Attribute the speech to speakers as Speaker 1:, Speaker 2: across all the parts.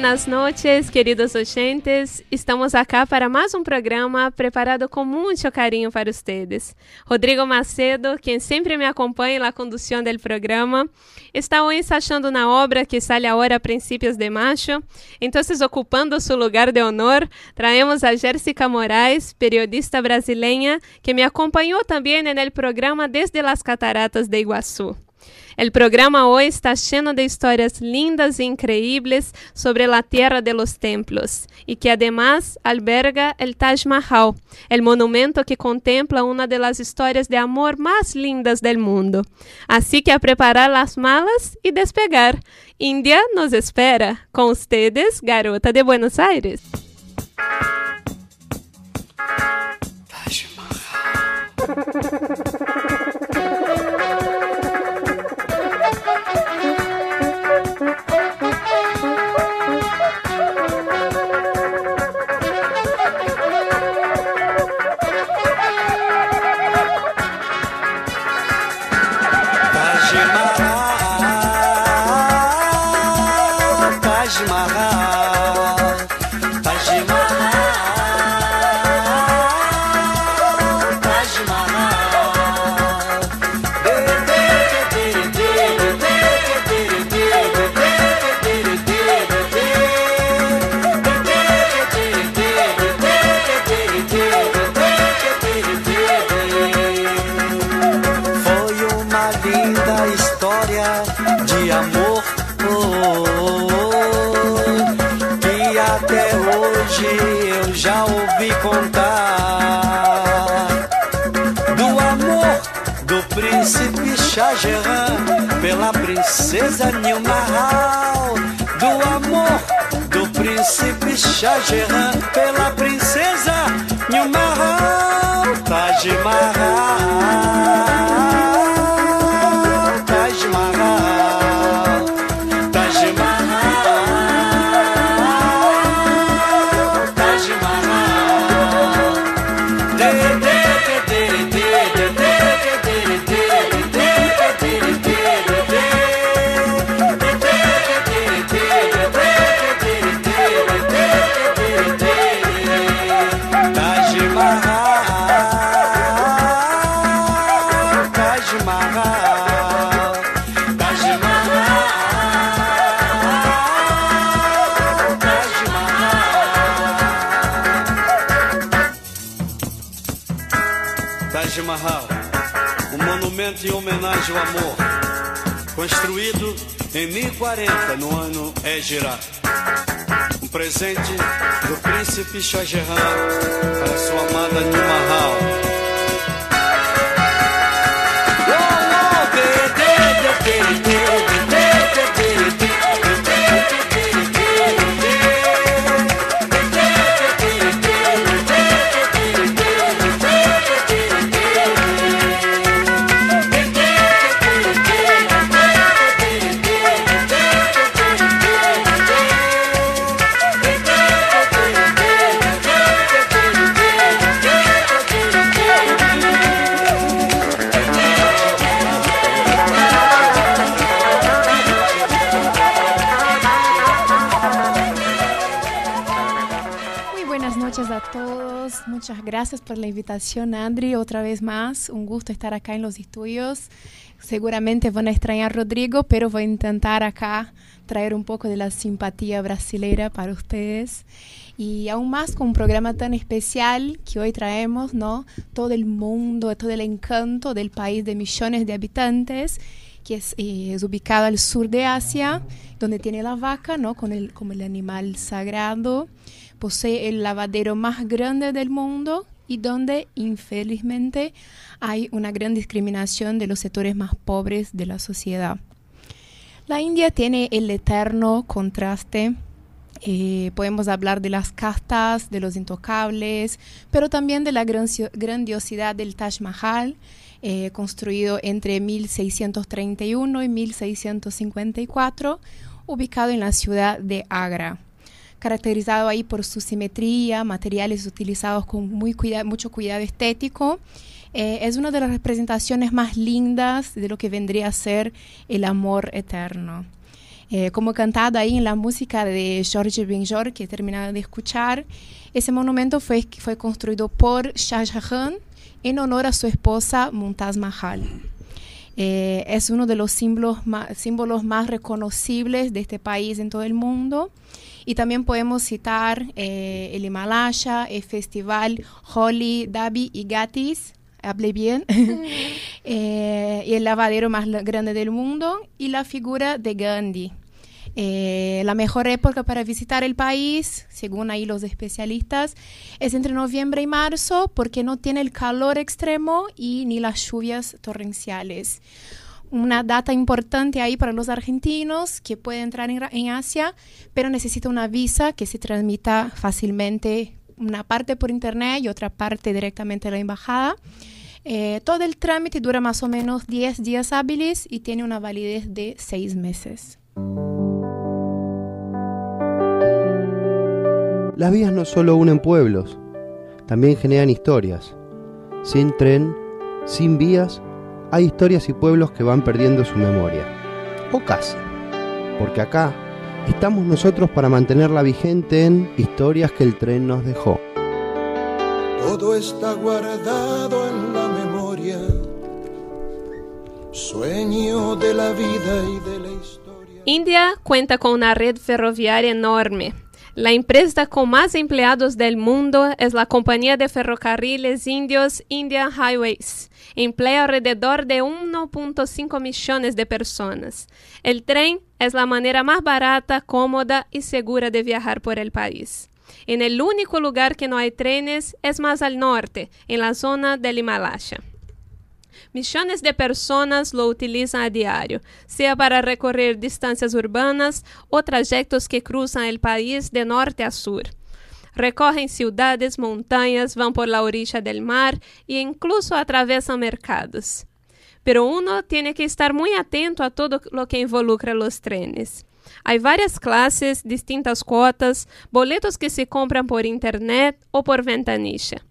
Speaker 1: buenas noches, queridos oyentes. Estamos acá para mais um programa preparado com muito carinho para ustedes. Rodrigo Macedo, quem sempre me acompanha na condução do programa, está hoje ensaiando na obra que sale agora a princípios de março. Então, ocupando seu lugar de honor, traemos a Jéssica Moraes, periodista brasileira, que me acompanhou também no programa desde as Cataratas de Iguaçu. El programa hoy está lleno de historias lindas e increíbles sobre la tierra de los templos y que además alberga el Taj Mahal, el monumento que contempla una de las historias de amor más lindas del mundo. Así que a preparar las malas y despegar. India nos espera. Con ustedes, Garota de Buenos Aires. Taj Mahal.
Speaker 2: princesa Nilmahal, do amor do príncipe Shah pela princesa Nilmahal, Taj Mahal. Construído em 1040 no ano Égira. Um presente do príncipe Shah Jahan para sua amada Nilmahal.
Speaker 1: Gracias por la invitación, Andri. Otra vez más, un gusto estar acá en los estudios. Seguramente van a extrañar a Rodrigo, pero voy a intentar acá traer un poco de la simpatía brasileira para ustedes. Y aún más con un programa tan especial que hoy traemos, ¿no? Todo el mundo, todo el encanto del país de millones de habitantes que es, eh, ubicado al sur de Asia, donde tiene la vaca, ¿no? Con el, como el animal sagrado posee el lavadero más grande del mundo y donde infelizmente hay una gran discriminación de los sectores más pobres de la sociedad. La India tiene el eterno contraste eh, podemos hablar de las castas, de los intocables, pero también de la grandiosidad del Taj Mahal, eh, construido entre 1631 y 1654, ubicado en la ciudad de Agra. Caracterizado ahí por su simetría, materiales utilizados con muy mucho cuidado estético. Eh, es una de las representaciones más lindas de lo que vendría a ser el amor eterno. Eh, como cantado ahí en la música de George Benjor que he terminado de escuchar, ese monumento fue, fue construido por Shah Jahan en honor a su esposa Mumtaz Mahal. Eh, es uno de los símbolos símbolos más reconocibles de este país en todo el mundo. Y también podemos citar eh, el Himalaya, el festival Holi, Dabi y Gatis, hablé bien, eh, el lavadero más grande del mundo, y la figura de Gandhi. Eh, la mejor época para visitar el país, según ahí los especialistas, es entre noviembre y marzo porque no tiene el calor extremo y ni las lluvias torrenciales. Una data importante ahí para los argentinos que pueden entrar en, Asia, pero necesita una visa que se transmita fácilmente, una parte por internet y otra parte directamente a la embajada. Eh, todo el trámite dura más o menos 10 días hábiles y tiene una validez de 6 meses.
Speaker 3: Las vías no solo unen pueblos, también generan historias. Sin tren, sin vías, hay historias y pueblos que van perdiendo su memoria. O casi. Porque acá estamos nosotros para mantenerla vigente en Historias que el tren nos dejó.
Speaker 4: Todo está guardado en la memoria, sueño de la vida y de la historia.
Speaker 5: India cuenta con una red ferroviaria enorme la empresa con más empleados del mundo es la compañía de ferrocarriles indios Indian Highways. Emplea alrededor de 1.5 millones de personas. El tren es la manera más barata, cómoda y segura de viajar por el país. En el único lugar que no hay trenes es más al norte, en la zona del Himalaya. Millones de personas lo utilizan a diario, sea para recorrer distancias urbanas o trayectos que cruzan el país de norte a sur. Recorren ciudades, montañas, van por la orilla del mar e incluso atraviesan mercados. Pero uno tiene que estar muy atento a todo lo que involucra los trenes. Hay varias clases, distintas cuotas, boletos que se compran por internet o por ventanilla.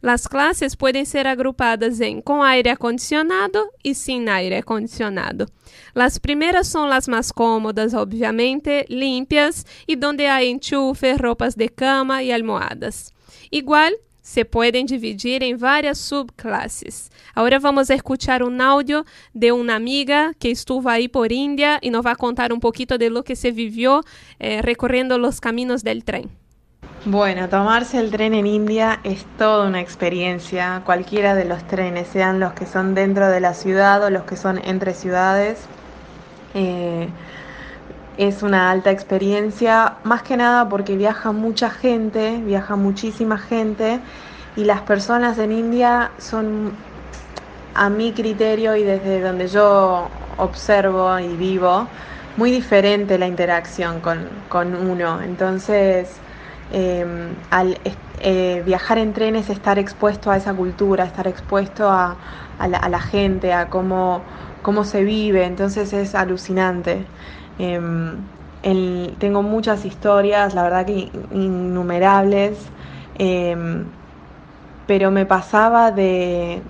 Speaker 5: Las clases pueden ser agrupadas en con aire acondicionado y sin aire acondicionado. Las primeras son las más cómodas, obviamente, limpias y donde hay enchufe, ropas de cama y almohadas. Igual, se pueden dividir en varias subclases. Ahora vamos a escuchar un audio de una amiga que estuvo ahí por India y nos va a contar un poquito de lo que se vivió eh, recorriendo los caminos del tren.
Speaker 6: Bueno, tomarse el tren en India es toda una experiencia, cualquiera de los trenes, sean los que son dentro de la ciudad o los que son entre ciudades. Eh, es una alta experiencia, más que nada porque viaja mucha gente, viaja muchísima gente y las personas en India son, a mi criterio y desde donde yo observo y vivo, muy diferente la interacción con, con uno. Entonces, Em, al eh, viajar en trenes, estar expuesto a esa cultura, estar expuesto a, la, gente, a cómo, cómo, se vive, entonces es alucinante. Em, tengo muchas historias, la verdad que innumerables, em, pero me pasaba de,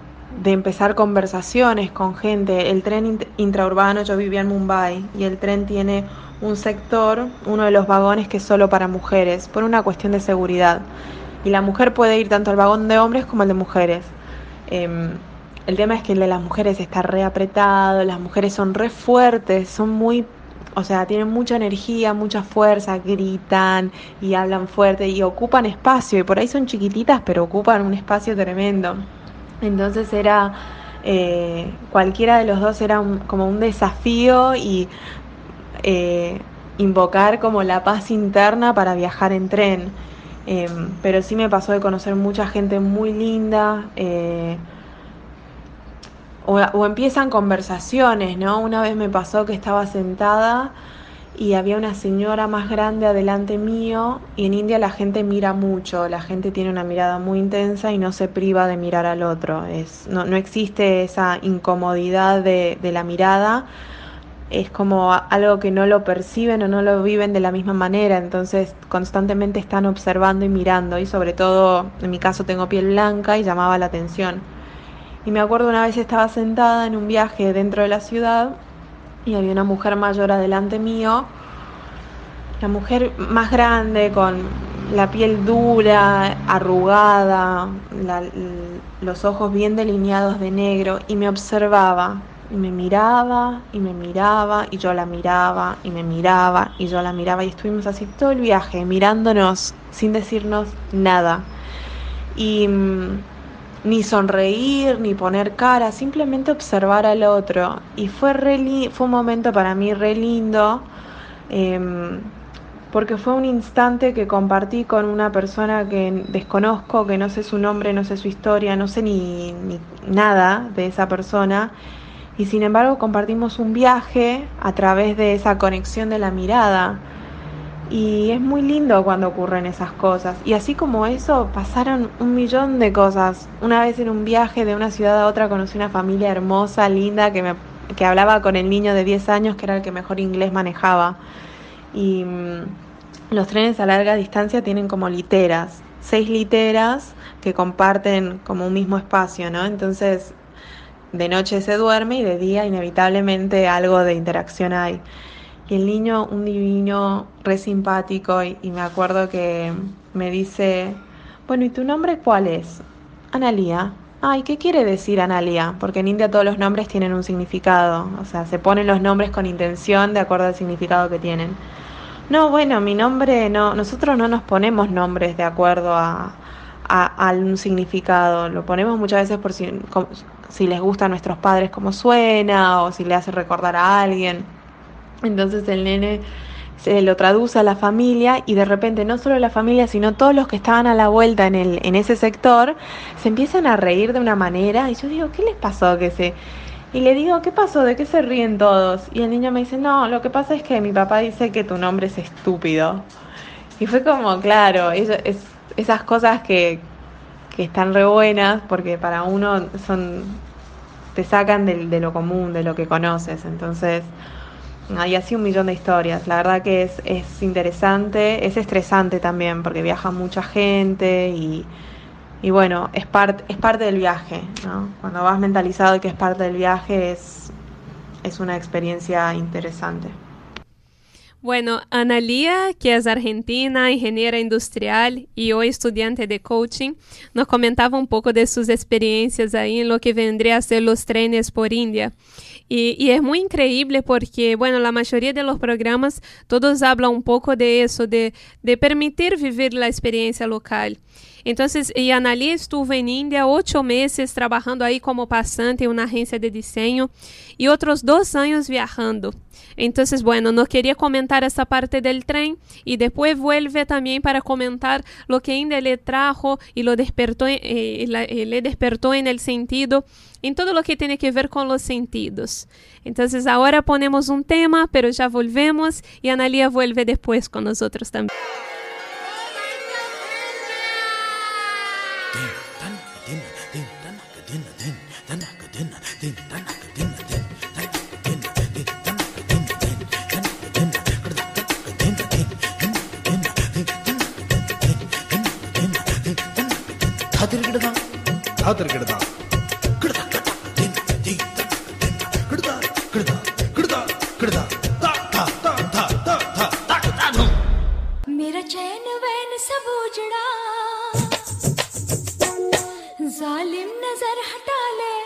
Speaker 6: de empezar conversaciones con gente. El tren intraurbano, yo vivía en Mumbai y el tren tiene un sector, uno de los vagones que es solo para mujeres, por una cuestión de seguridad. Y la mujer puede ir tanto al vagón de hombres como al de mujeres. Em, el tema es que el de las mujeres está re apretado, las mujeres son re fuertes, son muy, o sea, tienen mucha energía, mucha fuerza, gritan y hablan fuerte y ocupan espacio. Y por ahí son chiquititas, pero ocupan un espacio tremendo. Entonces era, eh, cualquiera de los dos era como un desafío y eh, invocar como la paz interna para viajar en tren. Em, pero sí me pasó de conocer mucha gente muy linda. Eh, o, empiezan conversaciones, ¿no? Una vez me pasó que estaba sentada y había una señora más grande adelante mío y en India la gente mira mucho, la gente tiene una mirada muy intensa y no se priva de mirar al otro. Es, no, existe esa incomodidad de, de la mirada es como algo que no lo perciben o no lo viven de la misma manera, entonces constantemente están observando y mirando y sobre todo en mi caso tengo piel blanca y llamaba la atención. Y me acuerdo una vez estaba sentada en un viaje dentro de la ciudad y había una mujer mayor adelante mío, la mujer más grande con la piel dura, arrugada, los ojos bien delineados de negro y me observaba y me miraba y me miraba y yo la miraba y me miraba y yo la miraba y estuvimos así todo el viaje mirándonos sin decirnos nada. Y mm, ni sonreír ni poner cara simplemente observar al otro. Y fue fue un momento para mí re lindo em, porque fue un instante que compartí con una persona que desconozco, que no sé su nombre, no sé su historia, no sé ni, ni nada de esa persona y sin embargo compartimos un viaje a través de esa conexión de la mirada. Y es muy lindo cuando ocurren esas cosas. Y así como eso, pasaron un millón de cosas. Una vez en un viaje de una ciudad a otra conocí una familia hermosa, linda, que, me, que hablaba con el niño de 10 años, que era el que mejor inglés manejaba. Y mm, los trenes a larga distancia tienen como literas, seis literas que comparten como un mismo espacio, ¿no? Entonces de noche se duerme y de día inevitablemente algo de interacción hay. Y el niño, un divino, re simpático, y, me acuerdo que me dice, bueno, ¿y tu nombre cuál es? Analía. Ay, ¿qué quiere decir Analía? Porque en India todos los nombres tienen un significado, o sea, se ponen los nombres con intención de acuerdo al significado que tienen. No, bueno, mi nombre no, nosotros no nos ponemos nombres de acuerdo a, un significado, lo ponemos muchas veces por si, les gusta a nuestros padres como suena o si le hace recordar a alguien. Entonces el nene se lo traduce a la familia y de repente no solo la familia, sino todos los que estaban a la vuelta en, el, en ese sector se empiezan a reír de una manera y yo digo, ¿qué les pasó que se... Y le digo, ¿qué pasó? ¿De qué se ríen todos? Y el niño me dice, no, lo que pasa es que mi papá dice que tu nombre es estúpido. Y fue como, claro, es, esas cosas que, que están re buenas porque para uno son te sacan de, lo común, de lo que conoces. Entonces, hay así un millón de historias. La verdad que es, es interesante, es estresante también porque viaja mucha gente y, y bueno, es, part, es parte del viaje. ¿no? Cuando vas mentalizado que es parte del viaje es, es una experiencia interesante.
Speaker 5: Bueno, Analia, que es argentina, ingeniera industrial y hoy estudiante de coaching, nos comentaba un poco de sus experiencias ahí en lo que vendría a ser los trenes por India. Y, y, es muy increíble porque, bueno, la mayoría de los programas, todos hablan un poco de eso, de, de permitir vivir la experiencia local. Entonces, y Analia estuvo en India ocho meses trabajando ahí como pasante en una agencia de diseño y otros dos años viajando. Entonces, bueno, no quería comentar esa parte del tren y después vuelve también para comentar lo que India le trajo y lo despertó, eh, eh, le en el sentido, en todo lo que tiene que ver con los sentidos. Entonces, ahora ponemos un tema, pero ya volvemos y Analia vuelve después con nosotros también.
Speaker 7: திருக்கிடுதான் தா திருக்கிடுதான்
Speaker 8: मेरा चैन वैन सब उजड़ा जालिम नज़र हटा ले।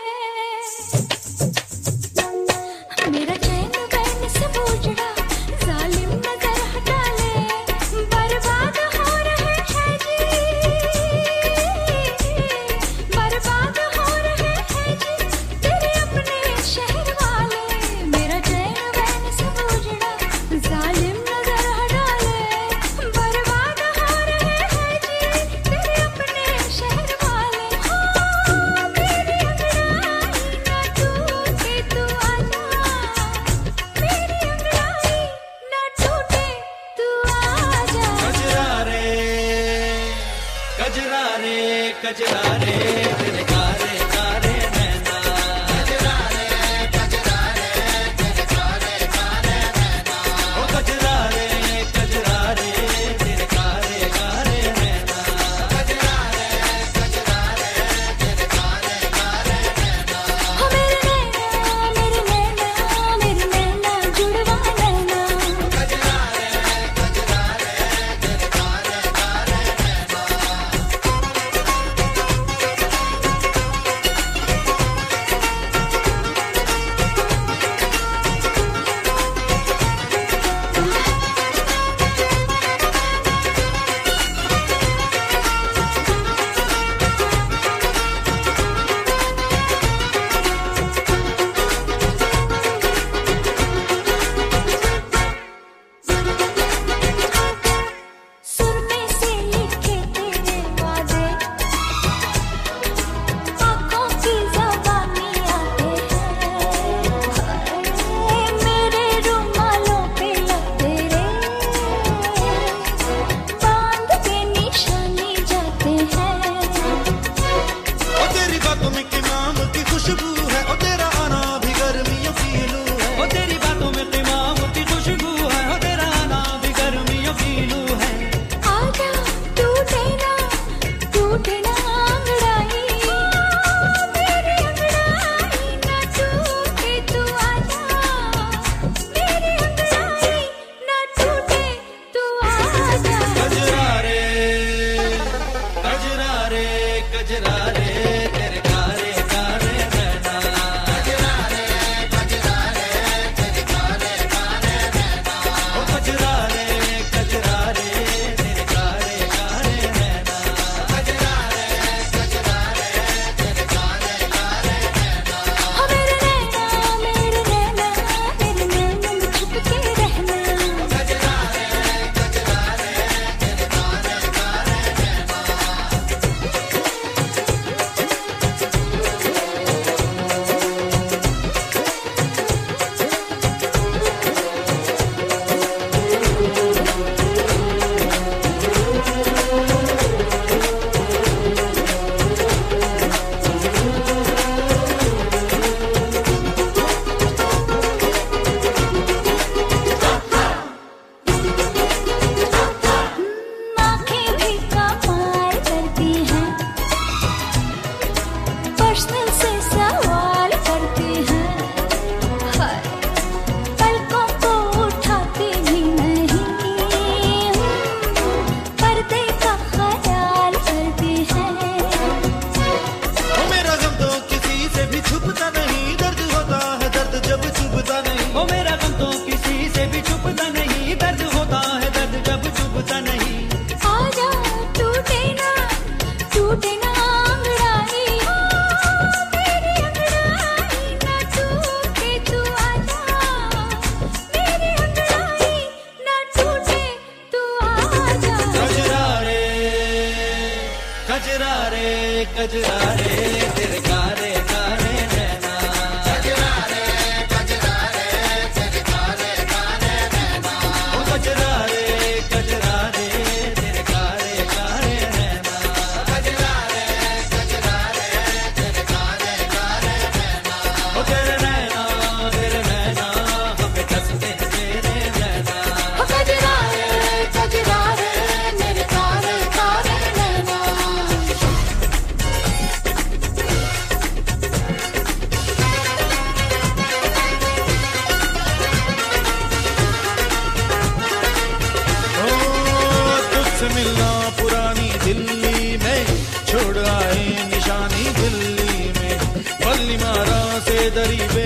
Speaker 9: दरीबे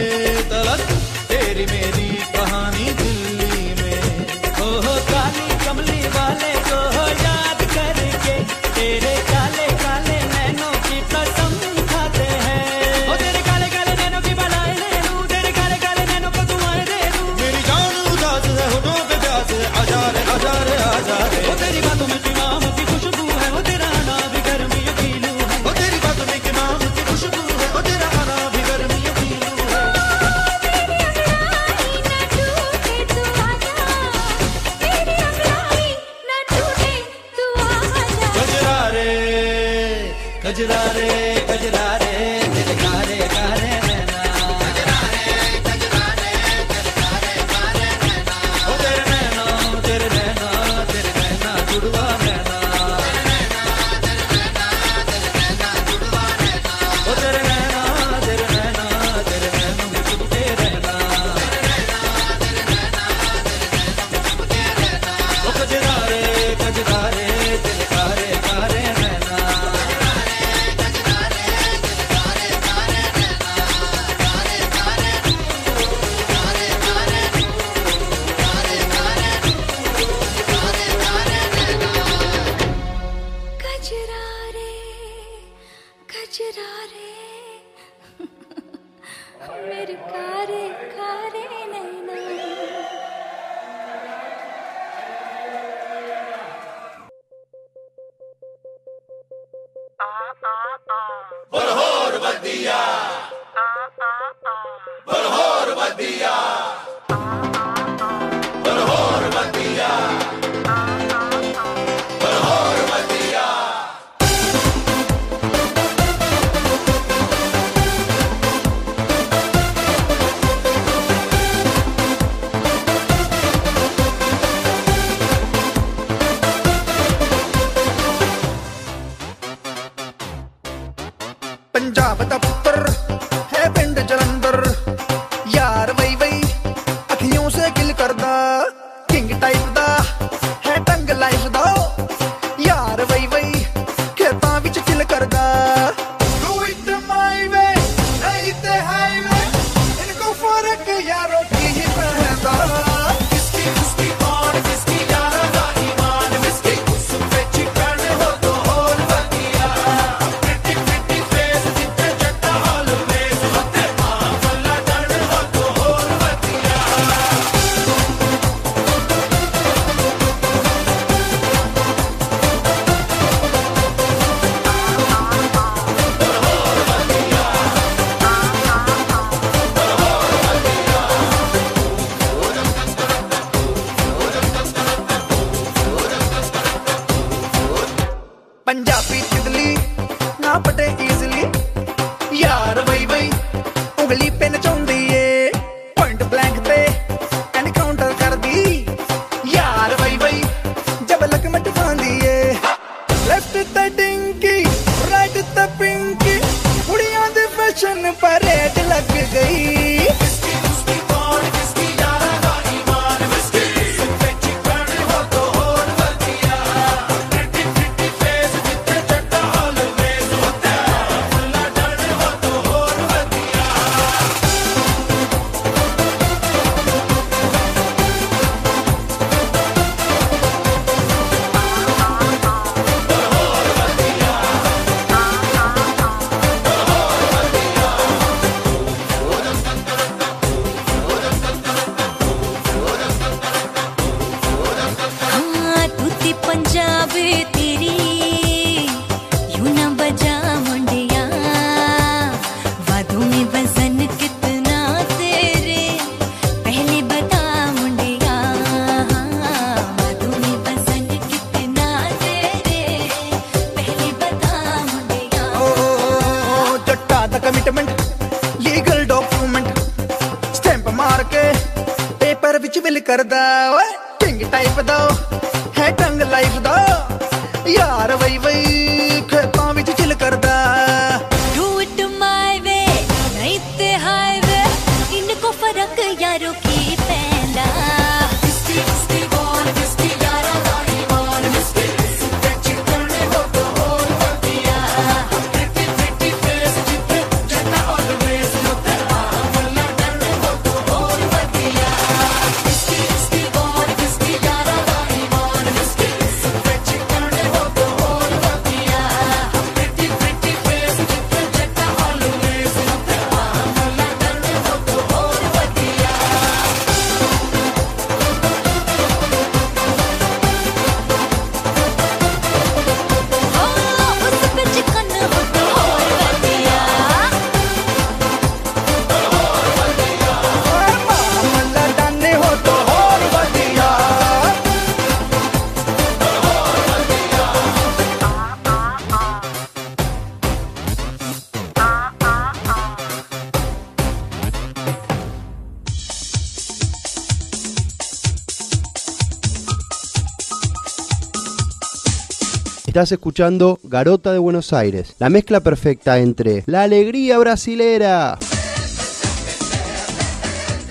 Speaker 3: Estás escuchando Garota de Buenos Aires, la mezcla perfecta entre la alegría brasilera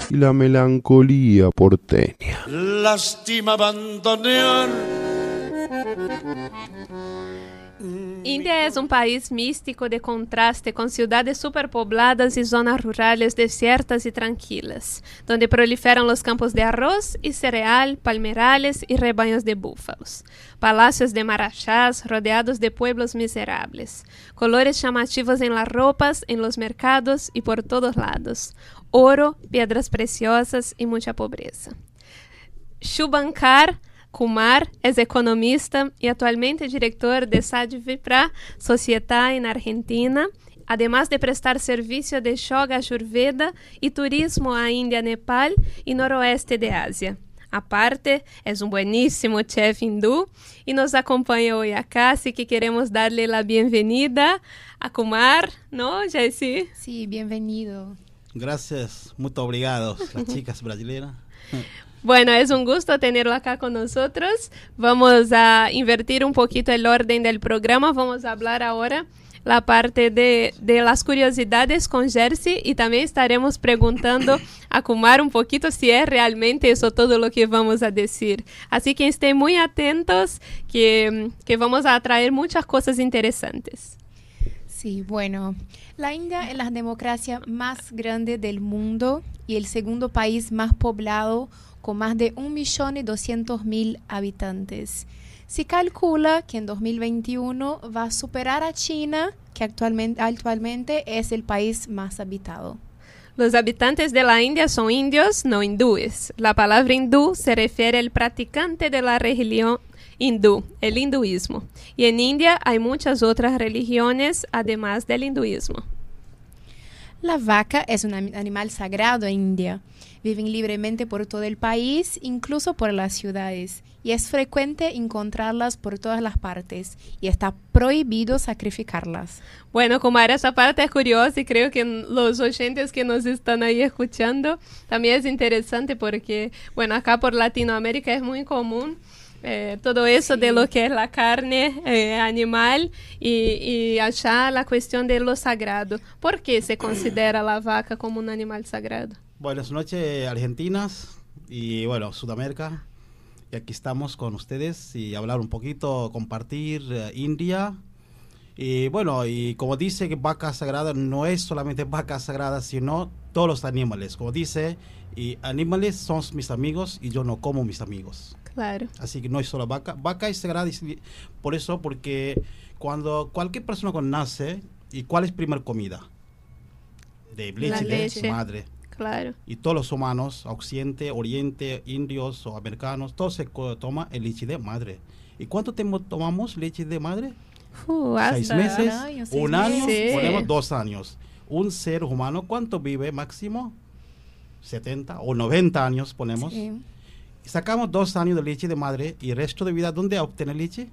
Speaker 3: y la melancolía porteña.
Speaker 2: Lástima abandonar.
Speaker 5: Índia é um país místico de contraste com cidades superpobladas e zonas rurales desiertas e tranquilas, donde proliferam os campos de arroz e cereal, palmerales e rebanhos de búfalos, palácios de marachás rodeados de pueblos miseráveis, colores chamativos em las roupas, em los mercados e por todos lados, ouro, pedras preciosas e muita pobreza. Shubankar Kumar é economista e atualmente diretor de Sadvipra Società na Argentina, además de prestar serviço de Yoga Ayurveda e turismo à Índia, Nepal e noroeste de Ásia. Aparte, é um bueníssimo chef hindú e nos acompanha hoje acá, así que queremos darle a bem-vinda a Kumar, ¿no, Jessie?
Speaker 1: Sí, bienvenido.
Speaker 10: Gracias, muito obrigado, chicas brasileiras.
Speaker 5: Bueno, es un gusto tenerlo acá con nosotros. Vamos a invertir un poquito el orden del programa. Vamos a hablar ahora la parte de, de las curiosidades con Jersey y también estaremos preguntando a Kumar un poquito si es realmente eso todo lo que vamos a decir. Así que estén muy atentos que, que vamos a traer muchas cosas interesantes.
Speaker 1: Sí, bueno, la India es la democracia más grande del mundo y el segundo país más poblado con más de 1.200.000 habitantes. Se calcula que en 2021 va a superar a China, que actualmente, actualmente es el país más habitado.
Speaker 5: Los habitantes de la India son indios, no hindúes. La palabra hindú se refiere al practicante de la religión hindú, el hinduismo. Y en India hay muchas otras religiones además del hinduismo.
Speaker 1: La vaca es un animal sagrado en India. Viven libremente por todo el país, incluso por las ciudades, y es frecuente encontrarlas por todas las partes y está prohibido sacrificarlas.
Speaker 5: Bueno, Kumar, esa parte es curiosa y creo que los oyentes que nos están ahí escuchando también es interesante porque, bueno, acá por Latinoamérica es muy común eh, todo eso de lo que es la carne eh, animal y, y allá la cuestión de lo sagrado. ¿Por qué se considera la vaca como un animal sagrado?
Speaker 10: Buenas noches, Argentinas y bueno, Sudamérica. Y aquí estamos con ustedes y hablar un poquito, compartir eh, India. Y bueno, y como dice que vaca sagrada no es solamente vaca sagrada, sino todos los animales. Como dice, y animales son mis amigos y yo no como mis amigos.
Speaker 5: Claro.
Speaker 10: Así que no es solo vaca. Vaca es sagrada y- por eso, porque cuando cualquier persona nace, ¿y cuál es primera comida? De leche,
Speaker 5: La
Speaker 10: de
Speaker 5: leche.
Speaker 10: madre.
Speaker 5: Claro.
Speaker 10: Y todos los humanos, occidente, oriente, indios o americanos, todos se toma el leche de madre. ¿Y cuánto tiempo tomamos leche de madre?
Speaker 5: Uh,
Speaker 10: seis meses,
Speaker 1: año, seis
Speaker 10: un año.
Speaker 5: Sí.
Speaker 10: ponemos dos años. Un ser humano, ¿cuánto vive máximo? 70 o 90 años ponemos.
Speaker 1: Sí.
Speaker 10: Sacamos dos años de leche de madre y el resto de vida, ¿dónde obtener leche?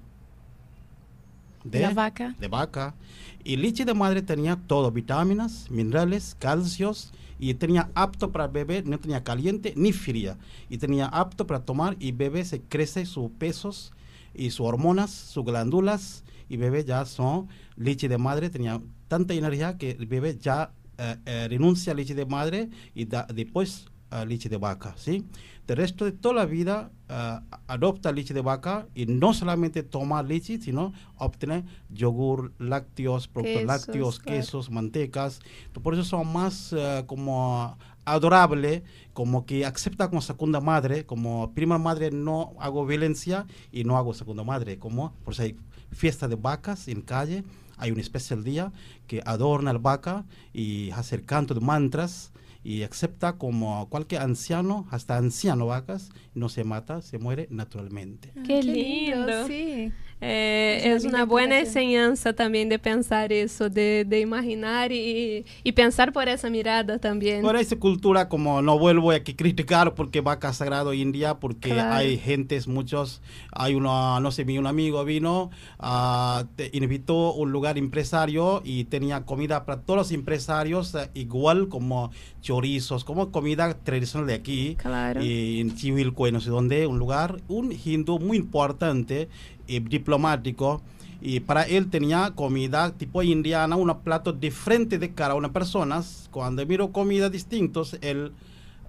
Speaker 1: De la vaca.
Speaker 10: De vaca. Y leche de madre tenía todo, vitaminas, minerales, calcios, y tenía apto para beber, no tenía caliente ni fría. Y tenía apto para tomar y bebé se crece sus pesos y sus hormonas, sus glándulas, y bebé ya son leche de madre, tenía tanta energía que el bebé ya eh, eh, renuncia a leche de madre y después a leche de vaca, ¿sí? El resto de toda la vida ah, adopta leche de vaca y no solamente toma leche, sino obtiene yogur, lácteos, productos
Speaker 5: Quesos,
Speaker 10: lácteos,
Speaker 5: claro.
Speaker 10: quesos, mantecas. Por eso son más ah, como adorable, como que acepta como segunda madre, como primera madre no hago violencia y no hago segunda madre, como por eso hay fiesta de vacas en calle, hay un especial día que adorna la vaca y hace el canto de mantras y acepta como cualquier anciano, hasta anciano vacas, no se mata, se muere naturalmente.
Speaker 5: Qué lindo.
Speaker 1: Sí. Es una
Speaker 5: es
Speaker 1: linda
Speaker 5: una buena
Speaker 1: explicación.
Speaker 5: enseñanza también de pensar eso, de, de imaginar y, y pensar por esa mirada también.
Speaker 10: Por esa cultura, como no vuelvo a que criticar porque vaca sagrado India, porque
Speaker 5: Claro.
Speaker 10: hay gentes, muchos, hay uno, no sé, un amigo vino, ah, te invitó a un lugar empresario y tenía comida para todos los empresarios, eh, igual como chorizos, como comida tradicional de aquí.
Speaker 5: Claro.
Speaker 10: Y en Chivilco, no sé dónde, un lugar, un hindú muy importante, eh, diplomático, y para él tenía comida tipo indiana, unos platos diferentes de cada una persona. Cuando miro comida distintos, el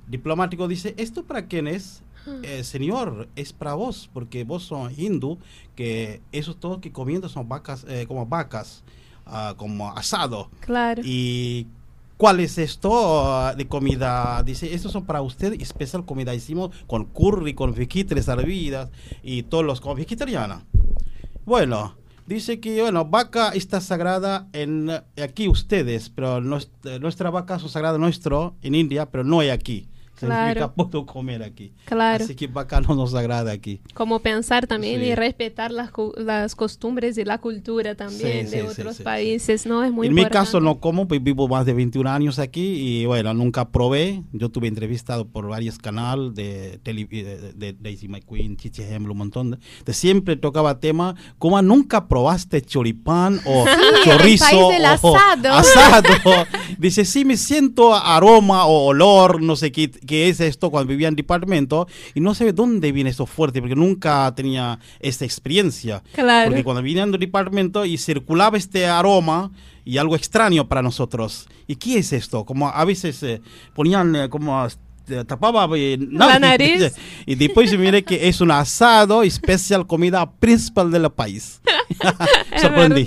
Speaker 10: diplomático dice, ¿esto para quién es? Eh, señor, es para vos, porque vos sos hindú, que eso todo que comiendo son vacas, eh, como vacas, ah, como asado.
Speaker 5: Claro.
Speaker 10: ¿Y cuál es esto ah, de comida? Dice, estos son para usted, especial comida. Hicimos con curry, con vegetales hervidas y todos los con vegetariana. Bueno, dice que, bueno, vaca está sagrada en eh, aquí ustedes, pero eh, nuestra vaca es sagrada nuestro en India, pero no hay aquí. Significa
Speaker 5: Claro.
Speaker 10: puedo comer aquí.
Speaker 5: Claro.
Speaker 10: Así que vaca no nos sagrada aquí.
Speaker 5: Como pensar también
Speaker 10: Sí.
Speaker 5: y respetar las, las costumbres y la cultura también
Speaker 10: Sí,
Speaker 5: de
Speaker 10: sí,
Speaker 5: otros países, ¿no? Es muy
Speaker 10: en mi
Speaker 5: importante.
Speaker 10: caso no como, pues vivo más de 21 años aquí y bueno, nunca probé. Yo tuve entrevistado por varios canales de, tele- de, de Daisy McQueen, Chichi Hemble, un montón de, de siempre tocaba tema, como nunca probaste choripán o
Speaker 1: Sí, el
Speaker 10: chorizo
Speaker 1: país del
Speaker 10: o
Speaker 1: asado.
Speaker 10: asado. Dice, sí me siento aroma o olor, no sé qué, qué es esto cuando vivía en departamento y no sé de dónde viene esto fuerte porque nunca tenía esta experiencia.
Speaker 5: Claro.
Speaker 10: Porque cuando vine al departamento y circulaba este aroma y algo extraño para nosotros. ¿Y qué es esto? Como a veces eh, ponían eh, como eh, tapaba eh,
Speaker 5: La nariz.
Speaker 10: y después mire que es un asado especial comida principal del país. Sorprendí.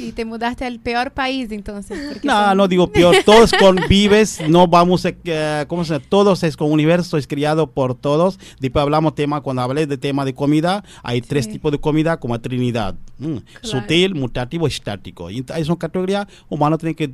Speaker 1: Sí, te mudaste al peor país entonces.
Speaker 10: No,
Speaker 1: son-
Speaker 10: no digo peor, todos convives, no vamos a, eh, ¿cómo se llama? Todos es con universo, es criado por todos. Después hablamos tema, cuando hablé de tema de comida, hay tres tipos de comida como Trinidad. mm, Sutil, mutativo, estático. Y es una categoría, humano tiene que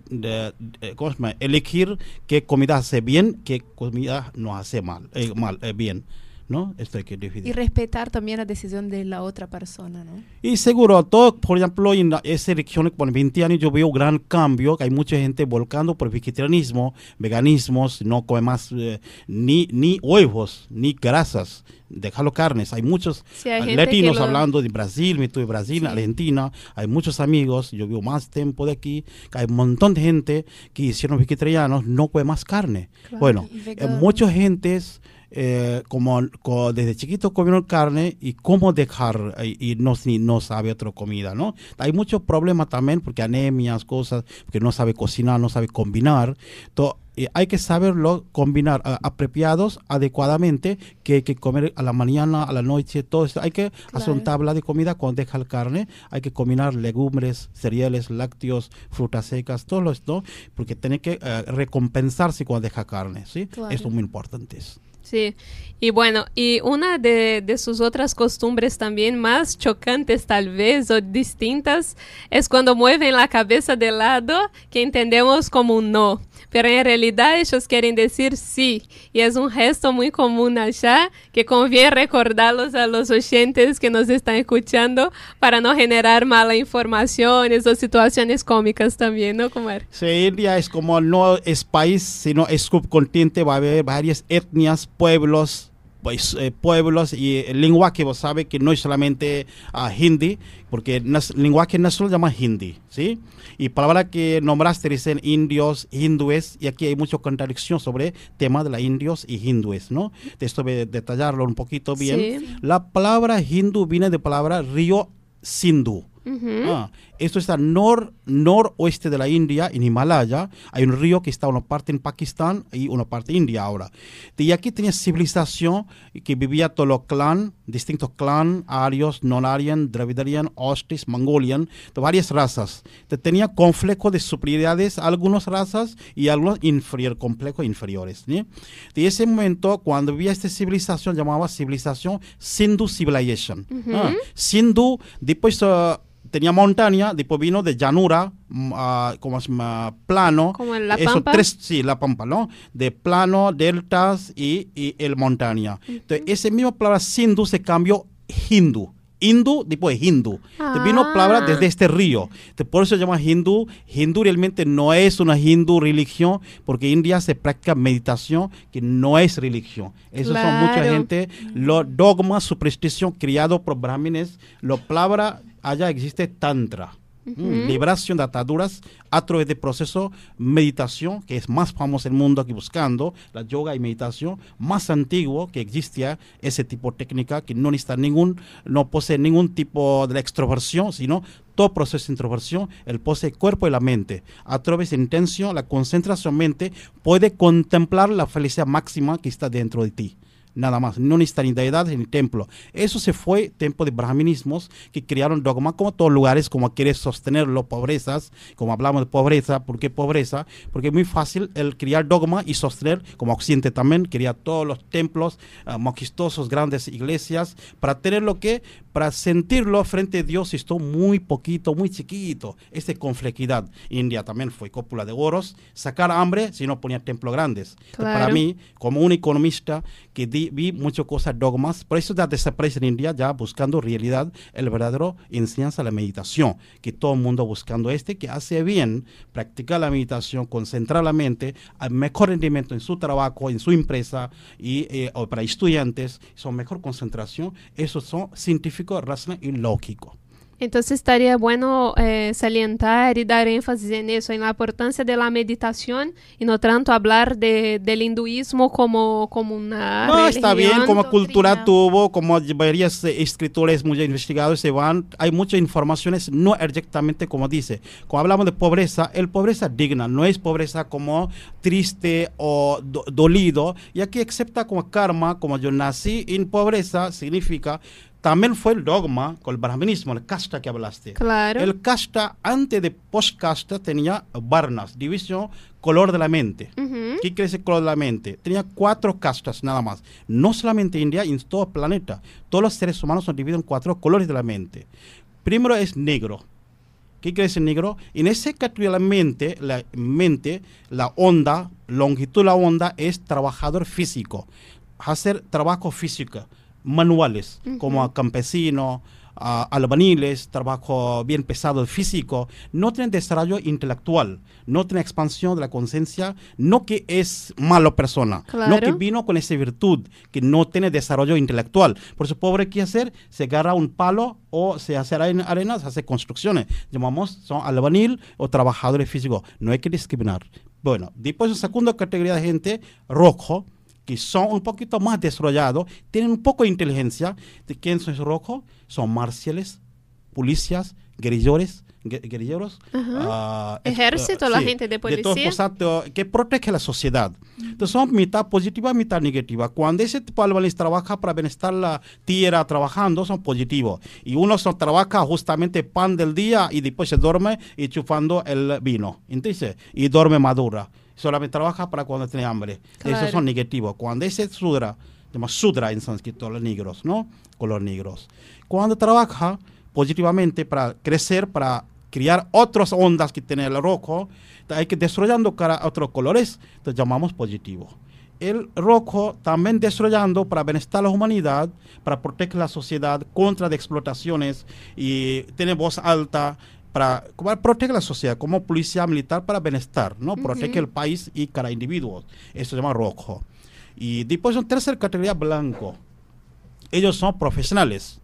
Speaker 10: ¿cómo se llama? elegir qué comida hace bien, qué comida no hace mal, eh, mal eh, bien. ¿No? Esto hay que dividir.
Speaker 1: Y respetar también la decisión de la otra persona, ¿no?
Speaker 10: Y seguro, todo, por ejemplo, en la- esa región, por 20 años, yo veo un gran cambio, que hay mucha gente volcando por vegetarianismo, veganismos, no come más eh, ni, ni huevos, ni grasas, dejarlo carnes. Hay muchos
Speaker 5: Sí, hay gente
Speaker 10: latinos
Speaker 5: lo-
Speaker 10: hablando de Brasil, me estuve en Brasil,
Speaker 5: Sí.
Speaker 10: Argentina, hay muchos amigos, yo veo más tiempo de aquí, hay un montón de gente que hicieron vegetarianos, no come más carne.
Speaker 1: Claro,
Speaker 10: bueno, eh,
Speaker 1: vegano.
Speaker 10: muchas gentes eh, como, co- desde chiquito comieron carne y cómo dejar eh, y no, sabe otra comida, ¿no? Hay muchos problemas también porque anemias, cosas, porque no sabe cocinar, no sabe combinar. To- y hay que saberlo combinar apropiados, adecuadamente, que hay que comer a la mañana, a la noche, todo esto. Hay que hacer una tabla de comida cuando deja la carne, hay que combinar legumbres, cereales, lácteos, frutas secas, todo esto, porque tiene que eh, recompensarse cuando deja carne, ¿sí?
Speaker 1: Claro.
Speaker 10: Esto es muy importante.
Speaker 5: Sí, y bueno, y una de, sus otras costumbres también más chocantes tal vez o distintas es cuando mueven la cabeza de lado que entendemos como un no, pero en realidad ellos quieren decir sí, y es un gesto muy común allá que conviene recordarlos a los oyentes que nos están escuchando para no generar malas informaciones o situaciones cómicas también, ¿no, Kumar?
Speaker 10: Sí, India es como no es país, sino es subcontinente, va a haber varias etnias, pueblos, pues, eh, pueblos y el lenguaje, vos sabes que no es solamente ah, hindi, porque el lenguaje nacional se llama hindi, ¿sí? Y palabra que nombraste dicen indios, hindúes, y aquí hay mucha contradicción sobre tema de los indios y hindúes, ¿no? De esto voy a detallarlo un poquito bien.
Speaker 5: Sí.
Speaker 10: La palabra hindú viene de palabra río Sindhu.
Speaker 5: Ujú.
Speaker 10: Ah, esto está nor, noroeste de la India, en Himalaya. Hay un río que está una parte en Pakistán y una parte en India ahora. Y aquí tenía civilización que vivía todos los clan, distintos clan, arios, non-aryan, dravidian, ostris, mongolian, de varias razas. Te tenía complejo de superioridades algunas razas y algunos inferior, complejos inferiores. ¿sí? De ese momento, cuando vivía esta civilización, llamaba civilización Sindhu Civilization. Ah, Sindhu, después ah, tenía montaña, después vino de llanura, ah, como se llama, plano.
Speaker 5: Como en La
Speaker 10: Eso,
Speaker 5: Pampa.
Speaker 10: tres, sí, la pampa, ¿no? De plano, deltas y, y el montaña. Entonces, esa misma palabra Sindhu se cambió hindu. Hindu, después hindu. Te vino
Speaker 5: Ah.
Speaker 10: palabra desde este río. Te- por eso se llama hindú. Hindú realmente no es una hindu religión, porque en India se practica meditación, que no es religión. Eso son mucha gente. Los dogmas, superstición criado por brahmines, la palabra allá existe tantra. Mm, liberación de ataduras. A través del proceso. Meditación, que es más famoso en el mundo aquí buscando, la yoga y meditación, más antiguo que existía ese tipo de técnica que no necesita ningún, no posee ningún tipo de extroversión, sino todo proceso de introversión, el posee cuerpo y la mente. A través de intención, la concentración mente puede contemplar la felicidad máxima que está dentro de ti nada más, no necesita ni deidad ni templo. Eso se fue tiempo de brahminismos que crearon dogmas como todos lugares, como quiere sostenerlo, pobrezas, como hablamos de pobreza, ¿por qué pobreza? Porque es muy fácil el crear dogma y sostener, como Occidente también, quería todos los templos ah, majestuosos, grandes iglesias, para tener lo que, para sentirlo frente a Dios, esto muy poquito, muy chiquito, esta complejidad. India también fue cópula de oros, sacar hambre si no ponía templos grandes. Entonces, Para
Speaker 5: Claro.
Speaker 10: mí, como un economista que di- vi muchas cosas dogmas, por eso ya desaparece en India, ya buscando realidad, el verdadero enseñanza la meditación, que todo el mundo buscando este, que hace bien practicar la meditación, concentrar la mente, al mejor rendimiento en su trabajo, en su empresa, y eh, o para estudiantes, son mejor concentración, esos son científicos, racional y lógico.
Speaker 5: Entonces estaría bueno eh, salientar y dar énfasis en eso, en la importancia de la meditación y no tanto hablar de, del hinduismo como, como una
Speaker 10: No, está bien,
Speaker 5: religión.
Speaker 10: como cultura tuvo, como varios eh, escritores muy investigados se van, hay muchas informaciones, no exactamente como dice. Cuando hablamos de pobreza, el pobreza digna, no es pobreza como triste o do- dolido, y aquí acepta como karma, como yo nací en pobreza, significa, también fue el dogma con el brahmanismo, el casta que hablaste.
Speaker 5: Claro.
Speaker 10: El casta, antes de post-casta, tenía varnas, división, color de la mente.
Speaker 5: Ujú.
Speaker 10: ¿Qué quiere decir color de la mente? Tenía cuatro castas nada más. No solamente India, en todo el planeta. Todos los seres humanos son divididos en cuatro colores de la mente. Primero es negro. ¿Qué quiere decir negro? En ese categoría de la mente, la mente, la onda, longitud de la onda es trabajador físico. hacer trabajo físico, manuales, como a campesino, a albaniles, trabajo bien pesado físico, no tienen desarrollo intelectual, no tienen expansión de la conciencia, no que es malo persona, no que
Speaker 5: Claro.
Speaker 10: vino con esa virtud, que no tiene desarrollo intelectual. Por eso, pobre, ¿qué hacer? Se agarra un palo o se hace arena- arenas, hace construcciones. Llamamos, son albanil o trabajadores físicos. No hay que discriminar. Bueno, después, la segunda categoría de gente, rojo, que son un poquito más desarrollados, tienen un poco de inteligencia. ¿De quién son rojos? Son marciales, policías, guerrilleros, gue- guerrilleros. ah,
Speaker 5: Ejército,
Speaker 10: ah,
Speaker 5: la
Speaker 10: sí,
Speaker 5: gente de policía.
Speaker 10: los actos que protege la sociedad. Entonces son mitad positiva, mitad negativa. Cuando ese tipo de albañiles trabaja para bienestar la tierra trabajando, son positivos. Y uno son, trabaja justamente pan del día y después se duerme y chufando el vino. ¿Entiendes? Y duerme madura. Solamente trabaja para cuando tiene hambre.
Speaker 5: Claro.
Speaker 10: Esos son negativos. Cuando ese sudra, llama sudra en sánscrito, los negros, ¿no? Color negros. Cuando trabaja positivamente para crecer, para criar otras ondas que tiene el rojo, hay que desarrollando cara otros colores, entonces llamamos positivo. El rojo también desarrollando para bienestar de la humanidad, para proteger la sociedad contra de explotaciones y tiene voz alta para, para proteger la sociedad como policía militar para bienestar, ¿no? Protege el país y cada individuo. Eso se llama rojo. Y después en tercera categoría blanco. Ellos son profesionales.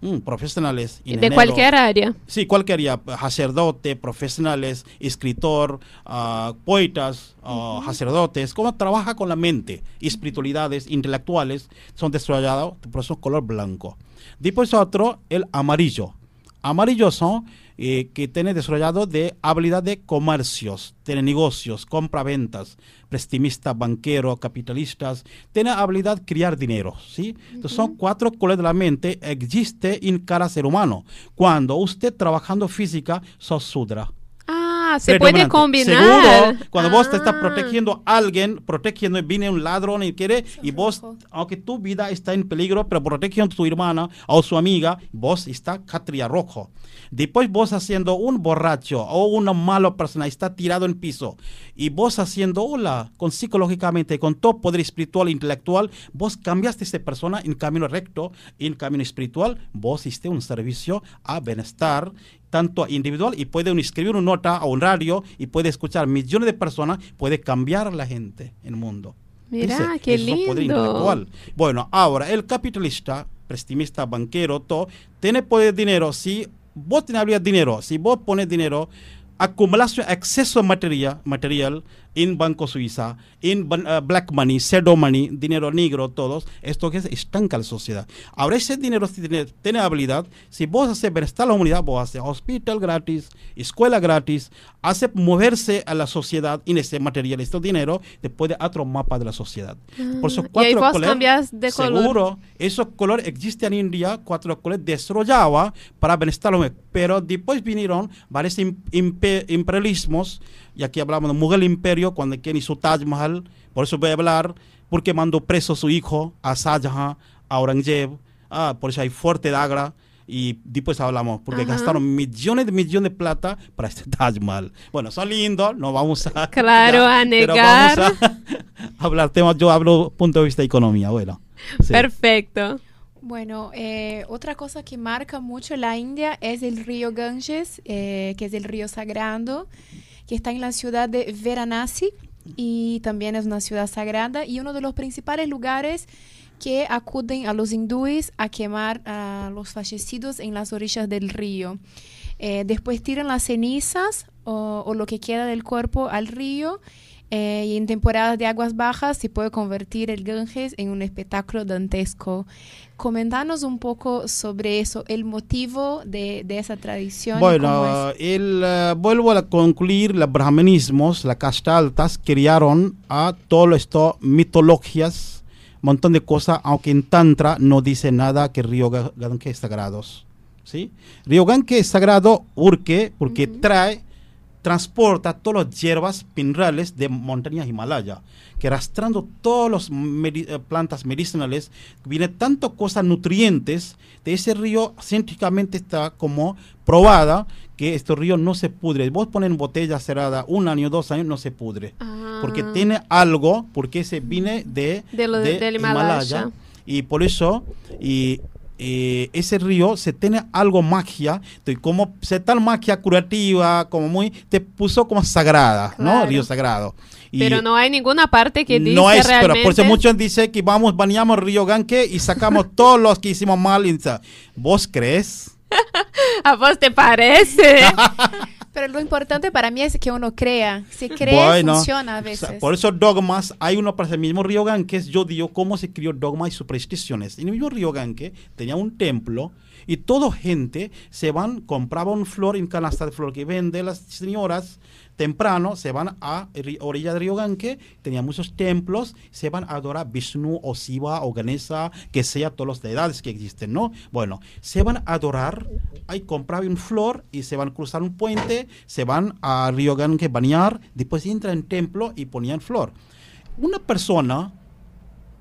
Speaker 10: Mm, profesionales.
Speaker 5: De cualquier área.
Speaker 10: Sí, cualquier área, sacerdote, profesionales, escritor, ah, poetas, ah, sacerdotes, cómo trabaja con la mente, espiritualidades intelectuales, son desarrollados por eso color blanco. Después otro, el amarillo. Amarillos son eh, que tienen desarrollado de habilidad de comercios, tienen negocios, compra-ventas, prestimistas, banqueros, capitalistas, tienen habilidad de criar dinero, ¿sí? Entonces son cuatro colores de la mente existe en cada ser humano. Cuando usted trabajando física, sos sudra.
Speaker 5: Ah, se puede combinar.
Speaker 10: Seguro, cuando vos te estás
Speaker 5: Ah.
Speaker 10: protegiendo a alguien, protegiendo, viene un ladrón y quiere, y vos, aunque tu vida está en peligro, pero protegiendo a tu hermana o su amiga, vos está catria rojo. Después vos haciendo un borracho o una mala persona, está tirado en piso, y vos haciendo, hola, con psicológicamente, con todo poder espiritual e intelectual, vos cambiaste a esa persona en camino recto, en camino espiritual, vos hiciste un servicio a bienestar tanto individual y puede escribir una nota a un radio y puede escuchar millones de personas, puede cambiar a la gente en el mundo.
Speaker 5: Mira,
Speaker 10: Dice,
Speaker 5: qué lindo.
Speaker 10: Bueno, ahora el capitalista, prestimista, banquero, todo, tiene poder de dinero. Si vos tenés dinero, si vos pones dinero, acumulación, exceso de materia, material en Banco Suiza, en ban- eh, black money, pseudo money, dinero negro, todos, esto que es estanca la sociedad. Ahora ese dinero si tiene, tiene habilidad, si vos haces bienestar a la humanidad, vos haces hospital gratis, escuela gratis, hace moverse a la sociedad en ese material, este dinero, después de otro mapa de la sociedad. Por eso
Speaker 5: Ah, y ahí
Speaker 10: cuatro
Speaker 5: vos
Speaker 10: colores,
Speaker 5: cambias de color.
Speaker 10: Seguro, esos colores existen en India, cuatro colores desarrollaba para bienestar pero después vinieron varios im- impe- imperialismos, y aquí hablamos de Mughal Imperio, cuando quieren hizo Taj Mahal, por eso voy a hablar, porque mandó preso a su hijo, a Shah Jahan, a Aurangzeb, ah, por eso hay fuerte de Agra, y después hablamos, porque
Speaker 5: Ajá.
Speaker 10: gastaron millones de millones de plata para este Taj Mahal. Bueno, son lindos, no vamos a...
Speaker 5: Claro, a
Speaker 10: pero
Speaker 5: negar.
Speaker 10: vamos a hablar temas, yo hablo punto de vista de economía, bueno. Sí.
Speaker 5: Perfecto.
Speaker 1: Bueno, eh, otra cosa que marca mucho la India es el río Ganges, eh, que es el río sagrado, que está en la ciudad de Varanasi y también es una ciudad sagrada y uno de los principales lugares que acuden a los hindúes a quemar a los fallecidos en las orillas del río. Eh, después tiran las cenizas o lo que queda del cuerpo al río eh, y en temporadas de aguas bajas se puede convertir el Ganges en un espectáculo dantesco. Comentanos un poco sobre eso, el motivo de, de esa tradición.
Speaker 10: Bueno, el, eh, vuelvo a concluir, los brahmanismos, las castas altas, criaron a todo esto, mitologías, montón de cosas, aunque en Tantra no dice nada que Río Ga- Ganges es sagrado. ¿sí? Río Ganges es sagrado porque, porque trae transporta todas las hierbas minerales de montañas Himalaya, que arrastrando todas las medi- eh, plantas medicinales, viene tanto cosas nutrientes de ese río científicamente está como probada que este río no se pudre. Vos ponen botella cerrada un año, dos años, no se pudre. Porque
Speaker 5: Ah.
Speaker 10: tiene algo, porque se viene de,
Speaker 5: De lo- del Himalaya.
Speaker 10: y por eso y, eh, ese río se tiene algo magia y como se tal magia curativa como muy te puso como sagrada no río sagrado. Y
Speaker 5: Pero no hay ninguna parte que dice
Speaker 10: no es pero
Speaker 5: realmente...
Speaker 10: por eso muchos dicen que vamos bañamos río Ganque y sacamos todos los que hicimos mal vos crees
Speaker 5: ¿A vos te parece?
Speaker 1: Pero lo importante para mí es que uno crea. Si cree,
Speaker 10: Bueno,
Speaker 1: funciona a
Speaker 10: o sea,
Speaker 1: veces.
Speaker 10: por eso dogmas, hay uno para el mismo Río Ganque, es yo digo cómo se crió dogmas y supersticiones. En el mismo Río Ganque tenía un templo y toda gente se van, compraba un flor en canasta de flor que vende las señoras temprano, se van a ri- orilla del Río Ganque, tenía muchos templos, se van a adorar Vishnu o Shiva o Ganesha, que sea todas las deidades que existen, ¿no? Bueno, se van a adorar, ahí compraban flor y se van a cruzar un puente, se van a Río Ganque bañar, después entran en templo y ponían flor. Una persona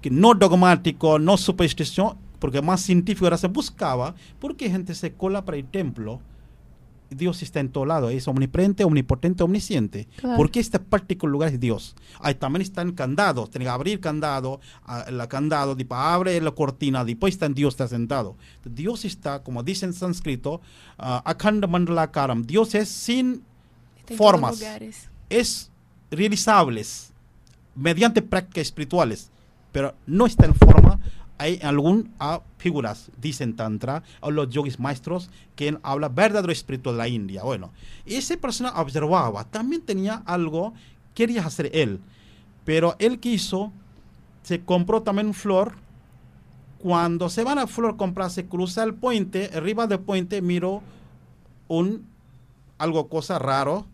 Speaker 10: que no dogmático, no superstición, porque más científico ahora se buscaba, ¿por qué gente se cola para el templo? Dios está en todo lado, es omnipresente, omnipotente, omnisciente.
Speaker 5: Claro.
Speaker 10: ¿Por qué este particular lugar es Dios? Ahí también están candados, tiene que abrir candado, la candado, después abre la cortina, después está Dios está sentado. Dios está, como dice en sánscrito, ah, Akhanda Mandalakaram. Dios es sin
Speaker 1: en todos
Speaker 10: formas, es realizables mediante prácticas espirituales, pero no está en forma. Hay algún ah, figuras, dicen Tantra, o los yogis maestros, que habla verdadero espíritu de la India. Bueno, esa persona observaba, también tenía algo, quería hacer él, pero él quiso, se compró también flor. Cuando se van a flor comprar, se cruza el puente, arriba del puente miró un algo cosa raro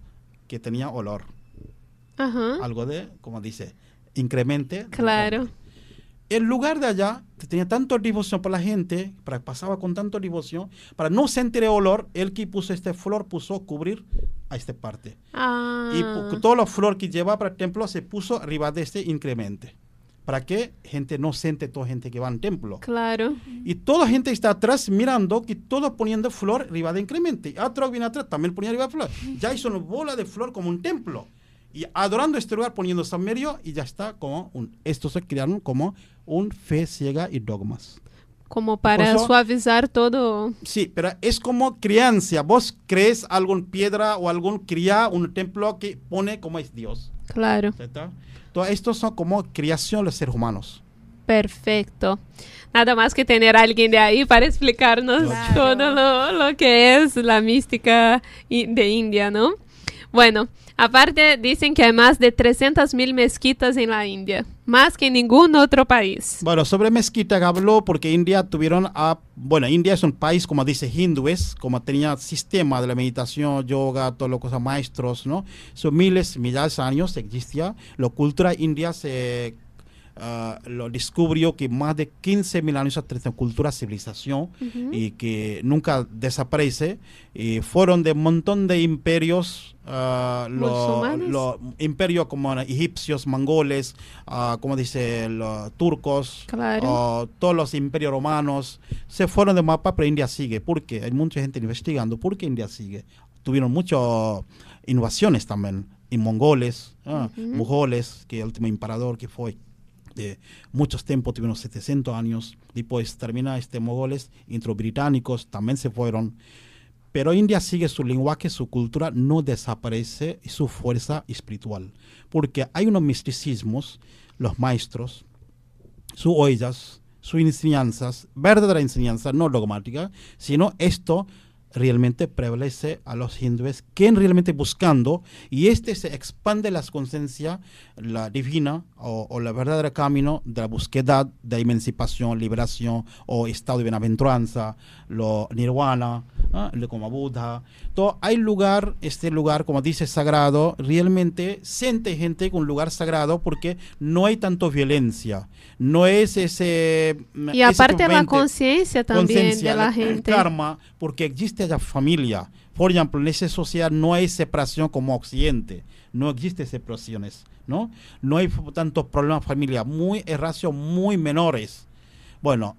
Speaker 10: que tenía olor
Speaker 5: Ajá.
Speaker 10: algo de, como dice, incremente.
Speaker 5: Claro.
Speaker 10: El lugar de allá tenía tanta devoción por la gente, para, pasaba con tanta devoción, para no sentir el olor, él que puso este flor puso cubrir a esta parte.
Speaker 5: Ah.
Speaker 10: Y toda la flor que lleva para el templo se puso arriba de este incremente. Para que gente no siente toda gente que va al templo.
Speaker 5: Claro.
Speaker 10: Y toda gente está atrás mirando que todo poniendo flor arriba de incremente. Y otro viene atrás también ponía arriba de flor. Ya hizo una bola de flor como un templo. Y adorando este lugar poniendo San Medio y ya está como un... Estos se crearon como un fe ciega y dogmas.
Speaker 5: Como para
Speaker 10: eso-
Speaker 5: suavizar todo.
Speaker 10: Sí, pero es como crianza. Vos crees algún piedra o algún cría, un templo que pone como es Dios.
Speaker 5: Claro.
Speaker 10: ¿cierto? Todo esto son como creación de los seres humanos.
Speaker 5: Perfecto. Nada más que tener a alguien de ahí para explicarnos
Speaker 1: Claro.
Speaker 5: todo lo, lo que es la mística de India, ¿no? Bueno, aparte dicen que hay más de 300.000 mezquitas en la India, más que en ningún otro país.
Speaker 10: Bueno, sobre mezquita habló porque India tuvieron a... Bueno, India es un país, como dice hindúes, como tenía sistema de la meditación, yoga, todo lo cosas maestros, ¿no? Son miles, miles de años existía. La cultura india se... ah, lo descubrió que más de 15 mil años atrás, cultura, civilización, y que nunca desaparece. Y fueron de un montón de imperios, ah, lo-
Speaker 5: ¿Musulmanes?
Speaker 10: lo- imperios como egipcios, mongoles, ah, como dice, los turcos,
Speaker 5: Claro.
Speaker 10: ah, todos los imperios romanos, se fueron de mapa, pero India sigue. ¿Por qué? Hay mucha gente investigando. ¿Por qué India sigue? Tuvieron muchas innovaciones también. Y mongoles, ah, mujoles, que el último emperador que fue de muchos tiempos, tuvieron 700 años. Después termina este mongoles, intro británicos también se fueron. Pero India sigue su lenguaje, su cultura no desaparece y su fuerza espiritual. Porque hay unos misticismos, los maestros, sus ollas, sus enseñanzas, verdadera enseñanza, no dogmática, sino esto realmente prevalece a los hindúes que realmente buscando y este se expande la conciencia la divina o, o la verdadera camino de la búsqueda de emancipación, liberación o estado de bienaventuranza, lo nirvana, ¿ah? Le- como Buda. Todo, hay lugar, este lugar, como dice sagrado, realmente siente gente con lugar sagrado porque no hay tanto violencia. No es ese.
Speaker 5: Y
Speaker 10: ese
Speaker 5: aparte la
Speaker 10: equivalente-
Speaker 5: conciencia también de la
Speaker 10: el
Speaker 5: gente.
Speaker 10: karma, porque existe la familia. Por ejemplo, en esa sociedad no hay separación como Occidente. No existe separaciones, ¿no? No hay tantos problemas familia, muy en ratio muy menores. Bueno,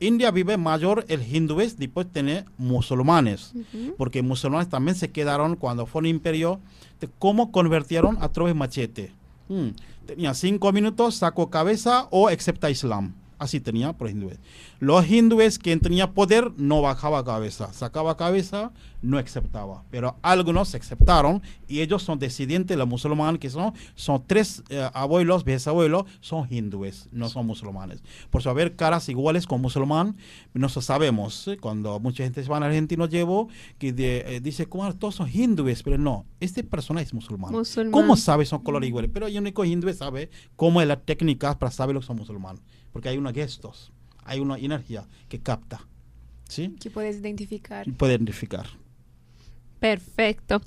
Speaker 10: India vive mayor el hindúes, después tiene musulmanes, porque musulmanes también se quedaron cuando fue un imperio, de cómo convirtieron a través de machete. Mm, Tenía cinco minutos, sacó cabeza o excepta Islam. Así tenía por hindúes. Los hindúes, quien tenía poder, no bajaba cabeza. Sacaba cabeza, no aceptaba. Pero algunos aceptaron y ellos son descendientes de los musulmanes, que son, son tres eh, abuelos, bisabuelos, son hindúes, no son musulmanes. Por eso, haber caras iguales con musulmán, nosotros sabemos, eh, cuando mucha gente se va a Argentina, llevo, que de- eh, dice, ¿cómo todos son hindúes? Pero no, este persona es musulmán.
Speaker 5: Musulmán.
Speaker 10: ¿Cómo sabe son colores iguales? Pero el único hindú sabe cómo es la técnica para saber lo que son musulmanes. Porque hay unos gestos, hay una energía que capta. ¿Sí?
Speaker 1: Que puedes identificar.
Speaker 10: Y puede identificar.
Speaker 5: Perfecto.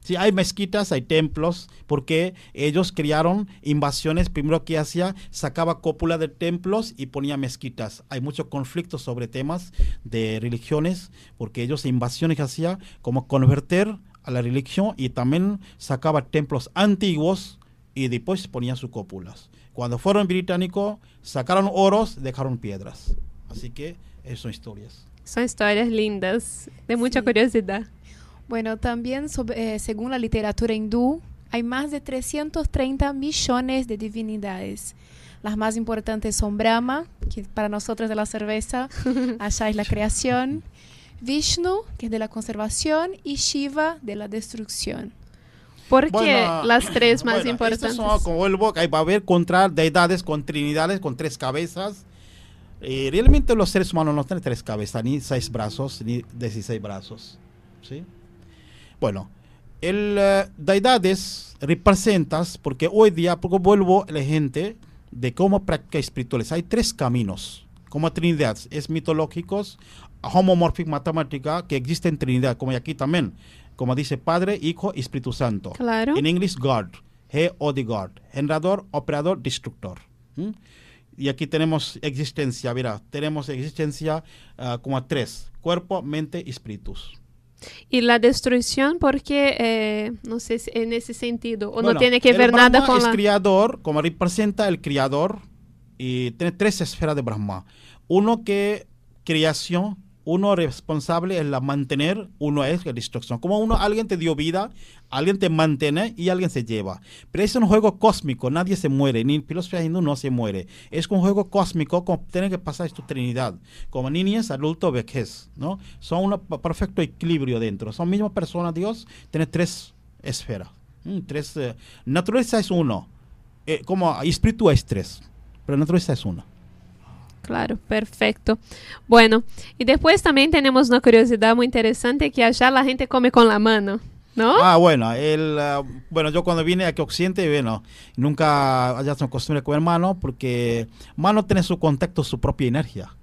Speaker 10: Sí, hay mezquitas, hay templos, porque ellos crearon invasiones. Primero que hacía, sacaba cópula de templos y ponía mezquitas. Hay muchos conflictos sobre temas de religiones, porque ellos invasiones que hacía como convertir a la religión y también sacaba templos antiguos y después ponía sus cópulas. Cuando fueron británicos, sacaron oros, dejaron piedras. Así que esas son historias.
Speaker 5: Son historias lindas, de mucha curiosidad.
Speaker 1: Bueno, también sobre- eh, según la literatura hindú, hay más de 330 millones de divinidades. Las más importantes son Brahma, que para nosotros es la cerveza, allá es la creación, Vishnu, que es de la conservación, y Shiva, de la destrucción.
Speaker 5: ¿Por qué
Speaker 10: Bueno,
Speaker 5: las tres más
Speaker 10: bueno,
Speaker 5: importantes?
Speaker 10: Son, como vuelvo, ahí va a haber contra deidades con trinidades, con tres cabezas. Eh, realmente los seres humanos no tienen tres cabezas, ni seis brazos, ni 16 brazos. ¿sí? Bueno, el eh, deidades representas, porque hoy día, porque vuelvo a la gente de cómo practica espirituales. Hay tres caminos, como Trinidad, es mitológicos, homomórfica matemática, que existe en Trinidad, como aquí también, como dice Padre, Hijo y Espíritu Santo.
Speaker 5: Claro.
Speaker 10: En inglés, God, G-O-D God, generador, operador, destructor. ¿Mm? Y aquí tenemos existencia, mira, tenemos existencia ah, como tres, cuerpo, mente y espíritus.
Speaker 5: Y la destrucción, porque eh, no sé si en ese sentido, o no
Speaker 10: Bueno,
Speaker 5: tiene que ver nada
Speaker 10: Brahma
Speaker 5: con
Speaker 10: es
Speaker 5: la...
Speaker 10: criador, como representa el criador, y tiene tres esferas de Brahma. Uno que creación, uno responsable es la mantener, uno es la destrucción. Como uno, alguien te dio vida, alguien te mantiene y alguien se lleva. Pero es un juego cósmico, nadie se muere, ni filosofía hindú no se muere. Es un juego cósmico, como tiene que pasar tu trinidad, como niñez, adulto, vejez, ¿no? Son un perfecto equilibrio dentro. Son mismas personas, Dios tiene tres esferas. Mm, tres, eh, naturaleza es uno, eh, como espíritu es tres, pero naturaleza es uno.
Speaker 5: Claro, perfecto. Bueno, y después también tenemos una curiosidad muy interesante que allá la gente come con la mano, ¿no?
Speaker 10: Ah, bueno, el, ah, bueno, yo cuando vine aquí a Occidente, bueno, nunca allá son costumbre comer mano porque mano tiene su contacto, su propia energía.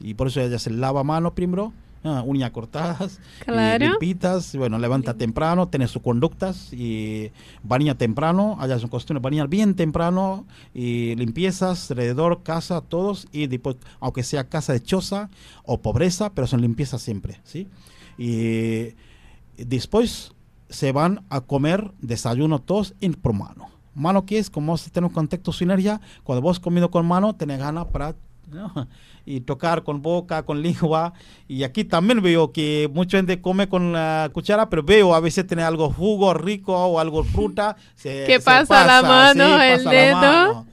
Speaker 10: Y por eso ella se lava mano primero, ah, uñas cortadas, y
Speaker 5: Claro.
Speaker 10: limpitas, y bueno, levanta temprano, tiene sus conductas y baña temprano, allá son costumbre bañar bien temprano y limpiezas alrededor, casa, todos, y después, aunque sea casa de choza o pobreza, pero son limpiezas siempre, ¿sí? Y después se van a comer desayuno todos en por mano. Mano que es como si tiene un contacto su energía, cuando vos comiendo con mano, tenés ganas para ¿no? y tocar con boca, con lengua. Y aquí también veo que mucha gente come con la cuchara, pero veo a veces tiene algo jugo rico o algo fruta. se-
Speaker 5: Que
Speaker 10: se
Speaker 5: pasa la mano, el
Speaker 10: pasa la
Speaker 5: dedo.
Speaker 10: mano.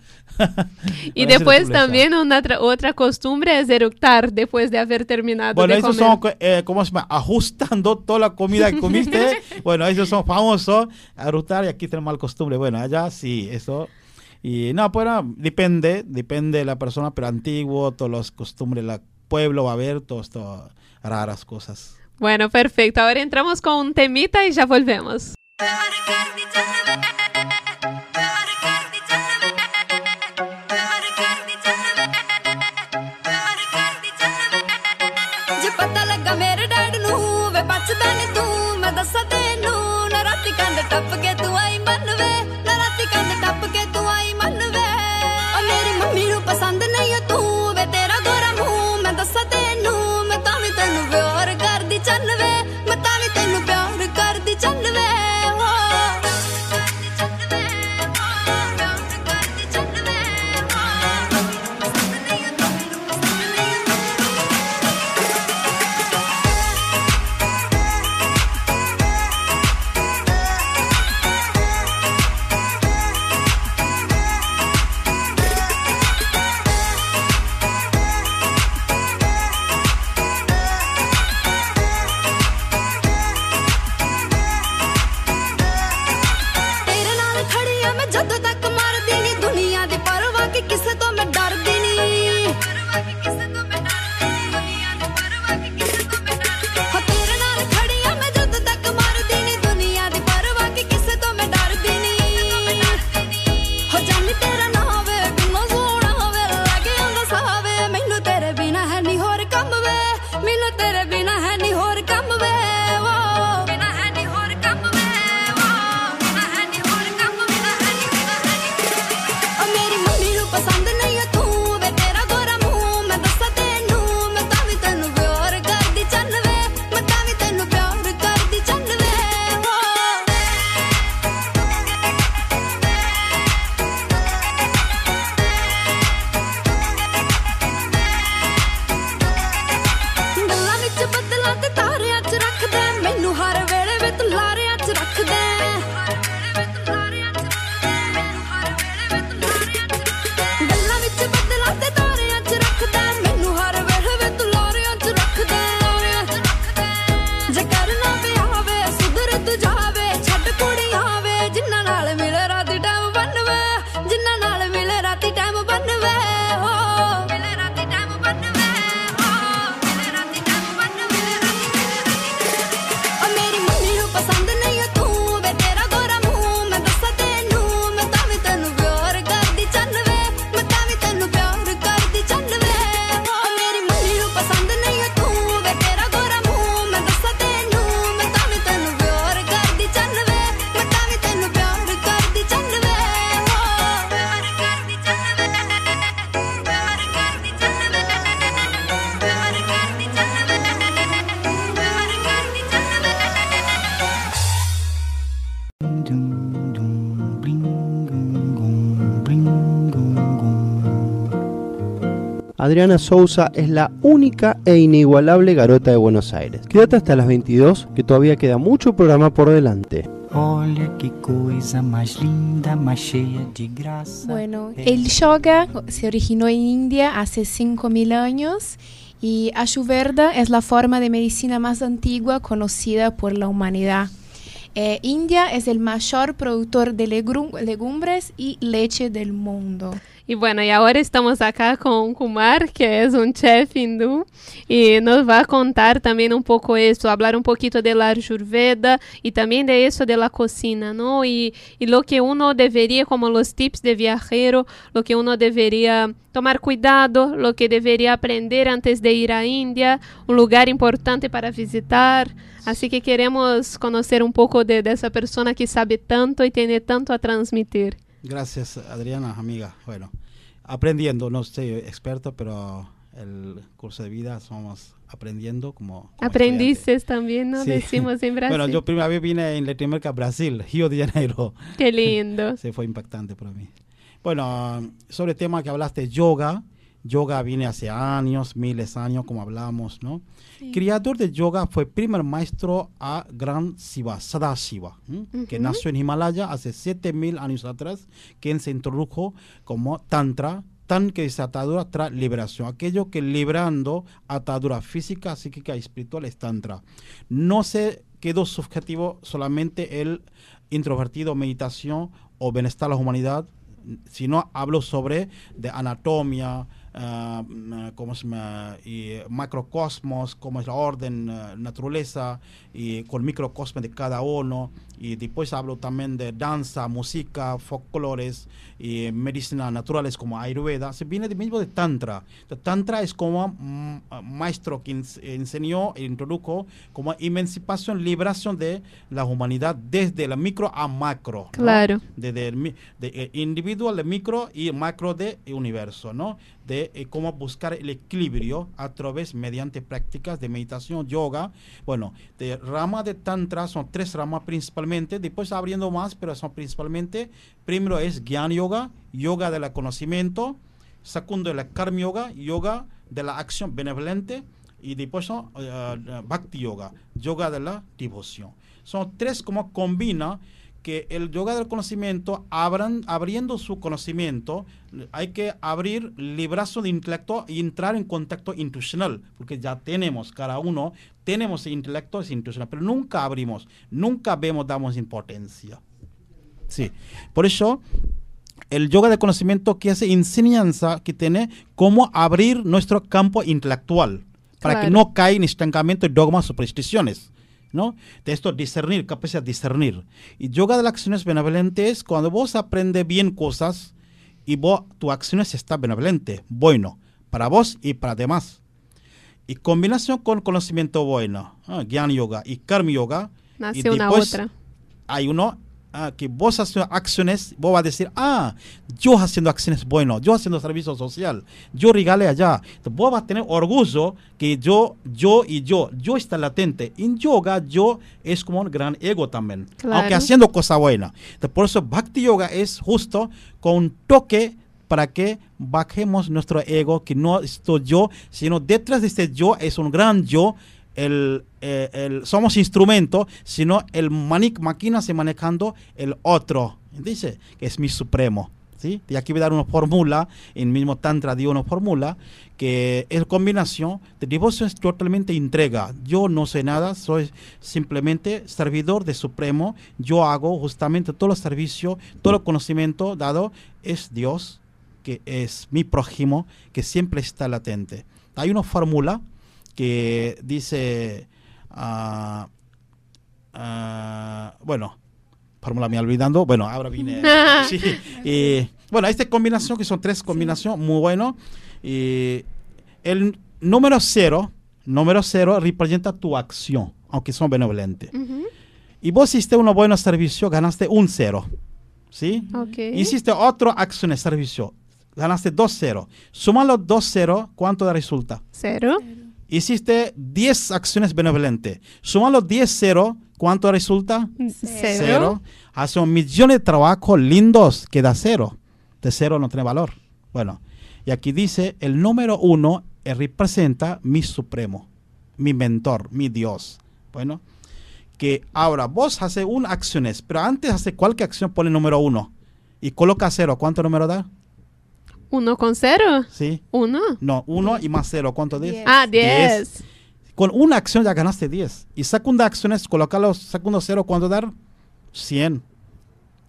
Speaker 5: y después también una tra- otra costumbre es eructar después de haber terminado
Speaker 10: Bueno,
Speaker 5: de
Speaker 10: esos son, eh, ¿cómo se llama? Ajustando toda la comida que comiste. bueno, esos son famosos. A rutar y aquí tenemos la costumbre. Bueno, allá sí, eso. Y no, pues no, depende, depende de la persona, pero antiguo, todas las costumbres, el pueblo va a haber, todas estas raras cosas.
Speaker 5: Bueno, perfecto. Ahora entramos con un temita y ya volvemos.
Speaker 3: Adriana Sousa es la única e inigualable garota de Buenos Aires. Quédate hasta las 22, que todavía queda mucho programa por delante.
Speaker 11: Olha que coisa mais linda, mais cheia de graça.
Speaker 1: Bueno, el yoga se originó en India hace 5.000 años y Ayurveda es la forma de medicina más antigua conocida por la humanidad. Eh, India es el mayor productor de legum- legumbres y leche del mundo.
Speaker 5: Y bueno, y ahora estamos acá con Kumar, que es un chef hindú, y nos va a contar también un poco eso, hablar un poquito de la Ayurveda y también de eso de la cocina, ¿no? Y, y lo que uno debería, como los tips de viajero, lo que uno debería tomar cuidado, lo que debería aprender antes de ir a India, un lugar importante para visitar. Así que queremos conocer un poco de, de esa persona que sabe tanto y tiene tanto a transmitir.
Speaker 10: Gracias, Adriana, amiga. Bueno, aprendiendo, no soy experto, pero el curso de vida somos aprendiendo como... como
Speaker 5: Aprendices también, ¿no?
Speaker 10: Sí.
Speaker 5: Decimos en Brasil.
Speaker 10: Bueno, yo primera vez vine en Latinoamérica, Brasil, Río de Janeiro.
Speaker 5: Qué lindo.
Speaker 10: Sí, fue impactante para mí. Bueno, sobre el tema que hablaste, yoga. Yoga viene hace años, miles de años, como hablamos, ¿no?
Speaker 12: Sí.
Speaker 10: Creador de yoga fue primer maestro a Gran Shiva, Sadashiva, ¿m? que nació en Himalaya hace 7000 años atrás, quien se introdujo como Tantra, tan que es atadura tras liberación. Aquello que librando atadura física, psíquica y espiritual es Tantra. No se quedó subjetivo solamente el introvertido, meditación o bienestar a la humanidad, sino hablo sobre de anatomía, mm, ¿cómo se llama? Y macrocosmos, como es la orden, ah, naturaleza, y con microcosmos de cada uno. Y después hablo también de danza, música, folclores y medicina naturales como Ayurveda. Se viene de mismo de Tantra. The Tantra es como mm, ah, maestro que ens- enseñó e introdujo como emancipación, liberación de la humanidad desde la micro a macro. ¿no?
Speaker 5: Claro.
Speaker 10: Desde el de, eh, individual de micro y macro de universo, ¿no? De eh, cómo buscar el equilibrio a través, mediante prácticas de meditación, yoga. Bueno, de rama de tantra son tres ramas principalmente, después abriendo más, pero son principalmente, primero es Gyan Yoga, yoga del conocimiento, segundo la Karma Yoga, yoga de la acción benevolente, y después son eh, Bhakti Yoga, yoga de la devoción. Son tres como combina que el yoga del conocimiento, abran, abriendo su conocimiento, hay que abrir el brazo de intelecto y entrar en contacto intuicional, porque ya tenemos, cada uno, tenemos el intelecto es intuicional, pero nunca abrimos, nunca vemos, damos importancia. Sí, por eso el yoga de conocimiento que hace enseñanza que tiene cómo abrir nuestro campo intelectual para que no caiga en estancamiento dogmas supersticiones. ¿No? De esto discernir, capacidad de discernir. Y yoga de las acciones benevolentes, cuando vos aprendes bien cosas y vos, tu acciones está benevolente, bueno, para vos y para demás. Y combinación con conocimiento bueno, ah, Gyan Yoga y Karma Yoga.
Speaker 5: Nace
Speaker 10: y
Speaker 5: una
Speaker 10: después
Speaker 5: otra.
Speaker 10: Hay uno ah, que vos haciendo acciones, vos vas a decir, ah, yo haciendo acciones buenas, yo haciendo servicio social, yo regale allá. Entonces, vos vas a tener orgullo que yo, yo y yo, yo está latente. En yoga, yo es como un gran ego también,
Speaker 5: Claro.
Speaker 10: aunque haciendo cosa buena. Entonces, por eso Bhakti Yoga es justo con un toque para que bajemos nuestro ego, que no estoy yo, sino detrás de este yo es un gran yo, el, eh, el- somos instrumento, sino el máquina se manejando el otro, dice, que es mi supremo. ¿sí? Y aquí voy a dar una fórmula, en mismo Tantra dio una fórmula, que es combinación de devoción es totalmente entrega. Yo no sé nada, soy simplemente servidor de Supremo. Yo hago justamente todo el servicio, todo el conocimiento dado es Dios, que es mi prójimo, que siempre está latente. Hay una fórmula que dice, ah, ah, bueno, fórmula me olvidando, bueno, ahora vine. sí, y, bueno, esta combinación, que son tres combinaciones, muy bueno. Y el número cero, número cero representa tu acción, aunque son benevolentes. Y vos hiciste un buen servicio, ganaste un cero. ¿Sí?
Speaker 5: Ok.
Speaker 10: Hiciste otra acción de servicio, ganaste dos cero. Suma los dos cero, ¿cuánto da resulta?
Speaker 5: Cero.
Speaker 10: Hiciste 10 acciones benevolentes. Suma los 10 cero, ¿cuánto resulta?
Speaker 5: Cero.
Speaker 10: Hace un millón de trabajos lindos que da cero. De cero no tiene valor. Bueno, y aquí dice, el número uno eh, representa mi supremo, mi mentor, mi Dios. Bueno, que ahora vos haces una acciones, pero antes hace cualquier acción pone número uno y coloca cero. ¿Cuánto número da?
Speaker 5: Uno con cero.
Speaker 10: Sí.
Speaker 5: Uno.
Speaker 10: No, uno y más cero. ¿Cuánto da?
Speaker 5: Ah, diez.
Speaker 10: Con una acción ya ganaste 10. Y segunda acción es colocar los segundo cero, ¿cuánto dar? 100.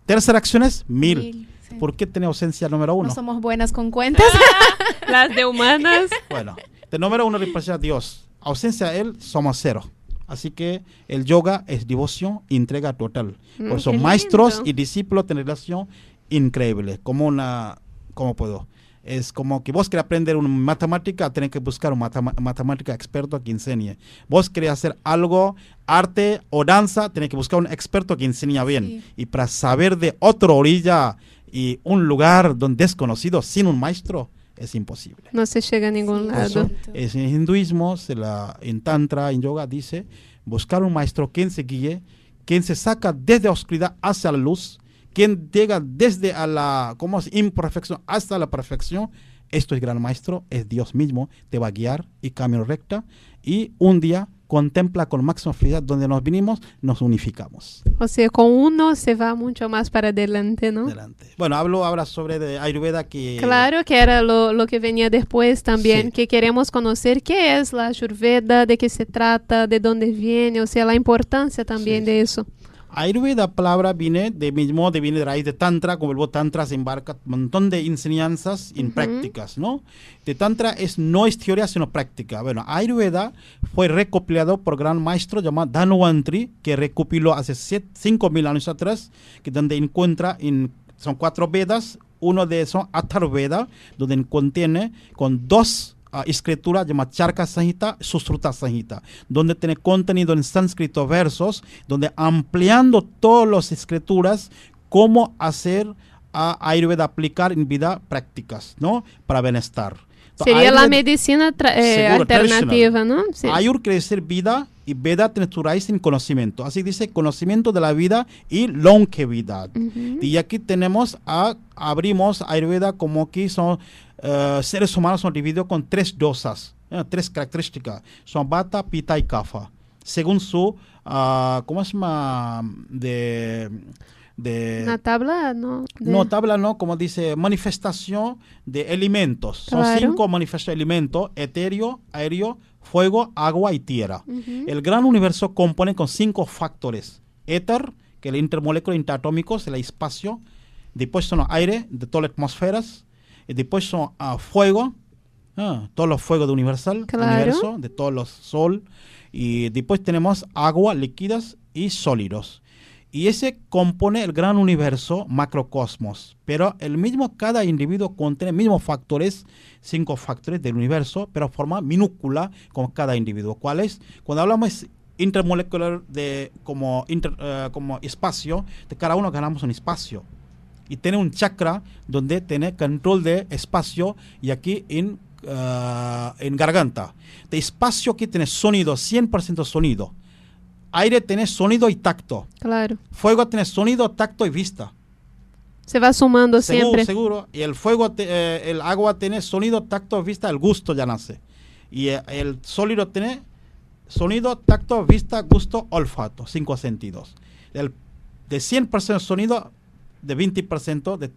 Speaker 10: Tercera acción es 1000.
Speaker 1: Mil, sí.
Speaker 10: ¿Por qué tiene ausencia número uno?
Speaker 1: No somos buenas con cuentas.
Speaker 5: Las de humanas.
Speaker 10: Bueno, de número uno representa a Dios. Ausencia a Él, somos cero. Así que el yoga es devoción, entrega total.
Speaker 5: Mm,
Speaker 10: Por eso
Speaker 5: qué
Speaker 10: maestros
Speaker 5: lindo.
Speaker 10: y discípulos tienen relación increíble. Como una, ¿cómo puedo? Es como que vos querés aprender una matemática, tenés que buscar un matema- matemática experto que enseñe. Vos querés hacer algo, arte o danza, tenés que buscar un experto que enseñe bien.
Speaker 1: Sí.
Speaker 10: Y para saber de otra orilla y un lugar donde desconocido sin un maestro, es imposible.
Speaker 5: No se llega a ningún lado.
Speaker 10: es en hinduismo, se la, en tantra, en yoga, dice, buscar un maestro quien se guíe, quien se saca desde la oscuridad hacia la luz, quien llega desde a la como es, imperfección hasta la perfección. Esto es gran maestro, es Dios mismo, te va a guiar y camino recta. Y un día contempla con máxima felicidad donde nos vinimos, nos unificamos.
Speaker 5: O sea, con uno se va mucho más para adelante, ¿no?
Speaker 10: Adelante. Bueno, hablo ahora sobre de Ayurveda que...
Speaker 5: Claro que era lo, lo que venía después también,
Speaker 10: Sí.
Speaker 5: que queremos conocer qué es la Ayurveda, de qué se trata, de dónde viene, o sea, la importancia también
Speaker 10: Sí,
Speaker 5: de eso.
Speaker 10: Ayurveda palabra viene de mismo, de viene de raíz de Tantra, como el verbo Tantra se embarca un montón de enseñanzas en
Speaker 5: Ujú.
Speaker 10: prácticas, ¿no? De Tantra es no es teoría, sino práctica. Bueno, Ayurveda fue recopilado por gran maestro llamado Dhanvantri, que recopiló hace 5.000 años atrás, que donde encuentra, en, son cuatro Vedas, uno de esos Atharveda, donde contiene con dos ah, escrituras llamadas Charka Sanhita, Susruta Sanhita, donde tiene contenido en sánscrito versos, donde ampliando todas las escrituras, cómo hacer a Ayurveda aplicar en vida prácticas, ¿no? Para bienestar.
Speaker 5: Sería la
Speaker 10: Ayurveda-
Speaker 5: medicina tra- eh, alternativa. ¿no? Sí.
Speaker 10: Ayur quiere decir vida y Veda tiene su raíz en conocimiento. Así dice conocimiento de la vida y longevidad.
Speaker 5: Ujú.
Speaker 10: Y aquí tenemos, a, abrimos Ayurveda como que son eh, seres humanos son divididos con tres dosas, eh, tres características. Son Bata, Pita y Kapha. Según su, ah, ¿cómo se llama? De... de
Speaker 5: Una tabla, ¿no? De-
Speaker 10: no, tabla no, como dice, manifestación de elementos. Son cinco manifestaciones de elementos, etéreo, aéreo, fuego, agua y tierra. El gran universo compone con cinco factores. Éter, que es el intermoléculo interatómico, es el espacio. Después son aire, de todas las atmósferas. Y después son ah, fuego, ah, todos los fuegos de universal,
Speaker 5: Claro.
Speaker 10: universo, de todos los sol. Y después tenemos agua, líquidas y sólidos. Y ese compone el gran universo macrocosmos. Pero el mismo, cada individuo contiene mismos factores, cinco factores del universo, pero forma minúscula con cada individuo. ¿Cuál es? Cuando hablamos intermolecular de como, inter- eh, como espacio, de cada uno ganamos un espacio. Y tiene un chakra donde tiene control de espacio y aquí en, eh, en garganta. De espacio aquí tiene sonido, 100% sonido. Aire tiene sonido y tacto.
Speaker 5: Claro.
Speaker 10: Fuego tiene sonido, tacto y vista.
Speaker 5: Se va sumando
Speaker 10: Seguro,
Speaker 5: siempre.
Speaker 10: seguro. Y el fuego, te- eh, el agua tiene sonido, tacto, vista, el gusto ya nace. Y eh, el sólido tiene sonido, tacto, vista, gusto, olfato, cinco sentidos. El, de 100% sonido, de 20% de,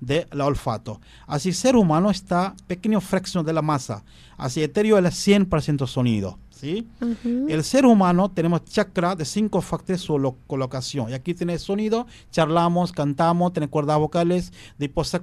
Speaker 10: de la olfato. Así ser humano está pequeño fracción de la masa. Así etéreo es el 100% sonido. ¿sí?
Speaker 5: Ujú.
Speaker 10: El ser humano tenemos chakra de cinco factores su lo- colocación. Y aquí tiene sonido, charlamos, cantamos, tiene cuerdas vocales. Después eh,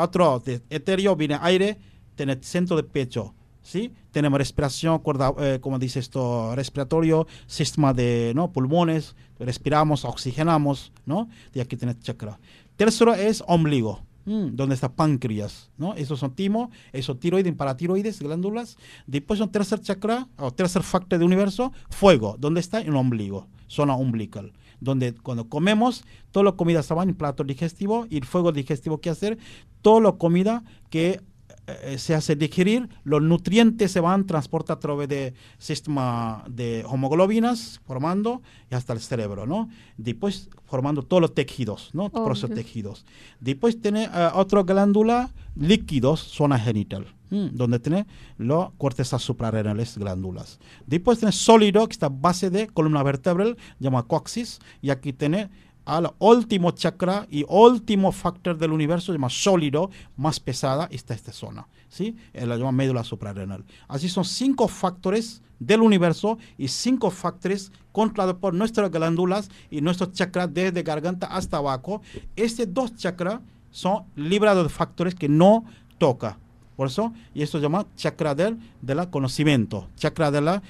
Speaker 10: otro de etéreo viene aire, tiene centro de pecho. ¿sí? Tenemos respiración, cuerda, eh, como dice esto, respiratorio, sistema de ¿no? pulmones, respiramos, oxigenamos, ¿no? Y aquí tiene chakra. Tercero es ombligo. mm, donde está páncreas, ¿no? Esos son timo, esos tiroides, paratiroides, glándulas. Después son tercer chakra, o tercer factor del universo, fuego, donde está el ombligo, zona umbilical. Donde cuando comemos, toda la comida va en plato digestivo y el fuego digestivo que hacer, toda la comida que eh, se hace digerir, los nutrientes se van transporta a través de sistema de homoglobinas formando y hasta el cerebro, ¿no? Después formando todos los tejidos, ¿no?
Speaker 5: Obvio.
Speaker 10: Procesos tejidos. Después tiene eh, otra glándula líquidos, zona genital, mm, donde tiene los cortezas suprarrenales glándulas. Después tiene sólido, que está base de columna vertebral, llama coxis, y aquí tiene al último chakra y último factor del universo, llama sólido, más pesada, está esta zona, ¿sí? Eh, La llama médula suprarrenal. Así son cinco factores del universo y cinco factores controlados por nuestras glándulas y nuestros chakras desde garganta hasta abajo. Estos dos chakras son librados de factores que no toca. Por eso, y esto se llama chakra del, de la conocimiento, chakra de las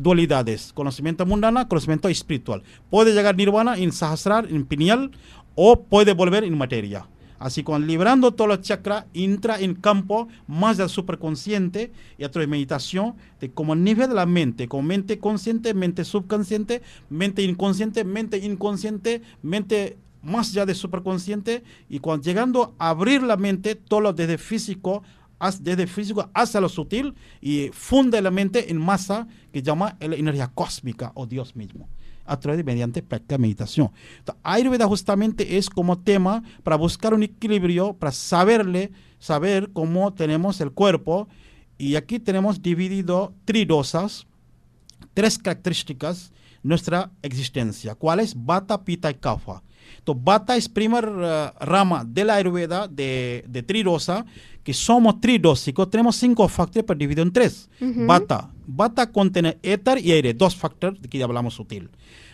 Speaker 10: dualidades, conocimiento mundana, conocimiento espiritual. Puede llegar nirvana en sahasrar, en pineal, o puede volver en materia. Así con librando todos los chakras, entra en campo más del superconsciente y a través de meditación, de como nivel de la mente, como mente consciente, mente subconsciente, mente inconsciente, mente inconsciente, mente más allá de superconsciente y cuando llegando a abrir la mente, todo lo desde físico, desde físico hacia lo sutil y funde la mente en masa que llama la energía cósmica o Dios mismo a través de mediante práctica meditación. Entonces, Ayurveda justamente es como tema para buscar un equilibrio, para saberle, saber cómo tenemos el cuerpo y aquí tenemos dividido tridosas, tres características nuestra existencia. ¿Cuáles? Bata, Pita y Kapha. Es primera eh, rama de la Ayurveda de, de tridosa, que somos tridósicos. Tenemos cinco factores para dividir en tres.
Speaker 5: Ujú.
Speaker 10: Bata. Bata contiene éter y aire, dos factores de que ya hablamos sutil.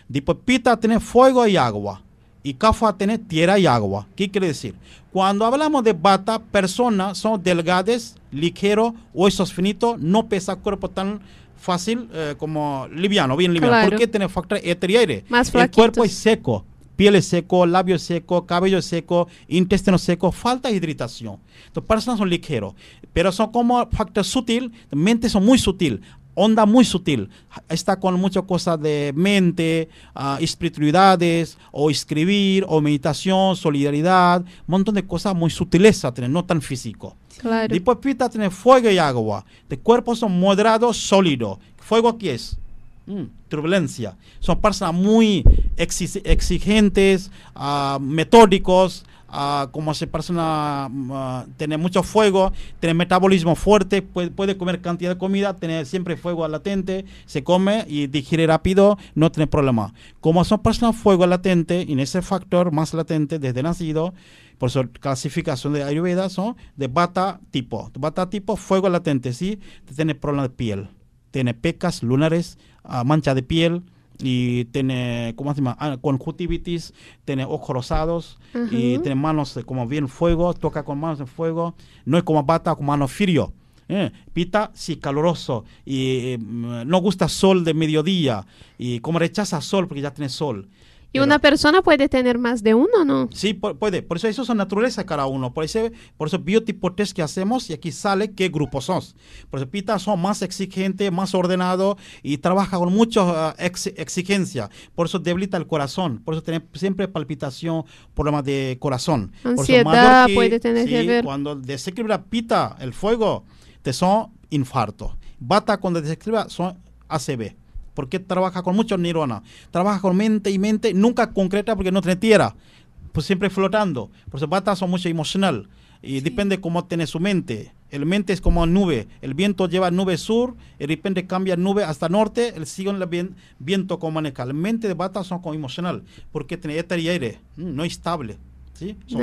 Speaker 10: Después pita tiene fuego y agua. Y kafa tiene tierra y agua. ¿Qué quiere decir? Cuando hablamos de bata, personas son delgadas, ligeros, huesos finitos, no pesa cuerpo tan fácil eh, como liviano, bien liviano.
Speaker 5: Claro.
Speaker 10: ¿Por qué tiene factor éter y aire?
Speaker 5: Más
Speaker 10: El cuerpo es seco. Piel seco, labio seco, cabello seco, intestino seco, falta de hidratación. Entonces, personas son ligeros, pero son como factor sutil, mente son muy sutil, onda muy sutil. Está con muchas cosas de mente, ah, espiritualidades, o escribir, o meditación, solidaridad, un montón de cosas muy sutileza, tiene, no tan físico.
Speaker 5: Claro.
Speaker 10: Después pita tiene fuego y agua. De cuerpos son moderados, sólidos. Fuego aquí es mm, turbulencia. Son personas muy exi- exigentes, ah, metódicos, ah, como se persona ah, tiene mucho fuego, tiene metabolismo fuerte, puede, comer cantidad de comida, tiene siempre fuego latente, se come y digiere rápido, no tiene problema. Como son personas fuego latente, en ese factor más latente desde nacido, por su clasificación de Ayurveda son de bata tipo. Bata tipo, fuego latente, ¿sí? Tiene problema de piel. Tiene pecas lunares, mancha de piel y tiene, ¿cómo se llama? Ah, conjuntivitis, tiene ojos rosados y tiene manos eh, como bien fuego, toca con manos de fuego. No es como bata, con manos frío. Eh, Pita, sí, caluroso y eh, no gusta sol de mediodía y como rechaza sol porque ya tiene sol.
Speaker 5: ¿Y una persona puede tener más de uno, no?
Speaker 10: Sí, pu- puede. Por eso eso son naturaleza cada uno. Por eso, por eso biotipo test que hacemos y aquí sale qué grupos son. Por eso Pita son más exigentes, más ordenados y trabaja con mucha exigencia. Por eso debilita el corazón. Por eso tiene siempre palpitación, problemas de corazón. Por eso
Speaker 5: Ansiedad
Speaker 10: mayor que-
Speaker 5: puede tener que
Speaker 10: sí,
Speaker 5: ver.
Speaker 10: Cuando desequilibra Pita, el fuego, te son infarto. Bata cuando desequilibra son ACV. Porque trabaja con muchos neuronas. Trabaja con mente y mente, nunca concreta porque no tiene tierra. Pues siempre flotando. Por eso Bata son mucho emocional. Y depende cómo tiene su mente. El mente es como nube. El viento lleva nube sur, y de repente cambia nube hasta norte, el sigue el vien- viento como maneja. La mente de Bata son como emocional, porque tiene éter y aire, mm, no estable. ¿sí?
Speaker 5: No,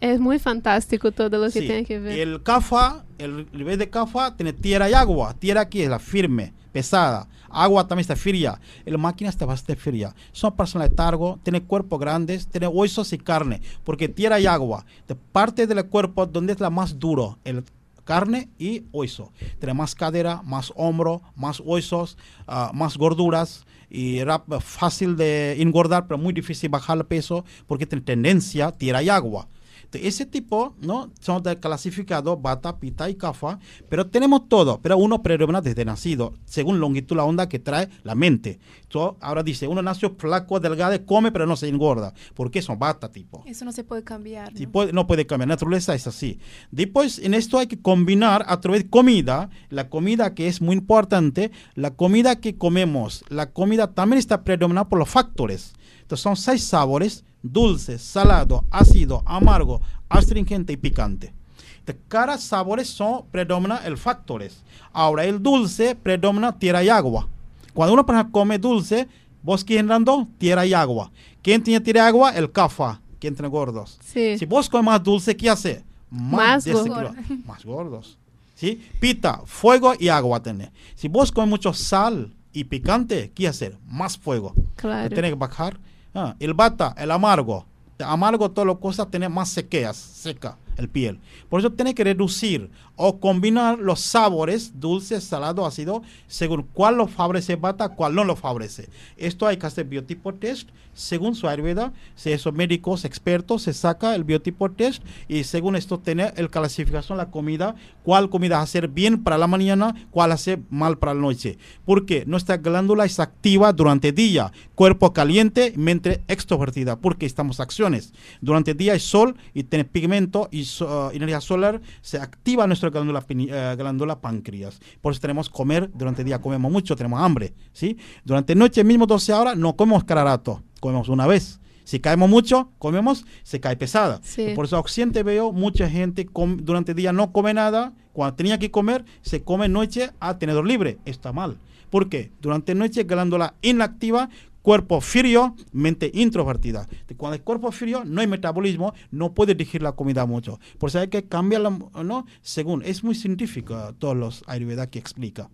Speaker 5: es, muy fantástico todo lo que tiene que ver.
Speaker 10: El CAFA, el nivel de CAFA tiene tierra y agua. Tierra aquí es la firme, pesada. Agua también está fría. La máquina está bastante fría. Son personas de targo, tiene cuerpos grandes, tiene huesos y carne. Porque tierra y agua, de parte del cuerpo donde es la más duro, el carne y hueso. Tiene más cadera, más hombro, más huesos, ah, más gorduras y rap- fácil de engordar, pero muy difícil bajar el peso porque tiene tendencia tierra y agua. Entonces, ese tipo, ¿no? Son de clasificado bata, pita y kafa, pero tenemos todo, pero uno predomina desde nacido, según longitud la onda que trae la mente. So, ahora dice, uno nació flaco, delgado, come, pero no se engorda. ¿Por qué son bata tipo?
Speaker 1: Eso no se puede cambiar. ¿no?
Speaker 10: puede- no puede cambiar, la naturaleza es así. Después, en esto hay que combinar a través de comida, la comida que es muy importante, la comida que comemos, la comida también está predominada por los factores. Entonces son seis sabores, dulce, salado, ácido, amargo, astringente y picante. De cada sabores son predomina el factores. Ahora el dulce predomina tierra y agua. Cuando una persona come dulce, vos dando tierra y agua. ¿Quién tiene tierra y agua? El cafa. ¿Quién tiene gordos?
Speaker 5: Sí.
Speaker 10: Si vos comes más dulce, ¿qué hace?
Speaker 5: Más
Speaker 10: desequilibra-
Speaker 1: gordo.
Speaker 10: Más gordos. ¿Sí? Pita, fuego y agua tiene. Si vos comes mucho sal y picante, ¿qué hacer? Más fuego.
Speaker 5: Claro.
Speaker 10: Tiene que bajar. Ah, el bata, el amargo. El amargo, todas las cosas tiene más sequeas, seca el piel. Por eso tiene que reducir o combinar los sabores, dulce, salado, ácido, según cuál lo favorece bata, cuál no lo favorece. Esto hay que hacer biotipo test. Según su ayurveda, si esos médicos expertos se saca el biotipo test y según esto tiene el clasificación la comida, cuál comida hacer bien para la mañana, cuál hacer mal para la noche. Porque nuestra glándula es activa durante el día, cuerpo caliente, mente extrovertida, porque estamos acciones. Durante el día hay sol y tiene pigmento y so- energía solar, se activa nuestra glándula, pini- eh, glándula páncreas. Por eso tenemos que comer, durante el día comemos mucho, tenemos hambre. ¿sí? Durante la noche, mismo 12 horas, no comemos cada rato, comemos una vez. Si caemos mucho, comemos, se cae pesada.
Speaker 5: Sí.
Speaker 10: Por eso occidente veo mucha gente durante el día no come nada, cuando tenía que comer, se come noche a tenedor libre. Está mal. ¿Por qué? Durante noche glándula inactiva, cuerpo frío, mente introvertida. Cuando el cuerpo frío, no hay metabolismo, no puede digerir la comida mucho. Por eso hay que cambiarla, ¿no? Según, es muy científico todos los ayurveda que explica.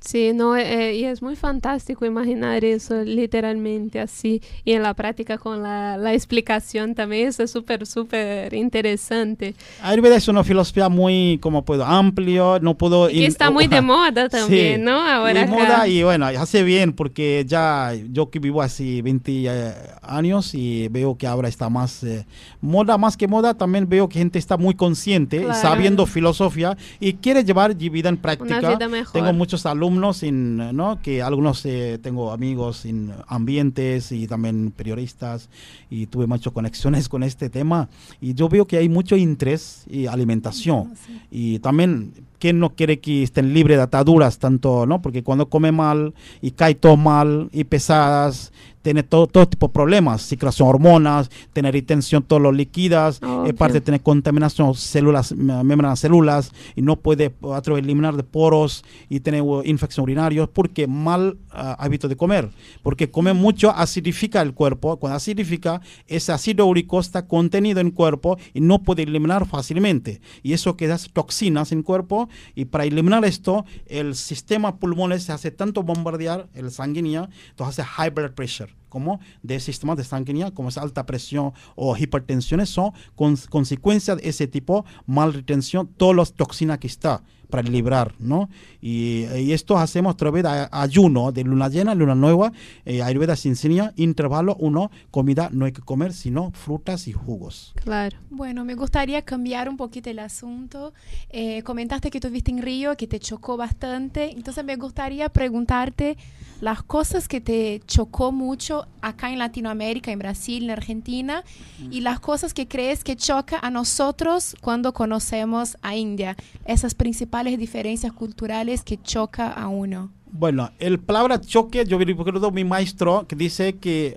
Speaker 5: Sí, no, eh, y es muy fantástico imaginar eso literalmente así y en la práctica con la, la explicación también eso es súper, súper interesante.
Speaker 10: Ayurveda es una filosofía muy, como puedo, amplio, no puedo...
Speaker 5: Y que está muy de moda también,
Speaker 10: Sí,
Speaker 5: ¿no? Ahora acá.
Speaker 10: moda y bueno, hace bien porque ya yo que vivo así 20 eh, años y veo que ahora está más eh, moda, más que moda, también veo que gente está muy consciente,
Speaker 5: Claro.
Speaker 10: sabiendo filosofía y quiere llevar vida en práctica.
Speaker 5: vida mejor.
Speaker 10: Tengo muchos alumnos en, ¿no? Que algunos eh, tengo amigos en ambientes y también periodistas y tuve muchas conexiones con este tema y yo veo que hay mucho interés y alimentación y también ¿quién no quiere que estén libres de ataduras tanto, no? Porque cuando come mal y cae todo mal y pesadas, tiene todo, todo tipo de problemas, circulación de hormonas, tener retención todos los líquidos, eh, parte tener contaminación células, membranas células y no puede a través de eliminar de poros y tener uh, infección urinaria. Porque mal ah, hábito de comer, porque comer mucho acidifica el cuerpo, cuando acidifica ese ácido úrico está contenido en el cuerpo y no puede eliminar fácilmente. Y eso queda toxinas en el cuerpo y para eliminar esto el sistema pulmones se hace tanto bombardear el sanguínea, entonces hace high blood pressure como de sistema de sanguínea, como es alta presión o hipertensiones, son con- consecuencias de ese tipo, mal retención, todas las toxinas que está para librar, ¿no? Y, y esto hacemos a través de ayuno, de luna llena, luna nueva, eh, Ayurveda se enseña, intervalo uno, comida no hay que comer, sino frutas y jugos.
Speaker 5: Claro.
Speaker 1: Bueno, me gustaría cambiar un poquito el asunto. Eh, comentaste que tuviste en Río, que te chocó bastante. Entonces me gustaría preguntarte las cosas que te chocó mucho acá en Latinoamérica, en Brasil, en Argentina, y las cosas que crees que choca a nosotros cuando conocemos a India. Esas principales diferencias culturales que choca a uno.
Speaker 10: Bueno, el palabra choque, yo recuerdo mi maestro que dice que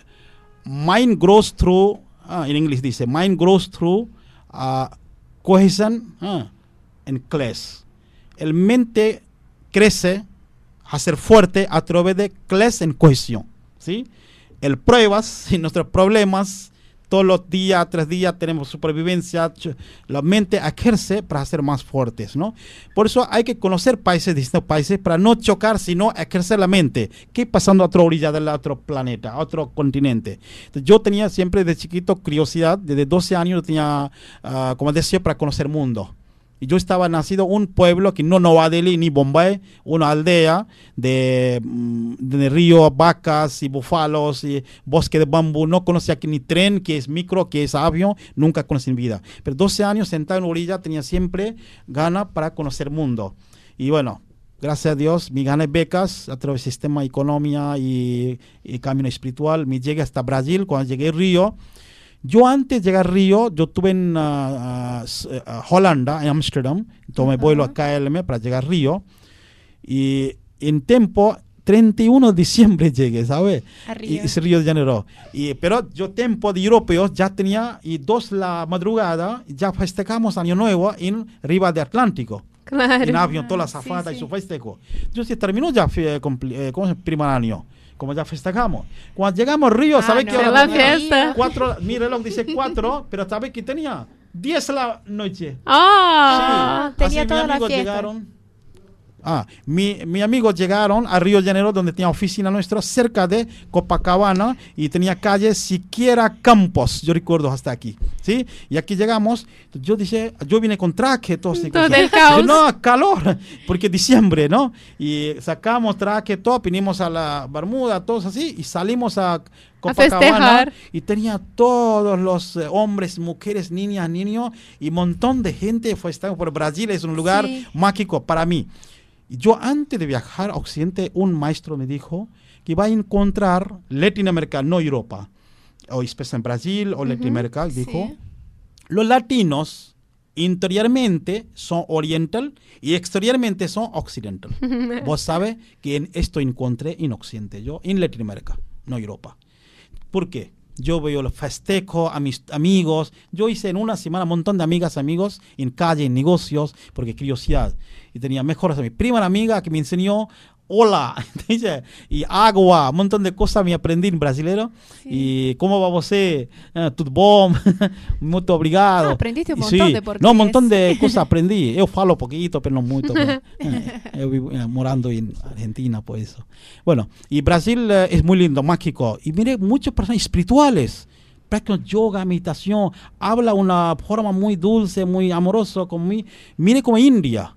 Speaker 10: mind grows through, ah, en inglés dice, mind grows through uh, cohesion ah, and class. El mente crece a ser fuerte a través de class en cohesión, ¿sí? El pruebas y nuestros problemas todos los días, tres días tenemos supervivencia, la mente ejerce para ser más fuertes, ¿no? Por eso hay que conocer países, distintos países, para no chocar, sino ejercer la mente. ¿Qué pasando a otra orilla del otro planeta, a otro continente? Yo tenía siempre de chiquito curiosidad, desde 12 años tenía, ah, como decía, para conocer el mundo. Yo estaba nacido en un pueblo que no Nueva Delhi ni Bombay, una aldea de, mm, de río, vacas y búfalos y bosque de bambú. No conocía aquí ni tren, que es micro, que es avión, nunca conocí en vida. Pero 12 años sentado en la orilla tenía siempre gana para conocer el mundo. Y bueno, gracias a Dios, me gané becas a través del sistema de economía y, y camino espiritual. Me llegué hasta Brasil. Cuando llegué a Río, yo antes de llegar a Río, yo estuve en ah, ah, ah, Holanda, en Amsterdam, tomé vuelo a KLM para llegar a Río. Y en tiempo, 31 de diciembre llegué, ¿sabes?
Speaker 1: A
Speaker 10: Y
Speaker 1: Río.
Speaker 10: es Río de Janeiro. Y, pero yo tiempo de europeos ya tenía, y dos la madrugada, ya festejamos Año Nuevo en Riva de Atlántico.
Speaker 5: Claro.
Speaker 10: En avión, toda la zafata y su festejo. Sí terminó ya eh, ¿cómo es? primer año. Como ya festejamos. Cuando llegamos a Río,
Speaker 1: Ah,
Speaker 10: ¿sabes
Speaker 1: no.
Speaker 10: qué
Speaker 5: Se
Speaker 10: hora
Speaker 5: fiesta.
Speaker 10: Cuatro, mi reloj dice cuatro, pero ¿sabes qué tenía? Diez la noche.
Speaker 5: Ah,
Speaker 10: Sí.
Speaker 1: tenía
Speaker 10: Así
Speaker 1: toda
Speaker 10: mis
Speaker 1: la
Speaker 10: amigos
Speaker 1: fiesta.
Speaker 10: llegaron. Ah, mi, mi amigos llegaron a Río de Janeiro donde tenía oficina nuestra cerca de Copacabana y tenía calle siquiera Campos, yo recuerdo hasta aquí, ¿sí? Y aquí llegamos, yo dije, yo vine con traje, todo, así,
Speaker 5: Todo el caos.
Speaker 10: No, calor, porque diciembre, ¿no? Y sacamos traje, todo, vinimos a la Bermuda, todos así, y salimos a Copacabana
Speaker 5: festejar.
Speaker 10: y tenía todos los eh, hombres, mujeres, niñas, niños y montón de gente fue estando por Brasil es un lugar
Speaker 1: Sí.
Speaker 10: mágico para mí. Yo antes de viajar a Occidente, un maestro me dijo que iba a encontrar Latinoamérica, no Europa, o especialmente en Brasil o Latinoamérica, dijo,
Speaker 1: Sí.
Speaker 10: los latinos interiormente son oriental y exteriormente son occidental. Vos sabes que en esto encontré en Occidente, yo en Latinoamérica, no Europa. ¿Por qué? Yo veo los festejos a mis amigos. Yo hice en una semana un montón de amigas, amigos, en calle, en negocios, porque curiosidad. Y tenía mejores a mi prima amiga que me enseñó hola, y agua, un montón de cosas me aprendí en brasileño. Y cómo va você, eh, tudo bom, muito obrigado.
Speaker 1: Ah, aprendiste un montón
Speaker 10: sí,
Speaker 1: de
Speaker 10: No, un montón
Speaker 1: portugués.
Speaker 10: de cosas aprendí. Yo falo poquito, pero no mucho. pero, eh, yo vivo eh, morando en Argentina, por eso. Bueno, y Brasil eh, es muy lindo, mágico. Y mire, muchas personas espirituales. Practican yoga, meditación, habla una forma muy dulce, muy amorosa, como muy, mire como India.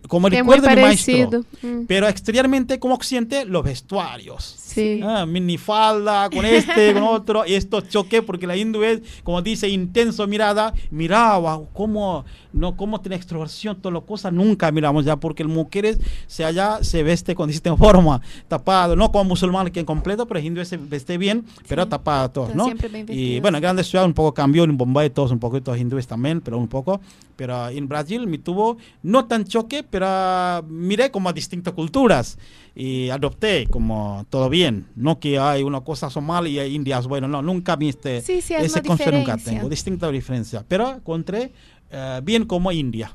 Speaker 10: Te- Como
Speaker 5: muy
Speaker 10: recuerda mi maestro.
Speaker 5: Mm.
Speaker 10: Pero exteriormente, como occidente, los vestuarios.
Speaker 5: Sí.
Speaker 10: Ah, minifalda, con este, con otro. Y esto choque porque la hindú es, como dice, intenso mirada. Miraba cómo, no, cómo tiene extroversión, todas las cosas. Nunca miramos ya porque el mujeres se allá se veste con distinta forma, tapado. No como musulmán que en completo, pero el hindú se veste bien, pero tapado
Speaker 1: Están
Speaker 10: ¿no? Y bueno, en grandes ciudades un poco cambió, en Bombay todos un poquito hindúes también, pero un poco. Pero en Brasil me tuvo no tan choque, pero miré como distintas culturas y adopté como todo bien. No que hay una cosa son mal y hay indias bueno, no, nunca vi este,
Speaker 1: Sí, sí,
Speaker 10: ese concepto nunca tengo, distinta diferencia. Pero encontré eh, bien como India.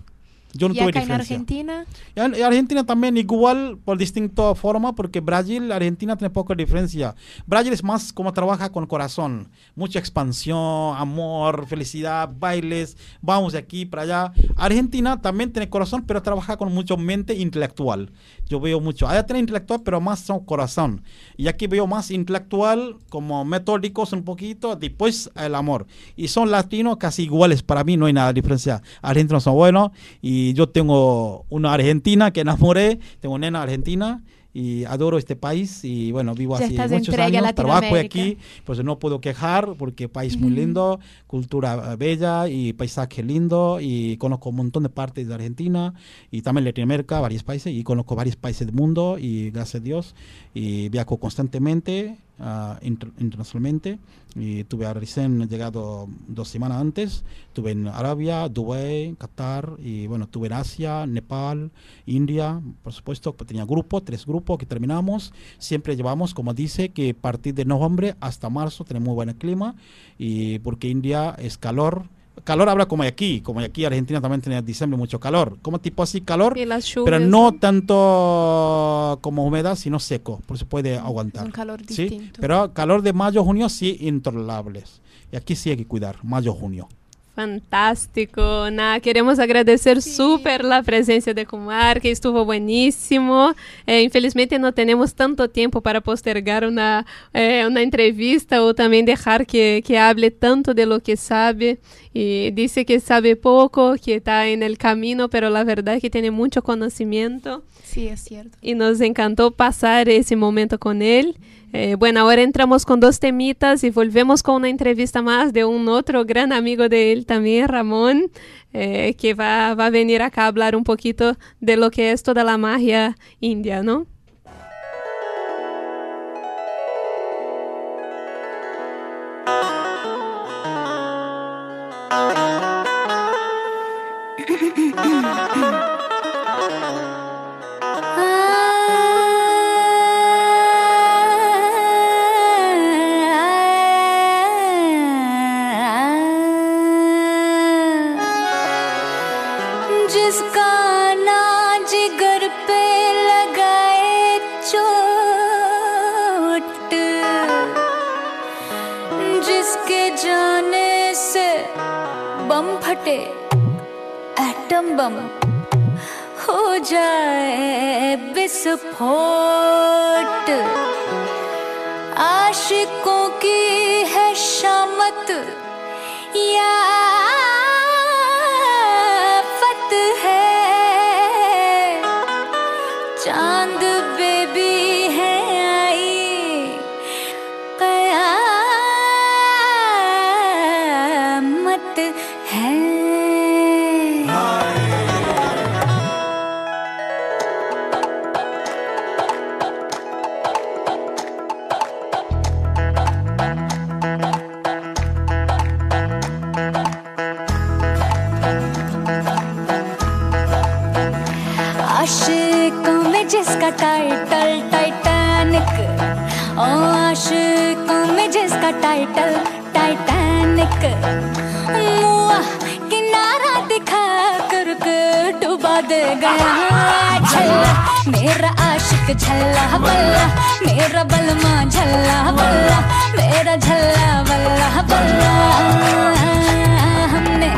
Speaker 10: Yo no
Speaker 1: y
Speaker 10: tuve
Speaker 1: acá en
Speaker 10: diferencia.
Speaker 1: Argentina,
Speaker 10: en- Argentina también igual por distinta forma porque Brasil, Argentina tiene poca diferencia. Brasil es más como trabaja con corazón, mucha expansión, amor, felicidad, bailes, vamos de aquí para allá. Argentina también tiene corazón, pero trabaja con mucho mente intelectual. Yo veo mucho. Allá tiene intelectual, pero más son corazón. Y aquí veo más intelectual, como metódicos un poquito, después el amor. Y son latinos casi iguales, para mí no hay nada de diferencia. Argentinos son buenos y yo tengo una argentina que enamoré, tengo una nena argentina y adoro este país y bueno, vivo
Speaker 1: Ya
Speaker 10: hace muchos años, trabajo aquí, pues no puedo quejar porque país muy lindo, cultura eh, bella y paisaje lindo y conozco un montón de partes de Argentina y también Latinoamérica, varios países y conozco varios países del mundo y gracias a Dios y viajo constantemente ah, inter- internacionalmente. Y tuve recién llegado dos semanas antes, estuve en Arabia, Dubái, Qatar y bueno, estuve en Asia, Nepal, India, por supuesto, pues tenía grupo, tres grupos que terminamos, siempre llevamos, como dice, que a partir de noviembre hasta marzo tenemos buen clima. Y porque India es calor, calor habla como aquí, como aquí Argentina también tiene en diciembre mucho calor, como tipo así calor, pero no tanto como humedad, sino seco, por eso puede aguantar.
Speaker 1: un calor
Speaker 10: ¿sí? Pero calor de mayo, junio sí intolerables. Y aquí sí hay que cuidar, mayo, junio.
Speaker 5: Fantástico, nada, queremos agradecer súper la presencia de Kumar, que estuvo buenísimo. Eh, infelizmente no tenemos tanto tiempo para postergar una, eh, una entrevista o también dejar que, que hable tanto de lo que sabe. Y dice que sabe poco, que está en el camino, pero la verdad es que tiene mucho conocimiento
Speaker 1: sí, es cierto.
Speaker 5: y nos encantó pasar ese momento con él. Eh, bueno, ahora entramos con dos temitas y volvemos con una entrevista más de un otro gran amigo de él también, Ramón, eh, que va, va a venir acá a hablar un poquito de lo que es toda la magia india, ¿no?
Speaker 8: विस्फोट आशिकों की है शामत या जिसका title Titanic ओ आशिकों में जिसका टाइटल टाइटैनिक मुआ किनारा दिखा करके डुबा दे गया। झल्ला, मेरा आशिक झल्ला बल्ला, मेरा बलमा झल्ला बल्ला, मेरा झल्ला बल्ला बल्ला। हमने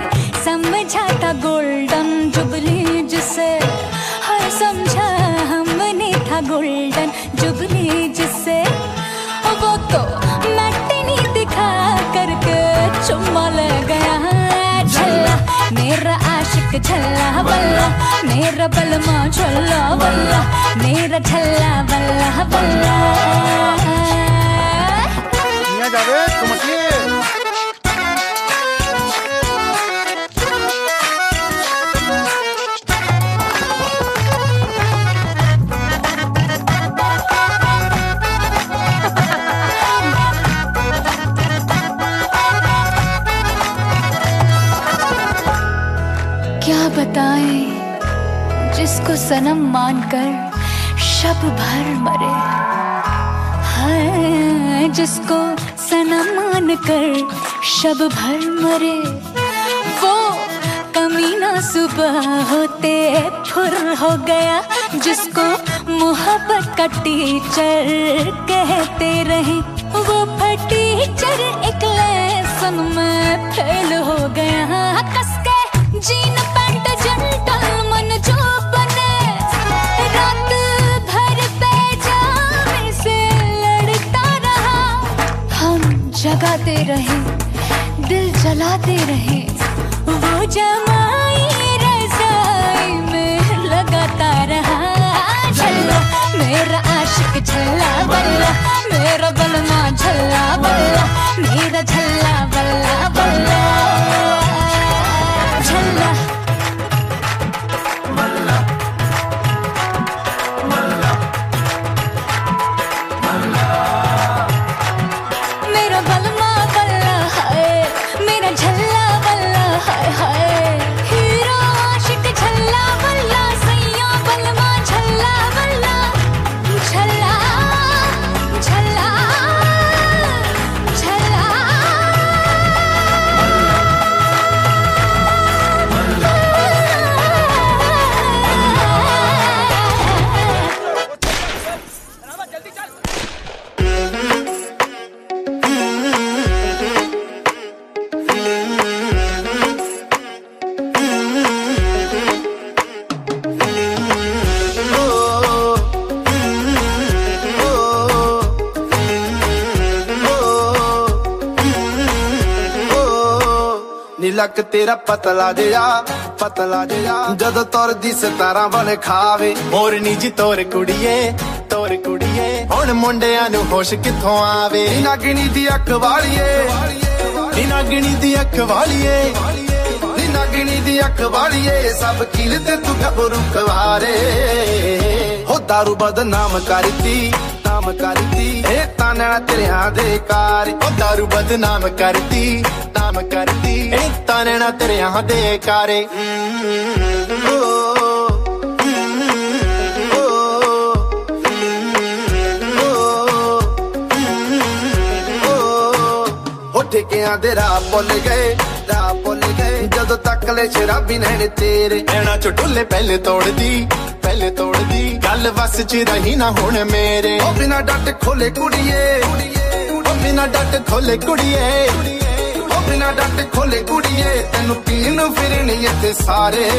Speaker 8: समझा था गोल्डन जुबली जिसे गोल्डन जुबली जिसे वो तो मैटिनी दिखा करके चुम्मा ले गया झल्ला मेरा आशिक झल्ला बल्ला मेरा बलमा झल्ला बल्ला मेरा झल्ला बल्ला बल्ला
Speaker 12: Niña, ya ves,
Speaker 8: सनम मानकर शब भर मरे। हाय जिसको सनम मानकर शब भर मरे। वो कमीना सुबह होते फुर हो गया, जिसको मोहब्बत का टीचर कहते रहे। वो टीचर एक लेसन में फेल हो रहे, दिल जलाते रहे। वो जमाई रजाई में लगाता रहा। झल्ला, मेरा आशिक झल्ला बल्ला, मेरा बलमा झल्ला बल्ला, मेरा झल्ला बल्ला बल्ला। झल्ला
Speaker 13: ਨੀਲਕ ਤੇਰਾ ਪਤਲਾ ਜਿਹਾ ਪਤਲਾ ਜਿਹਾ। ਜਦੋਂ ਤੁਰਦੀ ਸਤਾਰਾਂ ਬਣ ਖਾਵੇ। ਮੋਰਨੀ ਜੀ ਤੋਰ ਕੁੜੀਏ ਤੋਰ ਕੁੜੀਏ। ਹੁਣ ਮੁੰਡਿਆਂ ਨੂੰ ਹੋਸ਼ ਕਿੱਥੋਂ ਆਵੇ? ਨਾਗਣੀ ਦੀ ਅੱਖ ਵਾਲੀਏ। ਨਾਗਣੀ ਦੀ ਅੱਖ ਵਾਲੀਏ। ਨੀ ਨਾਗਣੀ ਦੀ ਅੱਖ ਵਾਲੀਏ। ਸਭ ਕੀਲ ਤੇ ਤੂੰ ਗੱਭਰੂ ਖਵਾਰੇ। ਹੋ ਦਾਰੂ ਬਦਨਾਮ ਕਰਤੀ, ਨਾਮ ਕਰਤੀ। ਇਹ ਤਾਨਣਾ ਤੇਰਿਆਂ ਦੇ ਕਾਰ ਉਹ ਦਾਰੂ ਬਦਨਾਮ ਕਰਤੀ। ਨਾਮ ਕਰਦੀ। ਇਹ ਤਾਨਣਾ ਤੇਰਿਆਂ ਦੇ ਕਾਰੇ। ਠੇਕਿਆਂ ਦੇ ਰਾਹ ਭੁੱਲ ਗਏ, ਰਾਹ ਭੁੱਲ ਗਏ। ਜਦੋਂ ਤੱਕ ਲੈ ਸ਼ਰਾਬੀ ਨੈਣ ਤੇਰੇ। ਨੈਣਾ ਚ ਢੁੱਲੇ ਪਹਿਲੇ ਤੋੜਦੀ ਪਹਿਲੇ ਤੋੜਦੀ। ਗੱਲ ਵਸ ਚ ਰਹੀ ਨਾ ਹੁਣ ਮੇਰੇ। ਉਹ ਬਿਨਾ ਡੱਟ ਖੋਲੇ ਕੁੜੀਏ, ਉਹ ਬਿਨਾ ਡੱਟ ਖੋਲੇ ਕੁੜੀਏ। ਉਹ ਬਿਨਾ ਡੱਟ ਖੋਲੇ ਕੁੜੀਏ ਤੈਨੂੰ ਪੀਣ ਨੂੰ ਇੱਥੇ ਸਾਰੇ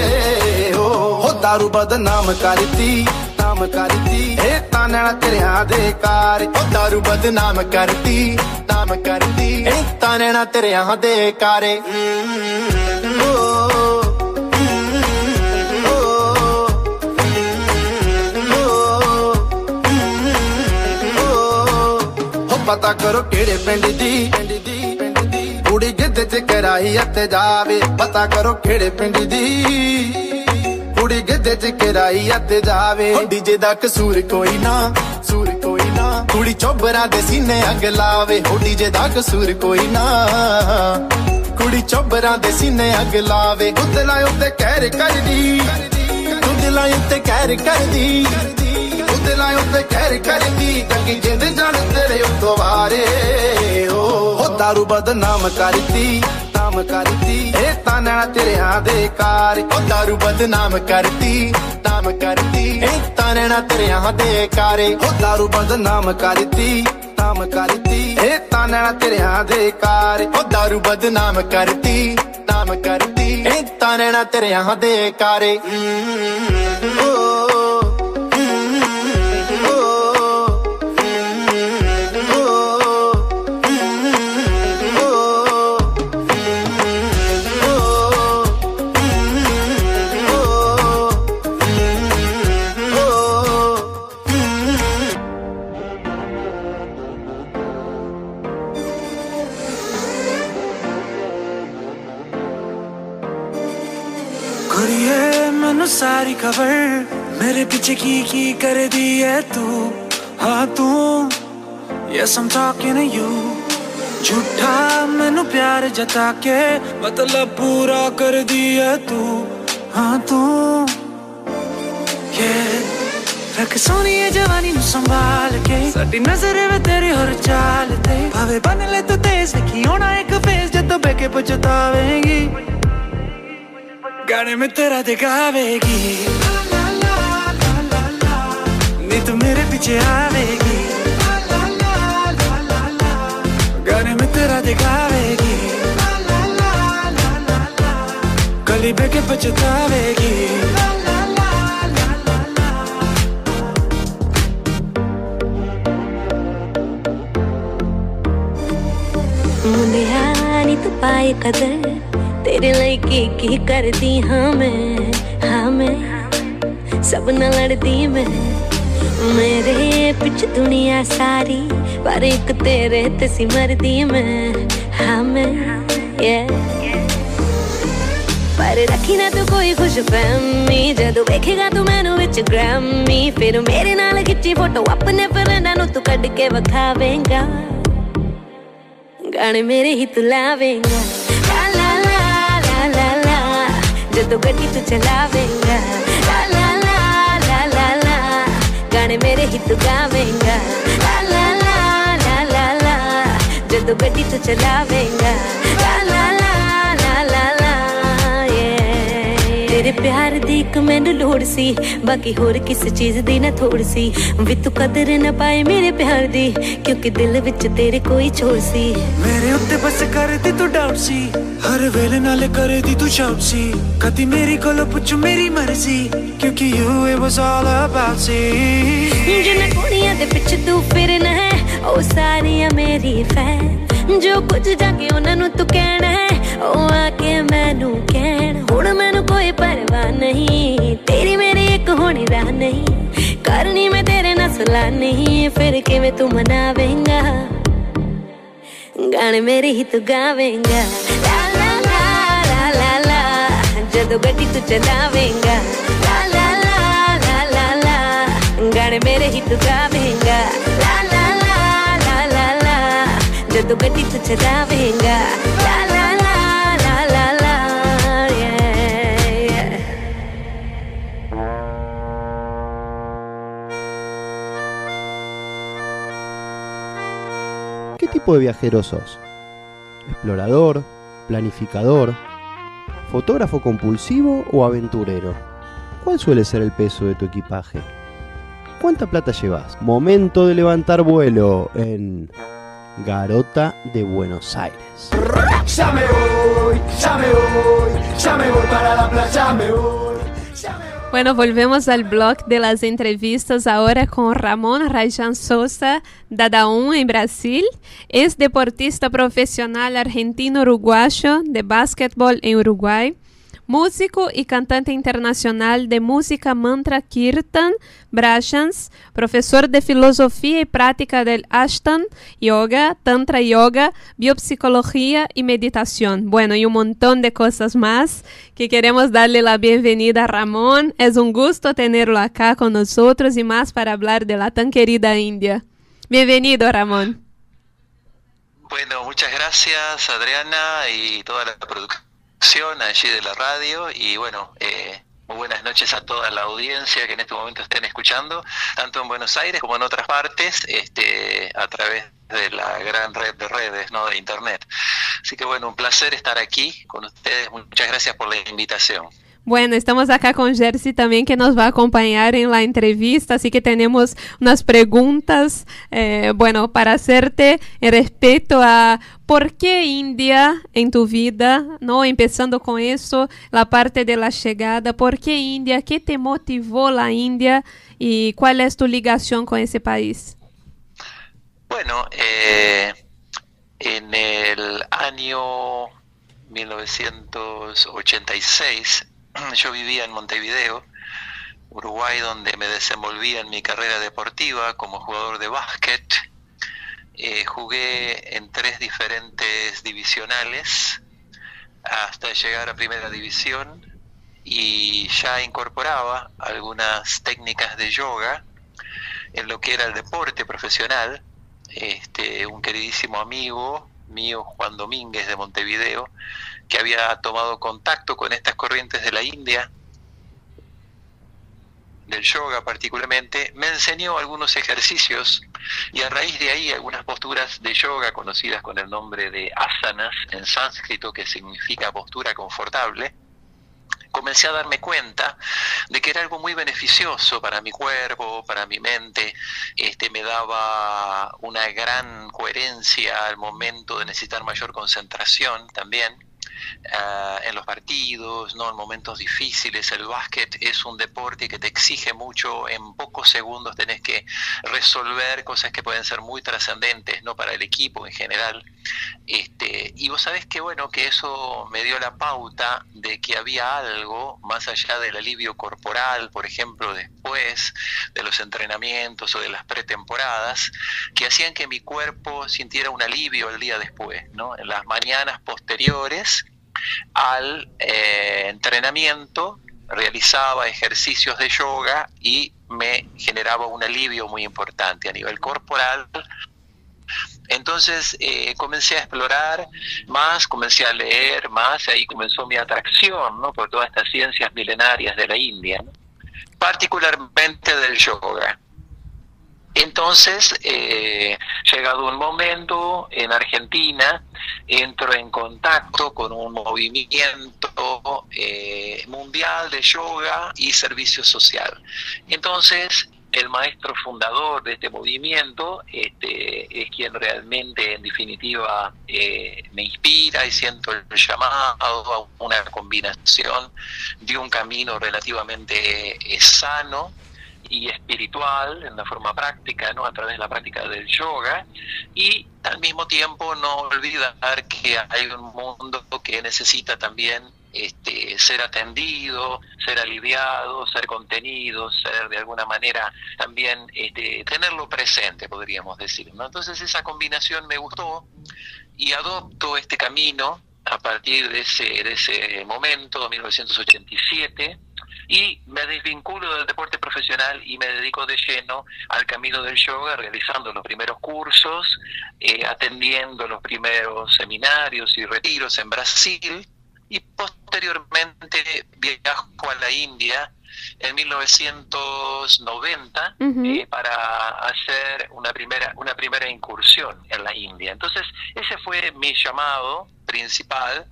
Speaker 13: ਹੋ ਦਾਰੂ ਬਦਨਾਮ ਕਰਤੀ ਨਾਮ ਕਰਤੀ ਇਹ ਤਾਨਣਾ ਤੇਰਿਆਂ ਦੇ ਕਾਰ ਉਹ ਦਾਰੂ ਬਦਨਾਮ ਕਰਤੀ ਨਾਮ ਕਰਤੀ ਇਹ ਤਾਨਣਾ ਤੇਰਿਆਂ ਦੇ ਕਾਰੇ ਪਤਾ ਕਰੋ ਕਿਹੜੇ ਪਿੰਡ ਦੀ ਪਿੰਡ ਦੀ ਕੁੜੀ ਗਿੱਧੇ ਚ ਕਰਾਈ ਅਤੇ ਜਾਵੇ। ਪਤਾ ਕਰੋ ਕਿਹੜੇ ਪਿੰਡ ਦੀ। ਕੁੜੀ ਗਿੱਧੇ ਚ ਕਰਾਈ ਅਤੇ ਜਾਵੇ। ਹੋ ਡੀਜੇ ਦਾ ਕਸੂਰ ਕੋਈ ਨਾ ਸੂਰ ਕੋਈ ਨਾ। ਕੁੜੀ ਚੋਬਰਾਂ ਦੇ ਸੀਨੇ ਅੱਗ ਲਾਵੇ ਹੋ ਡੀਜੇ ਦਾ ਕਸੂਰ ਕੋਈ ਨਾ। ਕੁੜੀ ਚੋਬਰਾਂ ਦੇ ਸੀਨੇ ਅੱਗ ਲਾਵੇ ਦੁੱਧਲਾਂ ਉੱਤੇ ਕਹਿਰ ਕਰਦੀ। ਦੁੱਧਲਾਂ ਉੱਤੇ ਕਹਿਰ ਕਰਦੀ। ਦੁੱਧਲਾਂ ਉੱਤੇ ਕਹਿਰ ਕਰਦੀ। ਕੰਗੀ ਜਿੰਦ ਜਾਣ ਤੇਰੇ ਉੱਤੋਂ ਵਾਰੇ ਹੋ ਹੋ ਦਾਰੂ ਬਦਨਾਮ ਕਰਦੀ ਨਾਮ ਕਰਦੀ ਇਹ ਤਾਂ ਨੈਣਾ ਤੇਰਿਆਂ ਦੇ ਕਾਰੇ ਉਹ ਦਾਰੂ ਬਦਨਾਮ ਕਰਤੀ ਨਾਮ ਕਰਤੀ ਇਹ ਤਾਂ ਤੇਰਿਆਂ ਦੇ ਕਾਰੇ ਉਹ ਦਾਰੂ ਬਦਨਾਮ ਕਰਤੀ ਨਾਮ ਕਰਤੀ ਇਹ ਤਾਂ ਨੈਣਾ ਤੇਰਿਆਂ ਦੇ ਕਾਰੇ ਉਹ ਦਾਰੂ ਬਦਨਾਮ ਕਰਤੀ ਨਾਮ ਕਰਤੀ ਇਹ ਤਾਂ ਤੇਰਿਆਂ ਦੇ ਕਾਰੇ
Speaker 14: ਕੁੜੀਏ सारी खबर मेरे पीछे की की कर दी है तू। हाँ तू। Yes I'm talking to you झूठा मैनू प्यार जता के मतलब पूरा कर दी है तू। हाँ तू। ये रख सोनी है जवानी नु संभाल के। सटी नज़र वे तेरे हर चाल ते। भावे बन ले तू तेज की होना एक फेस जब तो बेके पछतावेंगी। गाने में तेरा दिखावेगी। नहीं तो मेरे पीछे आवेगी। गाने में तेरा दिखावेगी। कली बे के पछतावेगी।
Speaker 15: मुझे आनी तो पाए कदर। तेरे लिए की की हाँ मैं हाँ मैं। सब न लड़ती मैं। मेरे पिछ दुनिया सारी, पर एक तेरे ते सिमर मैं हाँ मैं। ये पर रखी ना तू कोई खुश फहमी जदों वेखेगा तू मैं विच ग्रामी। फिर मेरे नाल खिच्ची फ़ोटो अपने फ्रेंडा नु तू कड के वखावेगा। गाने मेरे ही तू लावेगा। ਜਦੋਂ ਗੱਡੀ ਤੂੰ ਚਲਾਵੇਂਗਾ ਲਾ ਲਾ ਲਾ ਲਾ ਲਾ ਲਾ ਗਾਣੇ ਮੇਰੇ ਹੀ ਤੂੰ ਗਾਵੇਂਗਾ ਲਾ ਲਾ ਲਾ ਲਾ ਲਾ ਲਾ ਜਦੋਂ ਗੱਡੀ ਤੂੰ ਚਲਾਵੇਂਗਾ ਲਾ ਲਾ ਲਾ ਤੇਰੇ ਪਿਆਰ ਦੀ ਇੱਕ ਮੈਨੂੰ ਲੋੜ ਸੀ। ਬਾਕੀ ਹੋਰ ਕਿਸ ਚੀਜ਼ ਦੀ ਨਾ ਥੋੜ ਸੀ। ਵੀ ਤੂੰ ਕਦਰ ਨਾ ਪਾਏ ਮੇਰੇ ਪਿਆਰ ਦੀ ਕਿਉਂਕਿ ਦਿਲ ਵਿੱਚ ਤੇਰੇ ਕੋਈ ਛੋੜ ਸੀ।
Speaker 14: ਮੇਰੇ ਉੱਤੇ ਬਸ ਕਰਦੀ ਤੂੰ ਡਾਊਟ ਸੀ। ਹਰ ਵੇਲੇ ਨਾਲ ਕਰਦੀ ਤੂੰ ਸ਼ਾਊਟ ਸੀ। ਕਦੀ ਮੇਰੀ ਕੋਲੋਂ ਪੁੱਛ ਮੇਰੀ ਮਰਜ਼ੀ ਕਿਉਂਕਿ you it was all about ਸੀ।
Speaker 15: ਜਿੰਨਾ ਕੁੜੀਆਂ ਦੇ ਪਿੱਛੇ ਤੂੰ ਫਿਰਨਾ ਹੈ ਉਹ ਸਾਰੀਆਂ ਮੇਰੀ ਫੈਨ ਜੋ ਕੁਝ ਜਾ ਕੇ ਉਹਨਾਂ ਨੂੰ ਤੂੰ ਕਹਿਣਾ ਹੈ ਉਹ ਆ ਕੇ ਮੈਨੂੰ ਕਹਿਣ ਹੁਣ ਮੈਨੂੰ ਕੋਈ ਪਰਵਾਹ ਨਹੀਂ ਤੇਰੀ ਮੇਰੀ ਇੱਕ ਹੋਣੀ ਰਾਹ ਨਹੀਂ ਕਰਨੀ ਮੈਂ ਤੇਰੇ ਨਾਲ ਸਲਾਹ ਨਹੀਂ ਫਿਰ ਕਿਵੇਂ ਤੂੰ ਮਨਾਵੇਂਗਾ ਗਾਣੇ ਮੇਰੇ ਹੀ ਤੂੰ ਗਾਵੇਂਗਾ ਲਾ ਲਾ ਲਾ ਲਾ ਲਾ ਲਾ ਜਦੋਂ ਗੱਡੀ ਤੂੰ ਚਲਾਵੇਂਗਾ ਲਾ ਲਾ ਲਾ ਲਾ ਲਾ ਲਾ ਗਾਣੇ ਮੇਰੇ ਹੀ ਤੂੰ ਗਾਵੇਂਗਾ ਲਾ ਲਾ ਲਾ ਲਾ ਲਾ ਲਾ ਜਦੋਂ ਗੱਡੀ ਤੂੰ ਚਲਾਵੇਂਗਾ ਲਾ ਲਾ ਲਾ ਲਾ ਲਾ ਲਾ yeah, yeah.
Speaker 3: ¿Qué tipo de viajero sos? ¿Explorador? ¿Planificador? ¿Fotógrafo compulsivo o aventurero? ¿Cuál suele ser el peso de tu equipaje? ¿Cuánta plata llevas? Momento de levantar vuelo en Garota de Buenos Aires.
Speaker 16: Ya me voy, ya me voy, ya me voy para la playa, me voy.
Speaker 5: Bueno, volvemos al blog de las entrevistas ahora con Ramón Rajan Sosa, Dadaun en Brasil. Es deportista profesional argentino-uruguayo de básquetbol en Uruguay. Músico y cantante internacional de música mantra Kirtan Brashans, profesor de filosofía y práctica del Ashtan Yoga, Tantra Yoga, biopsicología y meditación. Bueno, y un montón de cosas más que queremos darle la bienvenida a Ramón. Es un gusto tenerlo acá con nosotros y más para hablar de la tan querida India. Bienvenido, Ramón.
Speaker 17: Bueno, muchas gracias Adriana y toda la producción allí de la radio y bueno, eh, muy buenas noches a toda la audiencia que en este momento estén escuchando, tanto en Buenos Aires como en otras partes, este, a través de la gran red de redes, ¿no? De internet. Así que bueno, un placer estar aquí con ustedes. Muchas gracias por la invitación.
Speaker 5: Bueno, estamos acá con Jersey también que nos va a acompañar en la entrevista, así que tenemos unas preguntas, eh, bueno, para hacerte en respecto a por qué India en tu vida, ¿no? Empezando con eso, la parte de la llegada, ¿por qué India? ¿Qué te motivó la India y cuál es tu ligación con ese país?
Speaker 17: Bueno, eh, en el año 1986 yo vivía en Montevideo, Uruguay, donde me desenvolvía en mi carrera deportiva como jugador de básquet. Eh, jugué en tres diferentes divisionales hasta llegar a primera división y ya incorporaba algunas técnicas de yoga en lo que era el deporte profesional. Este, un queridísimo amigo mío, Juan Domínguez de Montevideo, que había tomado contacto con estas corrientes de la India, del yoga particularmente, me enseñó algunos ejercicios y a raíz de ahí algunas posturas de yoga conocidas con el nombre de asanas en sánscrito, que significa postura confortable, comencé a darme cuenta de que era algo muy beneficioso para mi cuerpo, para mi mente, este, me daba una gran coherencia al momento de necesitar mayor concentración también. Ah, en los partidos, no en momentos difíciles. El básquet es un deporte que te exige mucho, en pocos segundos tenés que resolver cosas que pueden ser muy trascendentes, no para el equipo en general. Este, y vos sabés que bueno, que eso me dio la pauta de que había algo más allá del alivio corporal, por ejemplo, después de los entrenamientos o de las pretemporadas, que hacían que mi cuerpo sintiera un alivio el día después, ¿no? En las mañanas posteriores al eh, entrenamiento realizaba ejercicios de yoga y me generaba un alivio muy importante a nivel corporal entonces eh, comencé a explorar más, comencé a leer más, y ahí comenzó mi atracción ¿no? por todas estas ciencias milenarias de la India, particularmente del yoga. Entonces, eh, llegado un momento en Argentina, entro en contacto con un movimiento eh, mundial de yoga y servicio social. Entonces, el maestro fundador de este movimiento este, es quien realmente, en definitiva, eh, me inspira y siento el llamado a una combinación de un camino relativamente eh, sano y espiritual en la forma práctica, ¿no? a través de la práctica del yoga, y al mismo tiempo no olvidar que hay un mundo que necesita también este, ser atendido, ser aliviado, ser contenido, ser de alguna manera también este, tenerlo presente, podríamos decir. Entonces esa combinación me gustó y adopto este camino a partir de ese, de ese momento, 1987, y me desvinculo del deporte profesional y me dedico de lleno al camino del yoga, realizando los primeros cursos, eh, atendiendo los primeros seminarios y retiros en Brasil, y posteriormente viajo a la India en 1990
Speaker 5: Ujú.
Speaker 17: eh, para hacer una primera una primera incursión en la India. Entonces ese fue mi llamado principal,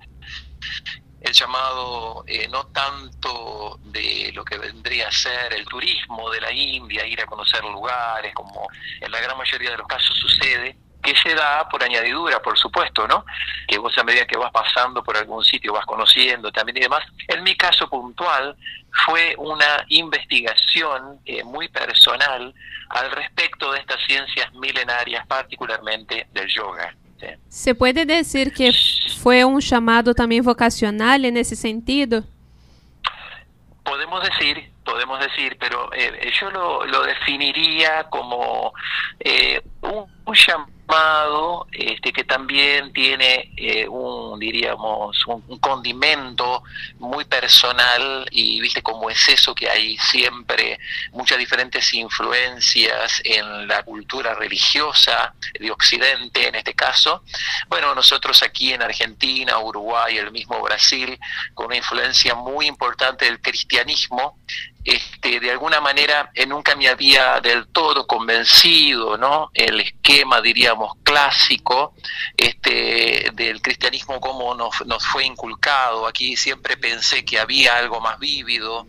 Speaker 17: el llamado eh, no tanto de lo que vendría a ser el turismo de la India, ir a conocer lugares como en la gran mayoría de los casos sucede, que se da por añadidura, por supuesto, ¿no? Que vos a medida que vas pasando por algún sitio vas conociendo también y demás. En mi caso puntual fue una investigación eh, muy personal al respecto de estas ciencias milenarias, particularmente del yoga. ¿Sí?
Speaker 5: ¿Se puede decir que fue un llamado también vocacional en ese sentido?
Speaker 17: Podemos decir, podemos decir, pero eh, yo lo, lo definiría como eh, un, un llamado este, que también tiene eh, un, diríamos, un, condimento muy personal y viste cómo es eso que hay siempre muchas diferentes influencias en la cultura religiosa de Occidente en este caso. Bueno, nosotros aquí en Argentina, Uruguay, el mismo Brasil, con una influencia muy importante del cristianismo, este, de alguna manera eh, nunca me había del todo convencido, ¿no? El esquema, diríamos, clásico este, del cristianismo como nos, fue inculcado. Aquí siempre pensé que había algo más vívido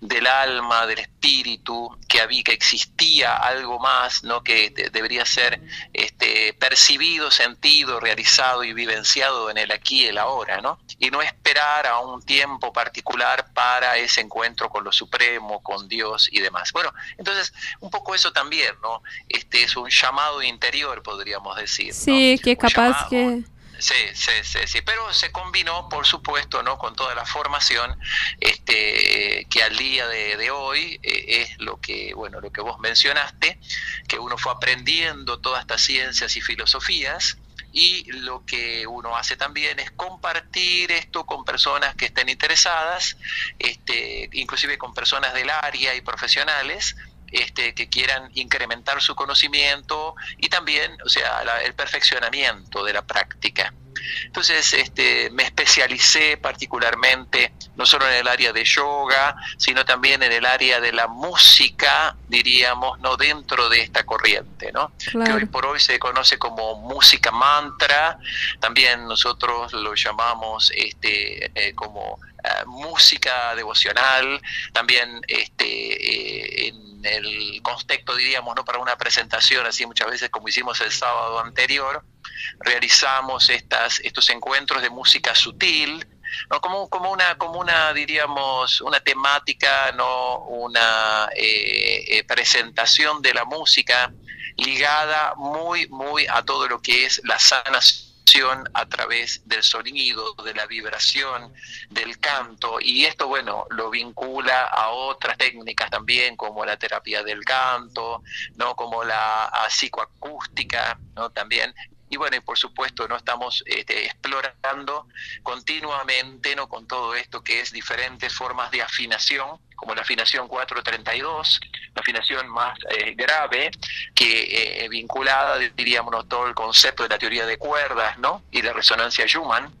Speaker 17: del alma, del espíritu, que había, que existía algo más, ¿no? Que de- debería ser este, percibido, sentido, realizado y vivenciado en el aquí y el ahora, ¿no? Y no esperar a un tiempo particular para ese encuentro con lo supremo, con Dios y demás. Bueno, entonces un poco eso también, ¿no? Este es un llamado interior, podríamos decir. ¿no?
Speaker 5: Sí, que
Speaker 17: Un
Speaker 5: capaz
Speaker 17: llamado-
Speaker 5: que...
Speaker 17: Sí, sí, sí, sí, pero se combinó, por supuesto, ¿no? con toda la formación, este, que al día de, de hoy eh, es lo que, bueno, lo que vos mencionaste, que uno fue aprendiendo todas estas ciencias y filosofías, y lo que uno hace también es compartir esto con personas que estén interesadas, este, inclusive con personas del área y profesionales, este, que quieran incrementar su conocimiento y también, o sea, la- el perfeccionamiento de la práctica. Entonces, este, me especialicé particularmente no solo en el área de yoga, sino también en el área de la música, diríamos, no dentro de esta corriente, ¿no? Que hoy por hoy se conoce como música mantra, también nosotros lo llamamos este, eh, como eh, música devocional, también este, eh, en el contexto, diríamos, no para una presentación así muchas veces como hicimos el sábado anterior, realizamos estas, estos encuentros de música sutil, ¿no? como, como una, como una, diríamos, una temática, no una eh, eh, presentación de la música ligada muy, muy a todo lo que es la sanación a través del sonido, de la vibración, del canto, y esto, bueno, lo vincula a otras técnicas también, como la terapia del canto, ¿no? Como la psicoacústica, ¿no? También. Y bueno, y por supuesto, no estamos este, explorando continuamente, ¿no? Con todo esto que es diferentes formas de afinación, como la afinación 432, la afinación más eh, grave, que eh, vinculada, diríamos, ¿no? todo el concepto de la teoría de cuerdas, ¿no? Y de resonancia Schumann,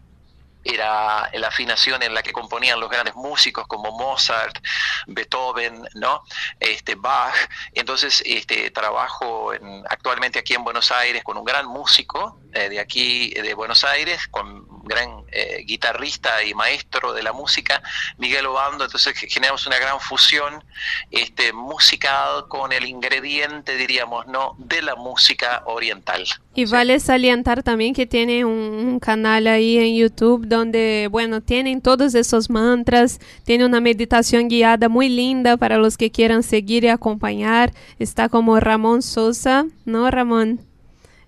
Speaker 17: era la afinación en la que componían los grandes músicos como Mozart, Beethoven, ¿no? Este Bach. Entonces, este trabajo en- actualmente aquí en Buenos Aires con un gran músico eh, de aquí de Buenos Aires, con gran eh, guitarrista y maestro de la música, Miguel Obando. Entonces ge- generamos una gran fusión este musical con el ingrediente, diríamos, ¿no? De la música oriental.
Speaker 5: Y vale salientar también que tiene un, un canal ahí en YouTube donde, bueno, tienen todos esos mantras, tiene una meditación guiada muy linda para los que quieran seguir y acompañar. Está como Ramón Sosa, ¿no, Ramón?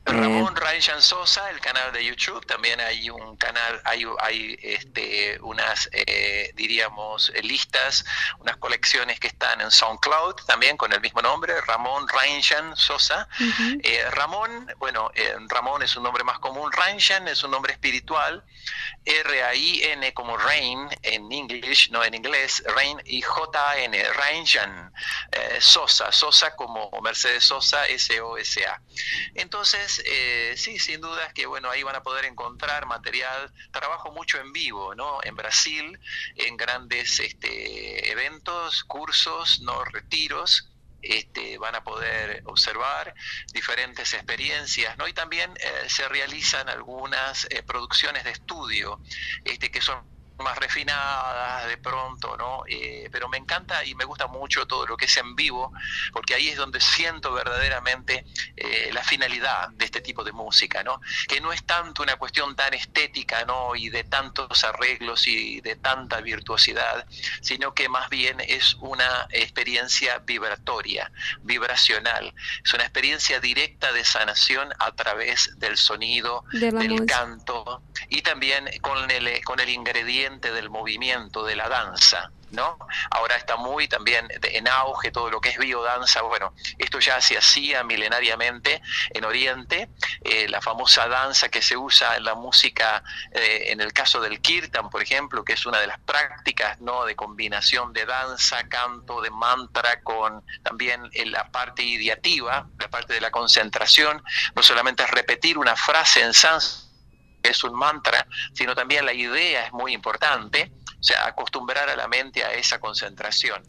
Speaker 17: Ramón Rayan Sosa, el canal de YouTube, también hay un canal, hay, hay este, unas, eh, diríamos, eh, listas, unas colecciones que están en SoundCloud, también con el mismo nombre, Ramón Rayan Sosa. Eh, Ramón, bueno, eh, Ramón es un nombre más común, Rayan es un nombre espiritual, R-A-I-N como Rain en English, no en inglés, Rain y J-A-N, Rayan eh, Sosa, Sosa como Mercedes Sosa, S-O-S-A. Entonces, eh, sí, sin duda que bueno, ahí van a poder encontrar material. Trabajo mucho en vivo, ¿no? En Brasil, en grandes este, eventos, cursos, no retiros. Este, van a poder observar diferentes experiencias, ¿no? Y también eh, se realizan algunas eh, producciones de estudio, este, que son más refinadas de pronto, ¿no? Eh, pero me encanta y me gusta mucho todo lo que es en vivo, porque ahí es donde siento verdaderamente eh, la finalidad de este tipo de música, ¿no? Que no es tanto una cuestión tan estética, ¿no? Y de tantos arreglos y de tanta virtuosidad, sino que más bien es una experiencia vibratoria, vibracional. Es una experiencia directa de sanación a través del sonido,
Speaker 5: De
Speaker 17: del
Speaker 5: música.
Speaker 17: canto y también con el, con el ingrediente del movimiento, de la danza. ¿No? Ahora está muy también en auge todo lo que es biodanza. Bueno, esto ya se hacía milenariamente en Oriente, eh, la famosa danza que se usa en la música, eh, en el caso del kirtan, por ejemplo, que es una de las prácticas ¿no? de combinación de danza, canto, de mantra, con también en la parte ideativa, la parte de la concentración, no solamente es repetir una frase en sánscrito, es un mantra, sino también la idea es muy importante. sea, acostumbrar a la mente a esa concentración,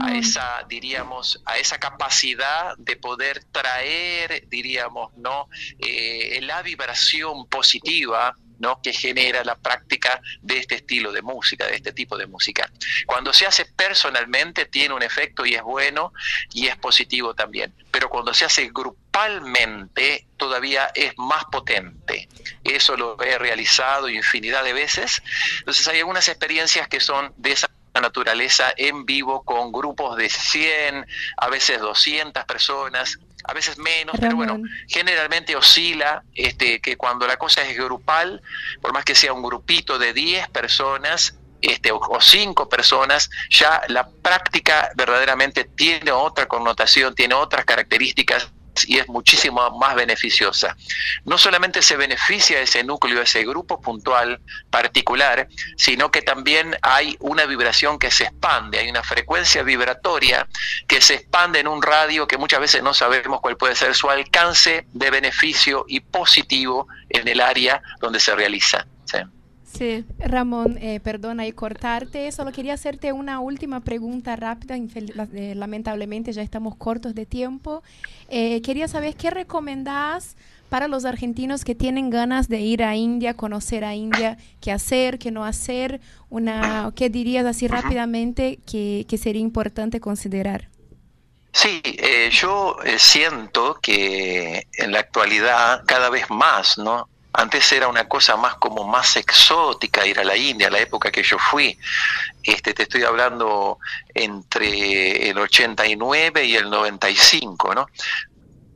Speaker 17: a esa, diríamos, a esa capacidad de poder traer, diríamos, ¿no? Eh, la vibración positiva ¿no? que genera la práctica de este estilo de música, de este tipo de música. Cuando se hace personalmente tiene un efecto y es bueno y es positivo también, pero cuando se hace grupalmente todavía es más potente. Eso lo he realizado infinidad de veces. Entonces hay algunas experiencias que son de esa naturaleza en vivo con grupos de 100, a veces 200 personas, a veces menos, pero bueno, generalmente oscila este, que cuando la cosa es grupal, por más que sea un grupito de 10 personas, este, o, o cinco personas, ya la práctica verdaderamente tiene otra connotación, tiene otras características y es muchísimo más beneficiosa. No solamente se beneficia ese núcleo, ese grupo puntual particular, sino que también hay una vibración que se expande, hay una frecuencia vibratoria que se expande en un radio que muchas veces no sabemos cuál puede ser su alcance de beneficio y positivo en el área donde se realiza. ¿Sí?
Speaker 1: Ramón, eh, perdona y cortarte, solo quería hacerte una última pregunta rápida, eh, lamentablemente ya estamos cortos de tiempo. Eh, quería saber qué recomendás para los argentinos que tienen ganas de ir a India, conocer a India, qué hacer, qué no hacer, una, ¿qué dirías así rápidamente que, que sería importante considerar?
Speaker 17: Sí, eh, yo eh, siento que en la actualidad cada vez más, ¿no? Antes era una cosa más como más exótica ir a la India, la época que yo fui. Este, te estoy hablando entre el 89 y el 95, ¿no?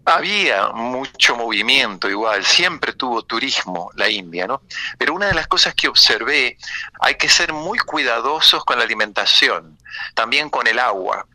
Speaker 17: Había mucho movimiento igual, siempre tuvo turismo la India, ¿no? Pero una de las cosas que observé, hay que ser muy cuidadosos con la alimentación, también con el agua.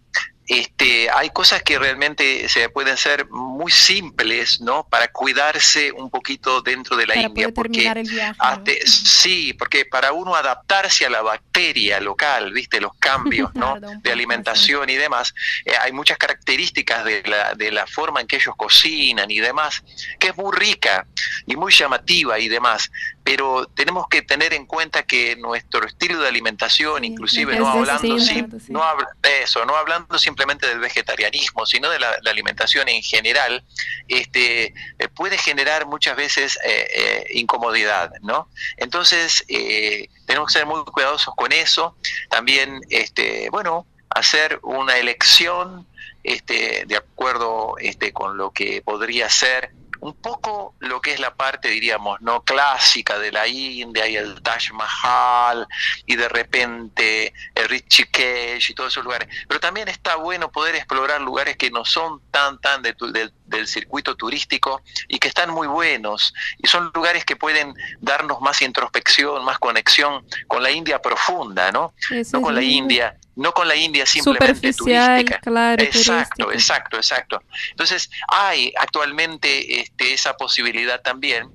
Speaker 17: Este, hay cosas que realmente se pueden ser muy simples, ¿no? Para cuidarse un poquito dentro de la
Speaker 1: para
Speaker 17: India,
Speaker 1: poder
Speaker 17: porque
Speaker 1: el viaje.
Speaker 17: ate- sí, porque para uno adaptarse a la bacteria local, viste, los cambios, ¿no? De alimentación y demás, eh, hay muchas características de la, de la forma en que ellos cocinan y demás, que es muy rica y muy llamativa y demás. Pero tenemos que tener en cuenta que nuestro estilo de alimentación, inclusive no hablando sim- no habl- eso, no hablando simplemente del vegetarianismo, sino de la, la alimentación en general, este, eh, puede generar muchas veces eh, eh, incomodidad, ¿no? Entonces, eh, tenemos que ser muy cuidadosos con eso. También, este, bueno, hacer una elección este, de acuerdo este, con lo que podría ser un poco lo que es la parte, diríamos, no clásica de la India y el Taj Mahal y de repente el Rishikesh y todos esos lugares. Pero también está bueno poder explorar lugares que no son tan, tan de tu- del, del circuito turístico y que están muy buenos. Y son lugares que pueden darnos más introspección, más conexión con la India profunda, ¿no? No con la. India, no con la India simplemente turística.
Speaker 5: claro,
Speaker 17: Exacto,
Speaker 5: turística.
Speaker 17: exacto, exacto. Entonces, hay actualmente este, esa posibilidad también.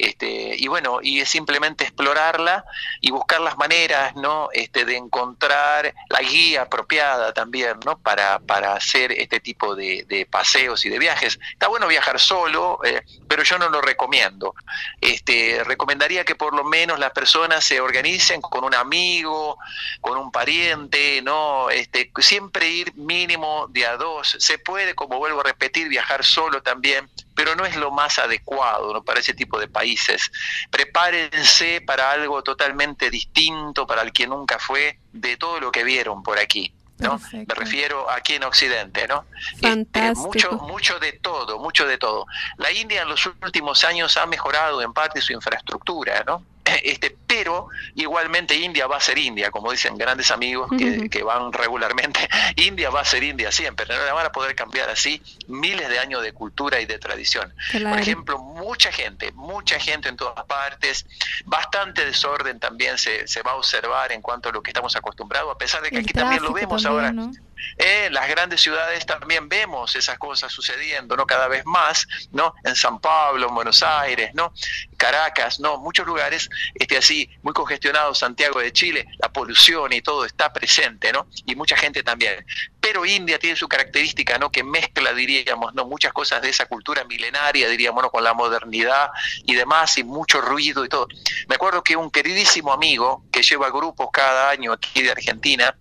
Speaker 17: Este, y bueno, y es simplemente explorarla y buscar las maneras, ¿no? Este, de encontrar la guía apropiada también, ¿no? Para, para hacer este tipo de, de paseos y de viajes. Está bueno viajar solo, eh, pero yo no lo recomiendo. Este, recomendaría que por lo menos las personas se organicen con un amigo, con un pariente, ¿no? Este, siempre ir mínimo de a dos. Se puede, como vuelvo a repetir, viajar solo también, pero no es lo más adecuado ¿no? para ese tipo de países. Prepárense para algo totalmente distinto, para el que nunca fue, de todo lo que vieron por aquí. ¿no? Me refiero aquí en Occidente, ¿no? Este, mucho, mucho de todo, mucho de todo. La India en los últimos años ha mejorado en parte su infraestructura, ¿no? Este, pero igualmente India va a ser India, como dicen grandes amigos que, van regularmente. India va a ser India siempre, no la van a poder cambiar así miles de años de cultura y de tradición.
Speaker 5: Claro.
Speaker 17: Por ejemplo, mucha gente, mucha gente en todas partes, bastante desorden también se, se va a observar en cuanto a lo que estamos acostumbrados, a pesar de que
Speaker 1: El
Speaker 17: aquí también lo vemos
Speaker 1: también,
Speaker 17: ahora.
Speaker 1: ¿no?
Speaker 17: En las grandes ciudades también vemos esas cosas sucediendo, ¿no? Cada vez más, ¿no? En San Pablo, en Buenos Aires, ¿no? Caracas, ¿no? Muchos lugares, este, así, muy congestionados, Santiago de Chile, la polución y todo está presente, ¿no? Y mucha gente también. pero India tiene su característica, ¿no? Que mezcla, diríamos, ¿no? Muchas cosas de esa cultura milenaria, diríamos, ¿no? Con la modernidad y demás, y mucho ruido y todo. Me acuerdo que un queridísimo amigo que lleva grupos cada año aquí de Argentina,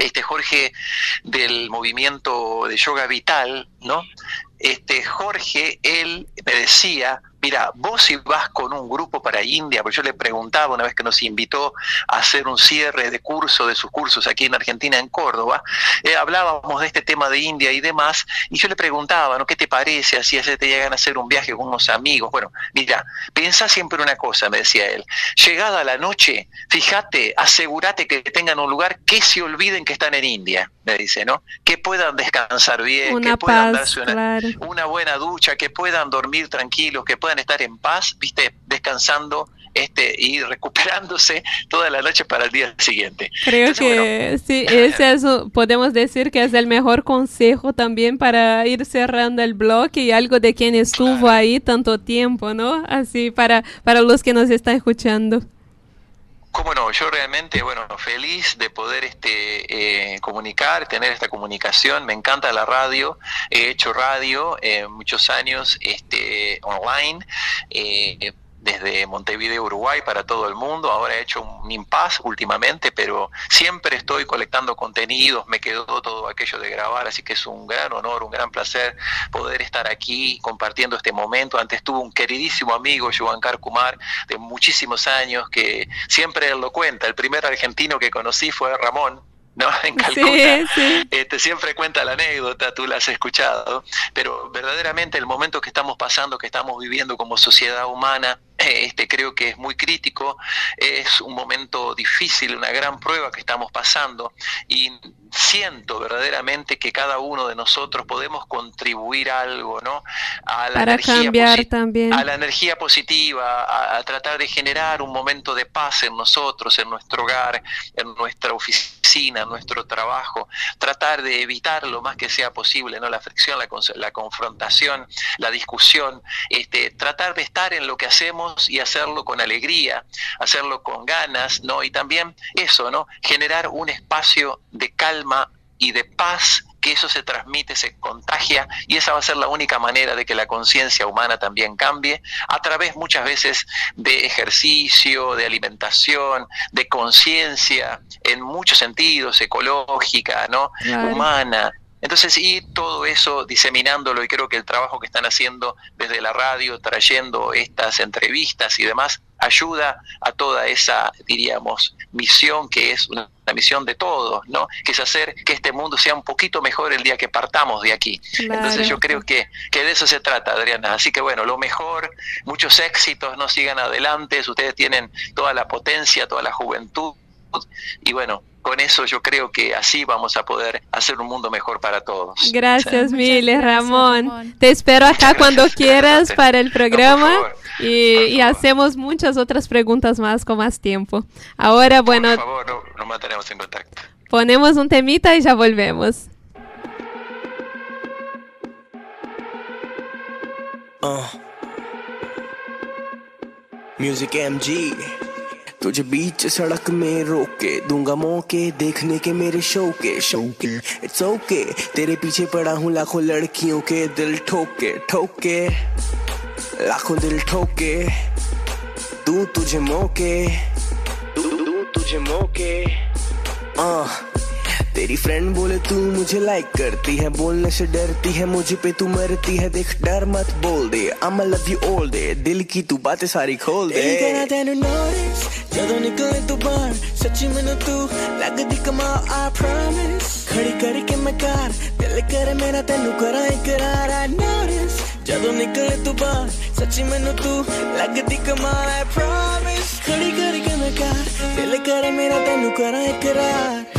Speaker 17: este Jorge del movimiento de yoga vital, ¿no? Este Jorge, él me decía, mira, vos si vas con un grupo para India, porque yo le preguntaba una vez que nos invitó a hacer un cierre de curso de sus cursos aquí en Argentina, en Córdoba, eh, hablábamos de este tema de India y demás, y yo le preguntaba, ¿no? ¿Qué te parece? Así es, te llegan a hacer un viaje con unos amigos. Bueno, mira, pensá siempre una cosa, me decía él, llegada la noche, fíjate, asegúrate que tengan un lugar que se olviden que están en India, me dice, ¿no? Que puedan descansar bien,
Speaker 5: Una
Speaker 17: que puedan
Speaker 5: paz,
Speaker 17: darse una,
Speaker 5: claro.
Speaker 17: una buena ducha, que puedan dormir tranquilos, que puedan estar en paz, viste, descansando este y recuperándose toda la noche para el día siguiente.
Speaker 5: Creo
Speaker 17: Entonces, bueno,
Speaker 5: que sí, ese es, podemos decir que es el mejor consejo también para ir cerrando el bloque y algo de quien estuvo ahí tanto tiempo, ¿no? Así para, para los que nos están escuchando.
Speaker 17: Cómo no, yo realmente, bueno, feliz de poder este, eh, comunicar, tener esta comunicación. Me encanta la radio. He hecho radio eh, muchos años este, online. eh, desde Montevideo, Uruguay, para todo el mundo. Ahora he hecho un impasse últimamente, pero siempre estoy colectando contenidos, me quedó todo aquello de grabar, así que es un gran honor, un gran placer poder estar aquí compartiendo este momento. Antes tuve un queridísimo amigo, Yuvankar Kumar, de muchísimos años, que siempre él lo cuenta. El primer argentino que conocí fue Ramón, ¿no? En Calcuta.
Speaker 5: Sí, sí.
Speaker 17: Este, siempre cuenta la anécdota, tú la has escuchado, pero verdaderamente el momento que estamos pasando, que estamos viviendo como sociedad humana, este, creo que es muy crítico, es un momento difícil, una gran prueba que estamos pasando y siento verdaderamente que cada uno de nosotros podemos contribuir algo, ¿no? A la
Speaker 5: Para
Speaker 17: energía
Speaker 5: cambiar también.
Speaker 17: a la energía positiva, a, a tratar de generar un momento de paz en nosotros, en nuestro hogar, en nuestra oficina, en nuestro trabajo, tratar de evitar lo más que sea posible, ¿no? La fricción, la, la confrontación, la discusión, este, tratar de estar en lo que hacemos y hacerlo con alegría, hacerlo con ganas, ¿no? Y también eso, ¿no? Generar un espacio de calma y de paz que eso se transmite, se contagia y esa va a ser la única manera de que la conciencia humana también cambie a través muchas veces de ejercicio, de alimentación, de conciencia en muchos sentidos, ecológica, ¿no?
Speaker 5: Claro.
Speaker 17: humana. Entonces, y todo eso diseminándolo, y creo que el trabajo que están haciendo desde la radio, trayendo estas entrevistas y demás, ayuda a toda esa, diríamos, misión que es una, una misión de todos, ¿no? Que es hacer que este mundo sea un poquito mejor el día que partamos de aquí.
Speaker 5: Claro.
Speaker 17: Entonces yo creo que, que de eso se trata, Adriana. Así que bueno, lo mejor, muchos éxitos, no sigan adelante, ustedes tienen toda la potencia, toda la juventud, y bueno, con eso yo creo que así vamos a poder hacer un mundo mejor para todos.
Speaker 5: Gracias
Speaker 17: ¿sí?
Speaker 5: miles, Ramón. Te espero acá cuando quieras para el programa y, y, hacemos muchas otras preguntas más con más tiempo. Ahora, bueno...
Speaker 17: No mantenemos en contacto.
Speaker 5: Ponemos un temita y ya volvemos.
Speaker 7: Uh. Music MG. तुझे बीच सड़क में रोक के दूँगा मौके देखने के मेरे शो के शो के इट्स ओके तेरे पीछे पड़ा हूँ लाखों लड़कियों के दिल ठोके ठोके। लाखों दिल ठोके। तू तुझे मौके तू तुझे मौके। आ तेरी फ्रेंड बोले तू मुझे लाइक करती है बोलने से डरती है मुझे पे तू मरती है देख डर मत बोल दे I'm love you all day दिल की तू बातें सारी खोल दे
Speaker 18: तेरा
Speaker 7: ਤੈਨੂੰ notice ਜਦੋਂ ਨਿਕਲੇ ਤੂੰ ਬਾਹਰ ਸੱਚੀ ਮੈਨੂੰ ਤੂੰ ਲੱਗਦੀ ਕਮਾਲ I promise ਖੜੀ ਕਰਕੇ ਮੈਂ ਕਾਰ ਦਿਲ ਕਰੇ ਮੇਰਾ ਤੈਨੂੰ ਕਰਾਂ ਇਕਰਾਰ I notice ਜਦੋਂ ਨਿਕਲੇ ਤੂੰ ਬਾਹਰ ਸੱਚੀ ਮੈਨੂੰ ਤੂੰ ਲੱਗਦੀ ਕਮਾਲ I promise ਖੜੀ ਕਰਕੇ ਮੈਂ ਕਾਰ ਦਿਲ ਕਰੇ ਮੇਰਾ ਤੈਨੂੰ ਕਰਾਂ ਇਕਰਾਰ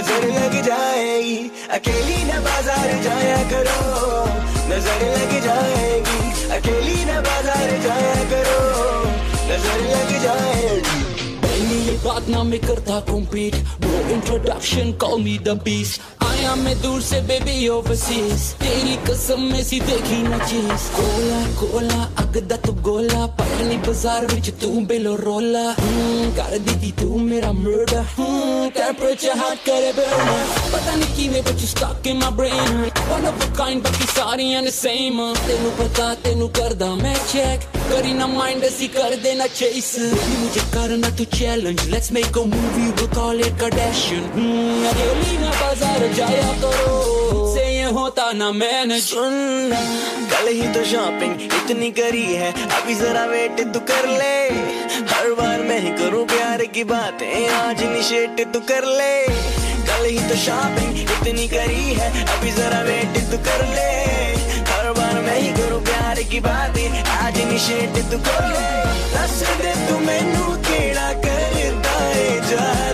Speaker 7: नज़र लग जाएगी। अकेली न बाज़ार जाया करो। नज़र लग जाएगी। अकेली न बाज़ार जाया करो। नज़र लग जाएगी।
Speaker 19: बात ना मैं करता कॉम्पीट वो introduction call me the beast आए हमें दूर से बेबी ओवरसीज तेरी कसम में सी देखी ना चीज़। कोला कोला अगदा तू गोला। पहली बाज़ार विच तू बेलो रोला हम हम्म, कर दी तू मेरा मर्डर हम टेम्परेचर हार्ट करे बर्न पता नहीं की but you stuck in my brain one of a kind बाकी सारियाँ ने सेम तेनू पता, तेनू करदा मैं चेक करी ना माइंड ऐसी कर देना चेस मुझे करना तू challenge let's make a movie we will call it Kardashian अरे लीना बाज़ार जा जाया करो। से ये होता ना मैनेज
Speaker 7: सुन कल ही तो शॉपिंग इतनी करी है, अभी जरा वेट तू कर ले। हर बार मैं ही करूँ प्यार की बातें, आज निशेट तू कर ले। कल ही तो शॉपिंग इतनी करी है, अभी जरा वेट तू कर ले। हर बार मैं ही करूँ प्यार की बातें, आज निशेट तू कर ले। दस दे तू मैनू, केड़ा करदा है जादू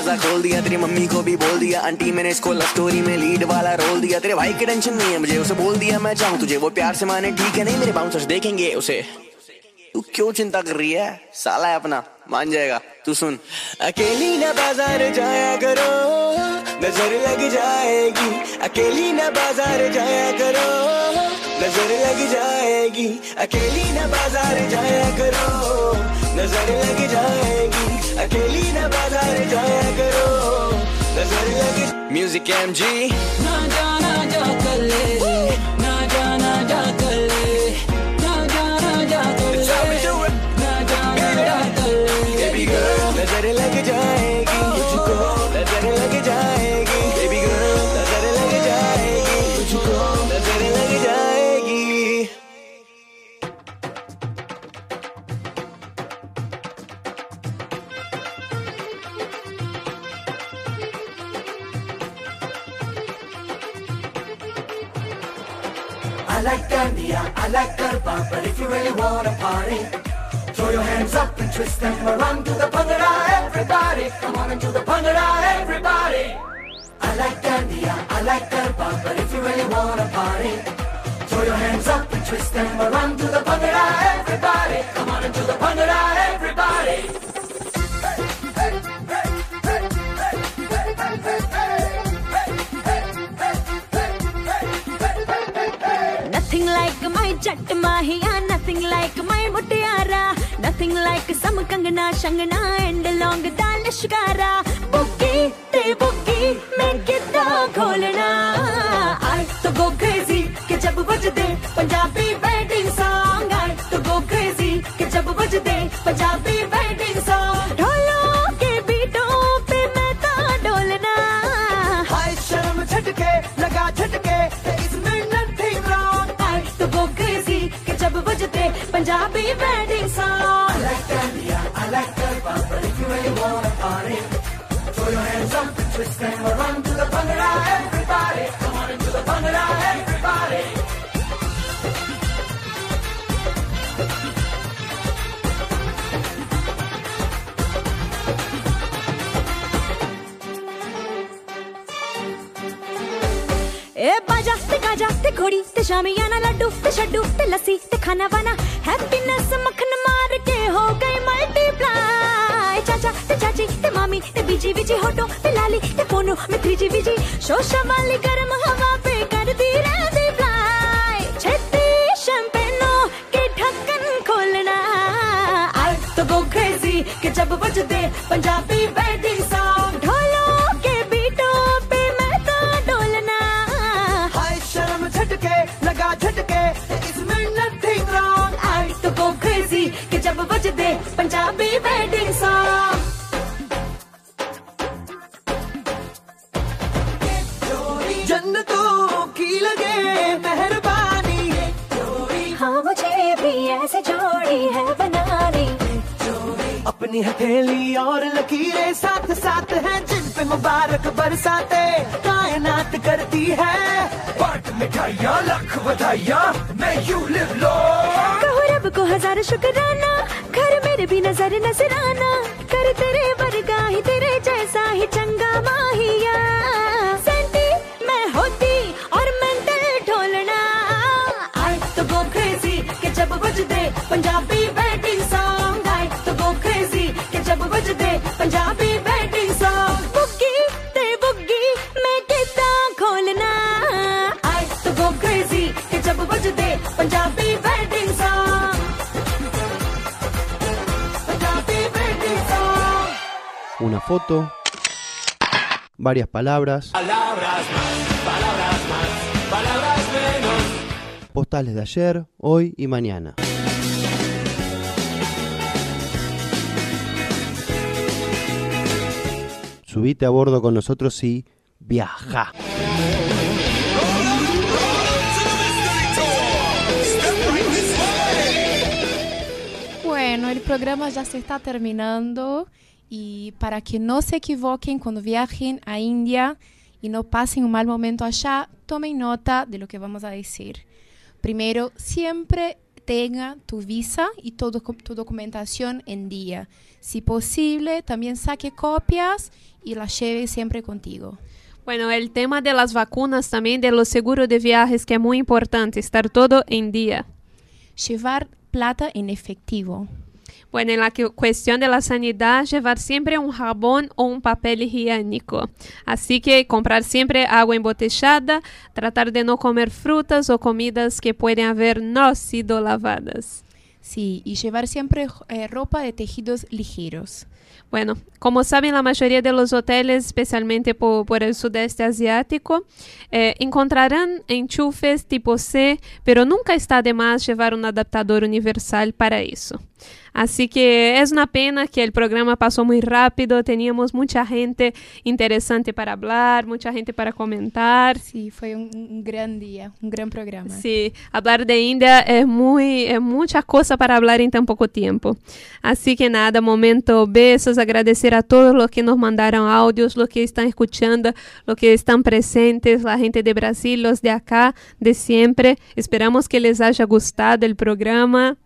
Speaker 7: दरवाज़ा खोल दिया, तेरी मम्मी को भी बोल दिया। आंटी मैंने इसको लव स्टोरी में लीड वाला रोल दिया। तेरे भाई की टेंशन नहीं है, मुझे उसे बोल दिया मैं चाहूँ तुझे। वो प्यार से माने, ठीक है, नहीं, मेरे बाउंसर्स देखेंगे उसे। तू क्यों चिंता कर रही है? साला है अपना, मान जाएगा। तू सुन। अकेली न बाज़ार जाया करो, नज़र लग जाएगी। अकेली न बाज़ार जाया करो, नज़र लग जाएगी। अकेली न बाज़ार जाया करो, नज़र लग जाएगी। अकेली न बाजार जाया करो नजर लग म्यूजिक एम जी
Speaker 19: ना जाना जा कर
Speaker 16: I like Gandia, I like Garba, but if you really wanna party, throw your hands up and twist them around to the Bhangra, everybody. Come on do the Bhangra, everybody. I like Gandia, I like Garba, but if you really wanna party, throw your hands up and twist them around to the Bhangra, everybody. Come on do the Bhangra, everybody.
Speaker 8: like my Jat Mahiya, nothing like my Mutiara, nothing like some Kangana, Shangana, and long Dal Shikara. Boogie, te boogie, make it the Golana. I to go crazy, कि जब बजते Punjabi wedding song I तो go crazy कि जब बजते पंजाबी वेडिंग Punjabi wedding song
Speaker 16: I like Gandia, I like Garba, but if you really wanna party, throw your hands up and twist them around to the Bhangra, everybody. Come on into the Bhangra, everybody.
Speaker 8: ए बाजा ते गाजा ते घोड़ी ते शामियाना लड्डू ते शड्डू ते लस्सी ते खाना वाना हैप्पीनेस मक्खन मार के हो गई मल्टीप्लाई चाचा ते चाची ते मामी ते बीजी बीजी होटो ते लाली ते पोनो में थ्री जी बीजी। शोशा वाली गर्म हवा पे कर दी रहती फ्लाई छेती शैंपेनो के ढक्कन खोलना। आई तो गो क्रेजी कि जब बजते पंजाबी
Speaker 16: अपनी हथेली और लकीरें साथ साथ हैं जिन पे मुबारक बरसाते कायनात करती है। बाट मिठाइया लख बधाइया मैं यू लिव लो।
Speaker 8: कहो रब को हज़ार शुक्राना घर मेरे भी नज़र आना कर तेरे बरगा ही तेरे जैसा ही
Speaker 3: foto, varias palabras,
Speaker 20: Palabras más, palabras más, palabras menos.
Speaker 3: postales de ayer, hoy y mañana. Subite a bordo con nosotros y viaja.
Speaker 1: Bueno, el programa ya se está terminando y para que no se equivoquen cuando viajen a India y no pasen un mal momento allá, tomen nota de lo que vamos a decir. Primero, siempre tenga tu visa y todo, tu documentación en día. Si posible, también saque copias y las lleve siempre contigo.
Speaker 5: Bueno, el tema de las vacunas también, de los seguros de viajes, que es muy importante, estar todo en día.
Speaker 1: Llevar plata en efectivo.
Speaker 5: Bueno, en la cuestión de la sanidad, llevar siempre un jabón o un papel higiénico. Así que comprar siempre agua embotellada, tratar de no comer frutas o comidas que pueden haber no sido lavadas.
Speaker 1: Sí, y llevar siempre eh, ropa de tejidos ligeros.
Speaker 5: Bueno, como saben, la mayoría de los hoteles, especialmente por, por el sudeste asiático, eh, encontrarán enchufes tipo C, pero nunca está de más llevar un adaptador universal para eso. Así que es una pena que el programa pasó muy rápido, teníamos mucha gente interesante para hablar, mucha gente para comentar.
Speaker 1: Sí, fue un, un gran día, un gran programa.
Speaker 5: Sí, hablar de India es muy, es mucha cosa para hablar en tan poco tiempo. Así que nada, momento besos, agradecer a todos los que nos mandaron audios, los que están escuchando, los que están presentes, la gente de Brasil, los de acá, de siempre. Esperamos que les haya gustado el programa.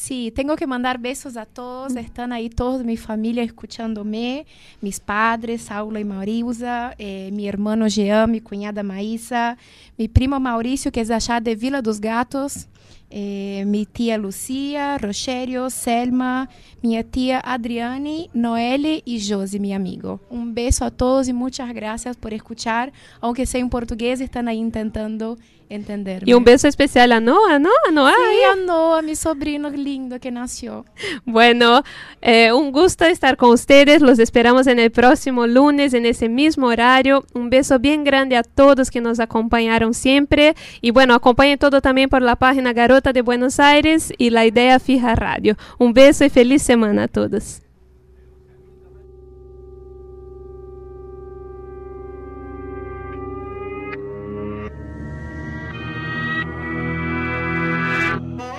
Speaker 1: Sí, tengo que mandar besos a todos. Están ahí todos mi familia escuchándome. Mis padres, Saulo y Mauriza, eh, mi hermano Jean, mi cuñada Maísa, mi primo Mauricio, que es de allá de Vila dos Gatos, eh, mi tía Lucía, Rogerio, Selma, mi tía Adriane, Noelle y Josi, mi amigo. Un beso a todos y muchas gracias por escuchar. Aunque sea en portugués, están ahí intentando entenderme.
Speaker 5: Y un beso especial a Noah, ¿no? A Noah.
Speaker 1: Sí, a Noah, mi sobrino lindo que nació.
Speaker 5: Bueno, eh, un gusto estar con ustedes. Los esperamos en el próximo lunes en ese mismo horario. Un beso bien grande a todos que nos acompañaron siempre. Y bueno, acompañen todo también por la página Garota de Buenos Aires y la Idea Fija Radio. Un beso y feliz semana a todos.
Speaker 16: Bye.